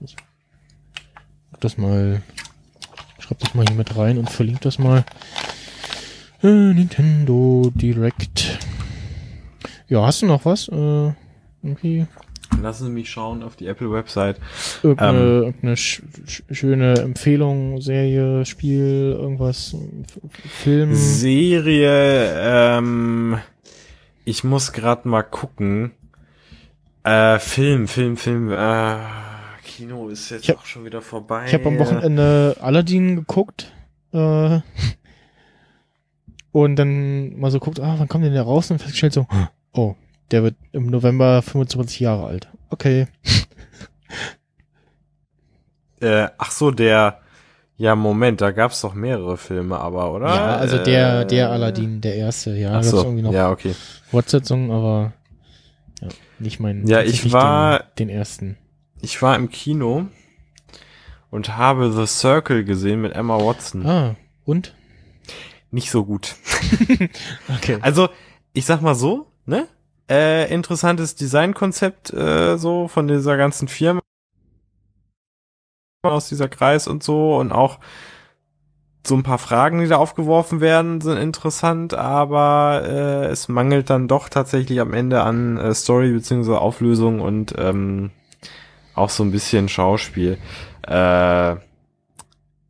Ich Mach das mal, schreib das mal hier mit rein und verlinke das mal. Äh, Nintendo Direct. Ja, hast du noch was? Äh, irgendwie Lassen Sie mich schauen auf die Apple-Website. irgendeine, Ähm. irgendeine sch sch schöne Empfehlung, Serie, Spiel, irgendwas, Film? Serie, ähm, ich muss gerade mal gucken. Äh, Film, Film, Film, äh, Kino ist jetzt hab- auch schon wieder vorbei. Ich habe am Wochenende Aladdin geguckt. Äh, [LAUGHS] und dann mal so guckt, ah, wann kommt denn der raus? Und festgestellt so, oh, der wird im November 25 Jahre alt. Okay. [LAUGHS] Äh, ach so, der, ja, Moment, da gab's doch mehrere Filme, aber, oder? Ja, also der, Äh, der Aladdin, der erste, ja. Ach so, irgendwie noch ja, okay. Fortsetzungen, aber ja, nicht mein. Ja, ich war- den, den ersten. Ich war im Kino und habe The Circle gesehen mit Emma Watson. Ah, und? Nicht so gut. [LAUGHS] Okay. Also, ich sag mal so, ne? Äh, interessantes Designkonzept äh, so von dieser ganzen Firma aus dieser Kreis und so und auch so ein paar Fragen, die da aufgeworfen werden, sind interessant, aber äh, es mangelt dann doch tatsächlich am Ende an äh, Story beziehungsweise Auflösung und ähm, auch so ein bisschen Schauspiel. Äh,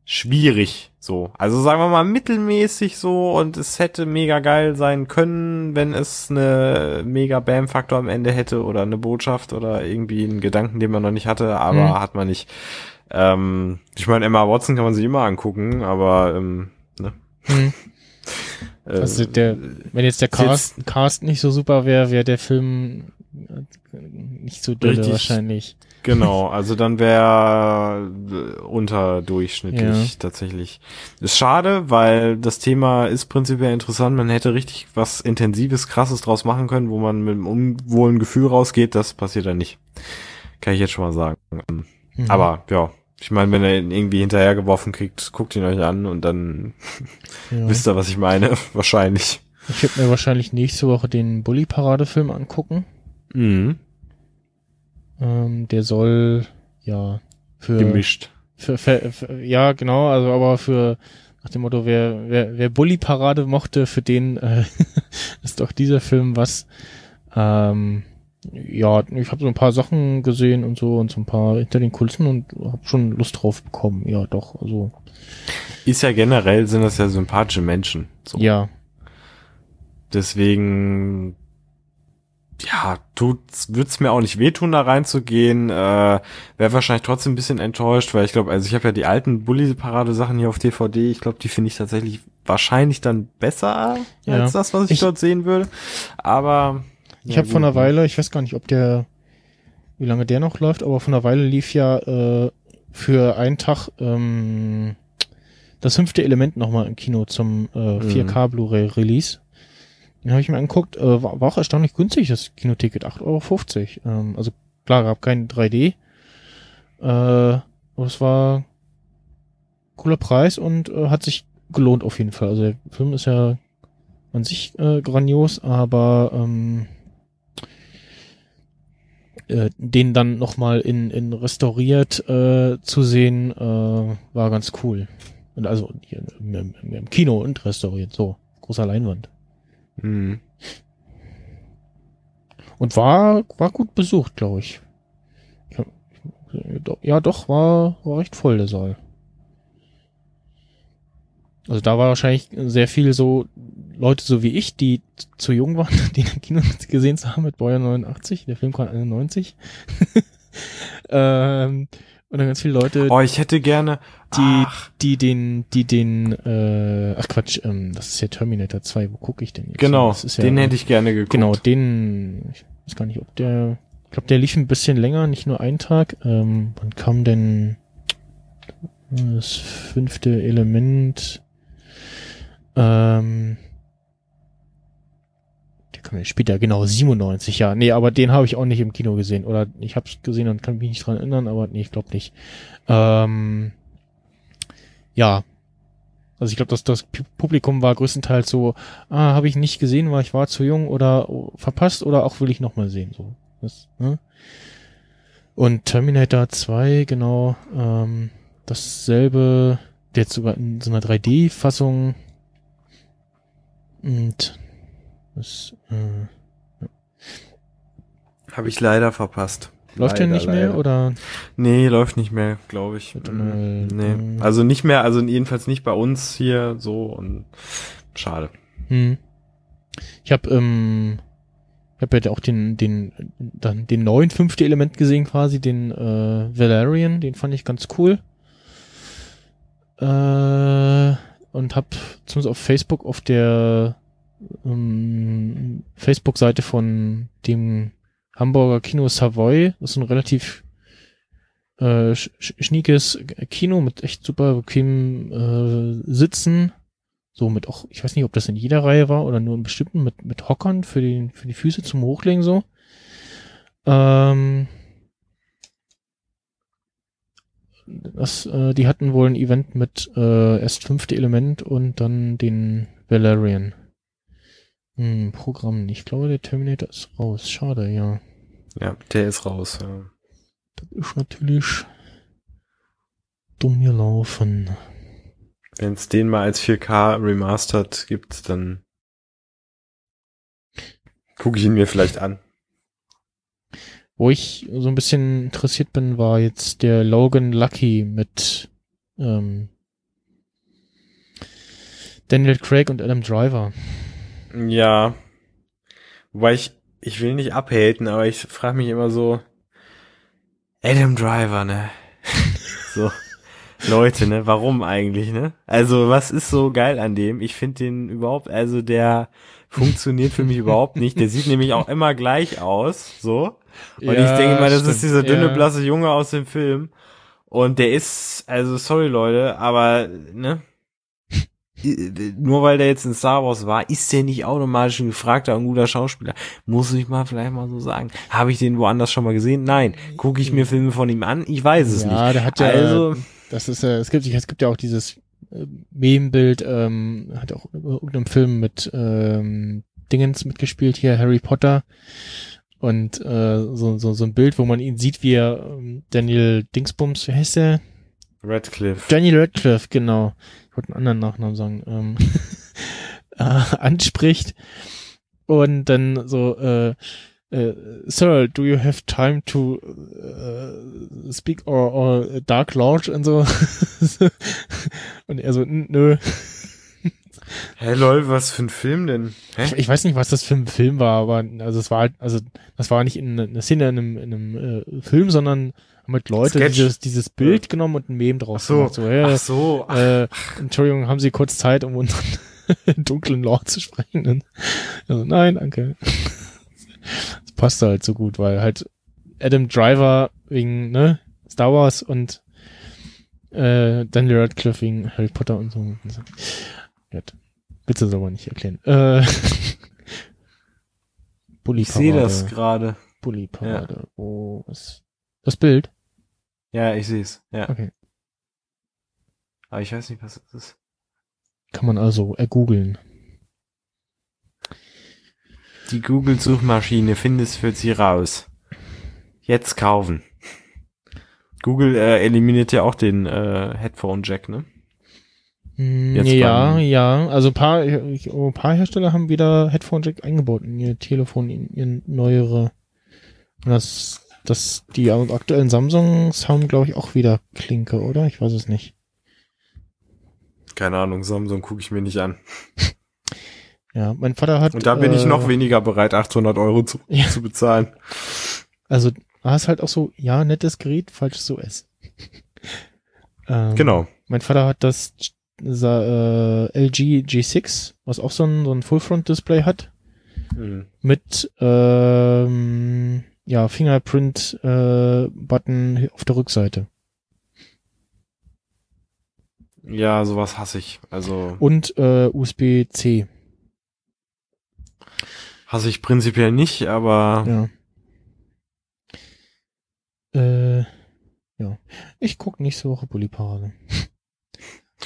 schwierig so. Also sagen wir mal mittelmäßig so und es hätte mega geil sein können, wenn es eine mega Bam-Faktor am Ende hätte oder eine Botschaft oder irgendwie einen Gedanken, den man noch nicht hatte, aber Mhm. hat man nicht. Ähm, ich meine, Emma Watson kann man sich immer angucken, aber ähm, ne? Hm. [LAUGHS] Äh, Also der, wenn jetzt der ist jetzt- Cast, Cast nicht so super wäre, wäre der Film nicht so dolle wahrscheinlich. Genau, also dann wäre äh, unterdurchschnittlich Ja. tatsächlich. Ist schade, weil das Thema ist prinzipiell interessant. Man hätte richtig was Intensives, Krasses draus machen können, wo man mit einem unwohlen Gefühl rausgeht. Das passiert dann nicht. Kann ich jetzt schon mal sagen. Mhm. Aber ja, ich meine, wenn er ihn irgendwie hinterhergeworfen kriegt, guckt ihn euch an und dann [LAUGHS] ja. wisst ihr, was ich meine. [LAUGHS] Wahrscheinlich. ich werde mir wahrscheinlich nächste Woche den Bully-Parade-Film angucken. Mhm. Ähm, der soll ja für, Gemischt. für, für, für ja genau, also aber für nach dem Motto, wer wer, wer Bully-Parade mochte, für den äh, [LAUGHS] ist doch dieser Film was. Ähm, ja, ich habe so ein paar Sachen gesehen und so und so ein paar hinter den Kulissen und habe schon Lust drauf bekommen. Ja, doch, also Ist ja generell, sind das ja sympathische Menschen. So. ja, Deswegen, ja, tut's, wird's mir auch nicht wehtun, da reinzugehen. Äh, Wäre wahrscheinlich trotzdem ein bisschen enttäuscht, weil ich glaube, also ich habe ja die alten Bully-Parade-Sachen hier auf DVD. Ich glaube, die finde ich tatsächlich wahrscheinlich dann besser Ja. als das, was ich, Ich- dort sehen würde. Aber Ich ja, habe vor gut, einer Weile, ich weiß gar nicht, ob der, wie lange der noch läuft, aber vor einer Weile lief ja äh, für einen Tag ähm, das fünfte Element nochmal im Kino zum äh, 4K Blu-ray Release. Den habe ich mir angeguckt, äh, war, war auch erstaunlich günstig, das Kinoticket, 8,50 Euro. Ähm, also klar, gab kein 3D. Äh, aber es war cooler Preis und äh, hat sich gelohnt auf jeden Fall. Also der Film ist ja an sich äh, grandios, aber ähm, äh, den dann nochmal in, in restauriert äh, zu sehen, war ganz cool. Und also im, im, im Kino und restauriert, so. Großer Leinwand. Mhm. Und war, war gut besucht, glaube ich. Ja, doch- war, war recht voll der Saal. Also da war wahrscheinlich sehr viel so Leute so wie ich, die zu jung waren, [LAUGHS] den im Kino gesehen zu haben mit Boyer 89, der Film kam 91. [LAUGHS] ähm, und dann ganz viele Leute, Oh, ich hätte gerne. die, Ach, die den, die den, äh, ach Quatsch, ähm, das ist ja Terminator 2, wo gucke ich denn jetzt? genau, ja, den hätte ich gerne geguckt. Genau, den, ich weiß gar nicht, ob der, ich glaube, der lief ein bisschen länger, nicht nur einen Tag. Ähm, wann kam denn das fünfte Element? Ähm, ja später, genau, 97, ja. Nee, aber den habe ich auch nicht im Kino gesehen. Oder ich habe es gesehen und kann mich nicht dran erinnern, aber nee, ich glaube nicht. Ähm, ja. Also ich glaube, dass das Pu- Publikum war größtenteils so, ah, habe ich nicht gesehen, weil ich war zu jung oder verpasst oder auch will ich noch mal sehen. So. Das, ne? Und Terminator 2, genau, ähm, dasselbe, jetzt sogar in so einer 3D-Fassung. Und das äh, Habe ich leider verpasst. läuft der Leider, nicht mehr leider. oder? Nee, läuft nicht mehr, glaube ich. Mhm. mal, Nee. Also nicht mehr, also jedenfalls nicht bei uns hier so und schade. Hm. Ich habe ähm, ich habe ja auch den den dann den neuen fünfte Element gesehen quasi, den äh, Valerian, den fand ich ganz cool. Äh, und habe zumindest auf Facebook auf der ähm, Facebook-Seite von dem Hamburger Kino Savoy, das ist ein relativ äh, sch sch- schniekes Kino mit echt super bequemen äh, Sitzen, so mit auch, ich weiß nicht, ob das in jeder Reihe war oder nur in bestimmten, mit, mit Hockern für die, für die Füße zum Hochlegen so. Ähm, das, äh, die hatten wohl ein Event mit äh, erst fünfte Element und dann den Valerian. Hm, Programm. Ich glaube, der Terminator ist raus. Schade, ja. Ja, der ist raus. Ja. Das ist natürlich dumm gelaufen. Wenn es den mal als 4K remastered gibt, dann gucke ich ihn mir vielleicht an. Wo ich so ein bisschen interessiert bin, war jetzt der Logan Lucky mit ähm, Daniel Craig und Adam Driver. Ja. Wobei ich, ich will nicht abhaten, aber ich frage mich immer so, Adam Driver, ne? [LAUGHS] so. Leute, ne? Warum eigentlich, ne? Also, was ist so geil an dem? Ich finde den überhaupt, also der funktioniert für mich überhaupt nicht. Der sieht nämlich auch immer gleich aus, so. Und ich denke mal, das ist dieser dünne, Ja. blasse Junge aus dem Film. Und der ist, also sorry Leute, aber, ne? Nur weil der jetzt in Star Wars war, ist der nicht automatisch ein gefragter und guter Schauspieler. Muss ich mal vielleicht mal so sagen. Habe ich den woanders schon mal gesehen? Nein. Gucke ich mir Filme von ihm an? Ich weiß es ja, nicht. der hat ja, Also, das ist ja, es gibt, es gibt ja auch dieses äh, Meme-Bild, ähm, hat auch in irgendeinem Film mit ähm, Dingens mitgespielt hier, Harry Potter. Und äh, so, so, so ein Bild, wo man ihn sieht, wie er ähm, Daniel Dingsbums, wie heißt der? Radcliffe. Daniel Radcliffe, genau. Ich wollte einen anderen Nachnamen sagen. Ähm, [LAUGHS] äh, anspricht und dann so, äh, äh, Sir, do you have time to äh, speak or, or Dark Lord und so? [LAUGHS] und er so, "N- nö. Hä, lol, was für ein Film denn? Hä? Ich, ich weiß nicht, was das für ein Film war, aber also es war halt, also das war nicht in einer Szene in einem, in einem äh, Film, sondern haben halt Leute Sketch. dieses, dieses Bild genommen und ein Meme draus so, gemacht. So, ja, ach so. Ach, äh, Entschuldigung, haben Sie kurz Zeit, um unseren [LAUGHS] dunklen Lord zu sprechen? Und, also, nein, danke. Das passt halt so gut, weil halt Adam Driver wegen, ne, Star Wars und äh, Daniel Radcliffe wegen Harry Potter und so. Willst du das aber nicht erklären. Äh, [LAUGHS] ich sehe das gerade. Bully Parade. Wo ist das Bild? Ja, ich sehe es. Ja. Okay. Aber ich weiß nicht, was das ist. Kann man also ergoogeln. Die Google-Suchmaschine findet es für Sie raus. Jetzt kaufen. Google äh, eliminiert ja auch den äh, Headphone-Jack, ne? Hm, Jetzt ja, beim- ja. Also ein paar, ich- ein paar Hersteller haben wieder Headphone Jack eingebaut in ihr Telefon, in ihr neuere. Und das, das, die aktuellen Samsungs haben, glaube ich, auch wieder Klinke, oder? Ich weiß es nicht. Keine Ahnung, Samsung gucke ich mir nicht an. [LAUGHS] Ja, mein Vater hat. Und da bin ich äh, noch weniger bereit, 800 Euro zu, Ja. zu bezahlen. Also, da ist halt auch so, ja, nettes Gerät, falsches OS. [LAUGHS] ähm, Genau. Mein Vater hat das sa- äh, LG G6, was auch so ein, so ein Full-Front-Display hat. Hm. mit ähm, ja Fingerprint äh, Button auf der Rückseite Ja, sowas hasse ich. Also und äh, USB-C. hasse ich prinzipiell nicht, aber Ja. Äh, ja. Ich guck nächste Woche Bully Parade.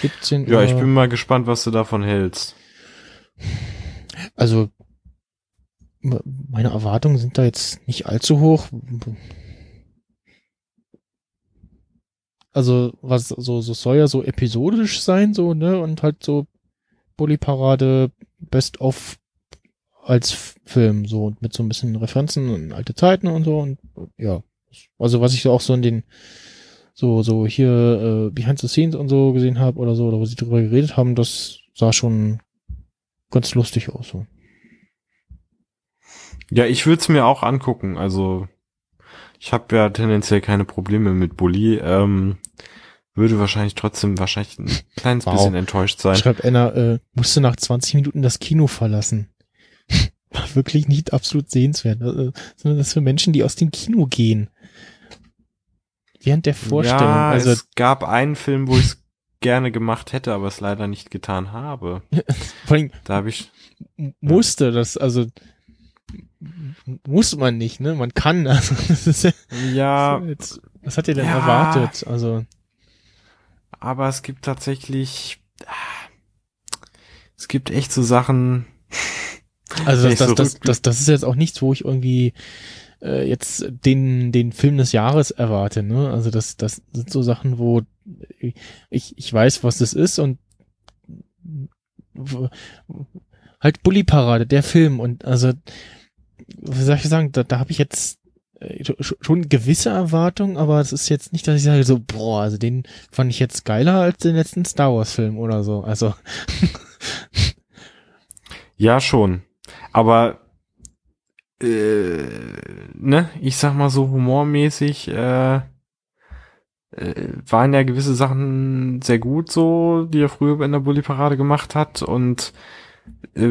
17 ja, ich bin mal gespannt, was du davon hältst. also meine Erwartungen sind da jetzt nicht allzu hoch. Also, was so, so soll ja so episodisch sein, so, ne? Und halt so Bully-Parade Best of als Film, so und mit so ein bisschen Referenzen in alte Zeiten und so und ja. Also was ich so auch so in den so, so hier äh, Behind the Scenes und so gesehen habe oder so, oder wo sie drüber geredet haben, das sah schon ganz lustig aus. So. Ja, ich würde es mir auch angucken. Also ich habe ja tendenziell keine Probleme mit Bully. Ähm, würde wahrscheinlich trotzdem wahrscheinlich ein [LAUGHS] kleines Wow. bisschen enttäuscht sein. Schreibt einer, äh, musste nach 20 Minuten das Kino verlassen. [LAUGHS] War wirklich nicht absolut sehenswert. Äh, sondern das für Menschen, die aus dem Kino gehen. Während der Vorstellung. Ja, also es gab einen Film, wo ich es [LAUGHS] gerne gemacht hätte, aber es leider nicht getan habe. [LAUGHS] vor allem Da habe ich musste das, also muss man nicht, ne? Man kann. [LAUGHS] Also, das ist ja, ja, jetzt, was hat ihr denn Ja. erwartet? Also, aber es gibt tatsächlich ah, es gibt echt so Sachen. Also das, das, das, das, das ist jetzt auch nichts, wo ich irgendwie äh, jetzt den, den Film des Jahres erwarte. Ne? Also das, das sind so Sachen, wo ich, ich weiß, was das ist und halt Bully Parade, der Film und also wie soll ich sagen, da, da habe ich jetzt äh, sch- schon gewisse Erwartungen, aber es ist jetzt nicht, dass ich sage so, boah, also den fand ich jetzt geiler als den letzten Star Wars Film oder so. Also Ja, schon. Aber äh, ne, ich sag mal so humormäßig äh, äh, waren ja gewisse Sachen sehr gut so, die er früher in der Bully-Parade gemacht hat und äh,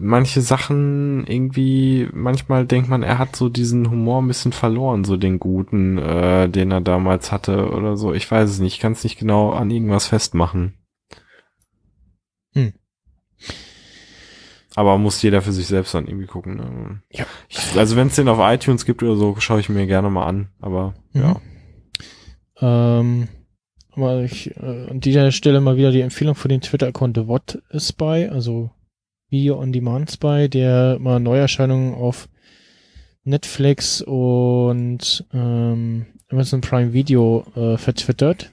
manche Sachen irgendwie, manchmal denkt man, er hat so diesen Humor ein bisschen verloren, so den guten, äh, den er damals hatte oder so. Ich weiß es nicht, ich kann es nicht genau an irgendwas festmachen. Hm. Aber muss jeder für sich selbst dann irgendwie gucken. Ne? Ja. Ich, also wenn es den auf iTunes gibt oder so, schaue ich mir gerne mal an. Aber Mhm. ja. Ähm, aber ich, äh, an dieser Stelle mal wieder die Empfehlung für den Twitter-Account The What Spy, also Video on Demand Spy, der mal Neuerscheinungen auf Netflix und ähm, Amazon Prime Video äh, vertwittert.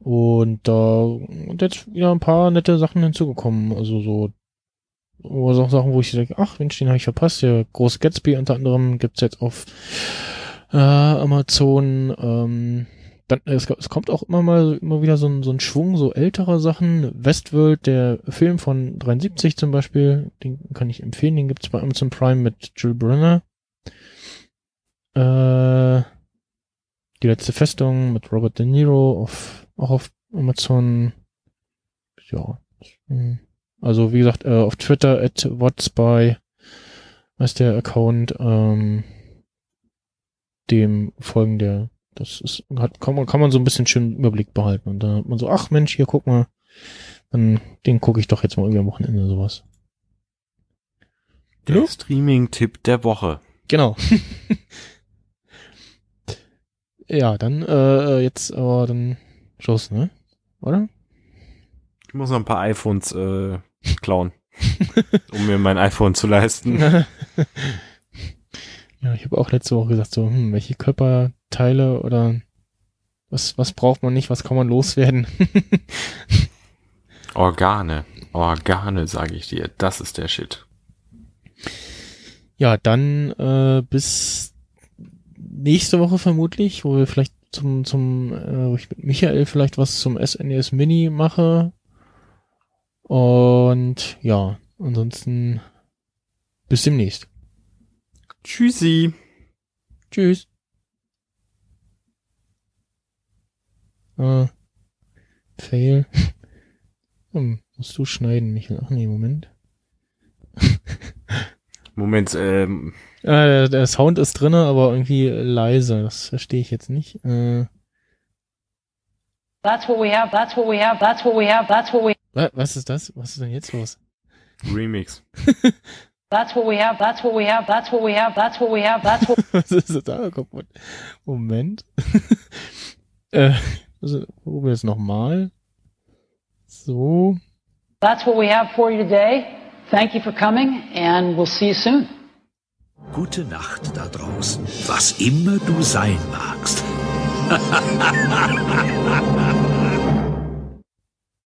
Und da sind jetzt wieder ein paar nette Sachen hinzugekommen. Also so oder so Sachen, wo ich denke, ach Mensch, den habe ich verpasst. Der große Gatsby unter anderem gibt's jetzt auf äh, Amazon. Ähm, dann, es, es kommt auch immer mal immer wieder so ein, so ein Schwung so älterer Sachen. Westworld, der Film von 73 zum Beispiel, den kann ich empfehlen. Den gibt's bei Amazon Prime mit Jill Brenner. Äh, die letzte Festung mit Robert De Niro auf, auch auf Amazon. Ja. Also wie gesagt, äh, auf Twitter at whatspy heißt der Account. Ähm, dem folgen der, das ist, hat, kann man, kann man so ein bisschen schön Überblick behalten. Und dann hat man so, ach Mensch, hier guck mal, dann, den gucke ich doch jetzt mal irgendwie am Wochenende sowas. Der. Streaming-Tipp der Woche. Genau. [LAUGHS] ja, dann, äh, jetzt aber dann Schluss, ne? Oder? Ich muss noch ein paar iPhones äh, klauen, [LAUGHS] um mir mein iPhone zu leisten. [LAUGHS] ja, ich habe auch letzte Woche gesagt, so, hm, welche Körperteile oder was, was braucht man nicht, was kann man loswerden? [LAUGHS] Organe. Organe, sage ich dir. Das ist der Shit. Ja, dann äh, bis nächste Woche vermutlich, wo wir vielleicht zum, zum, äh, wo ich mit Michael vielleicht was zum SNES Mini mache. Und ja, ansonsten bis demnächst. Tschüssi. Tschüss. Äh, fail. [LAUGHS] Hm, musst du schneiden, Michael. Ach nee, Moment. [LAUGHS] Moment, ähm, Äh, der, der Sound ist drinne, aber irgendwie leise. Das verstehe ich jetzt nicht. Äh, That's what we have. That's what we have. That's what we have. That's what we. wa- was ist das? Was ist denn jetzt los? Remix. [LAUGHS] That's what we have. That's what we have. That's what we have. That's what we have. That's what. [LAUGHS] Was ist da kaputt? Moment. [LAUGHS] äh, also, probieren wir jetzt nochmal. So. That's what we have for you today. Thank you for coming, and we'll see you soon. Gute Nacht da draußen, was immer du sein magst. [LAUGHS]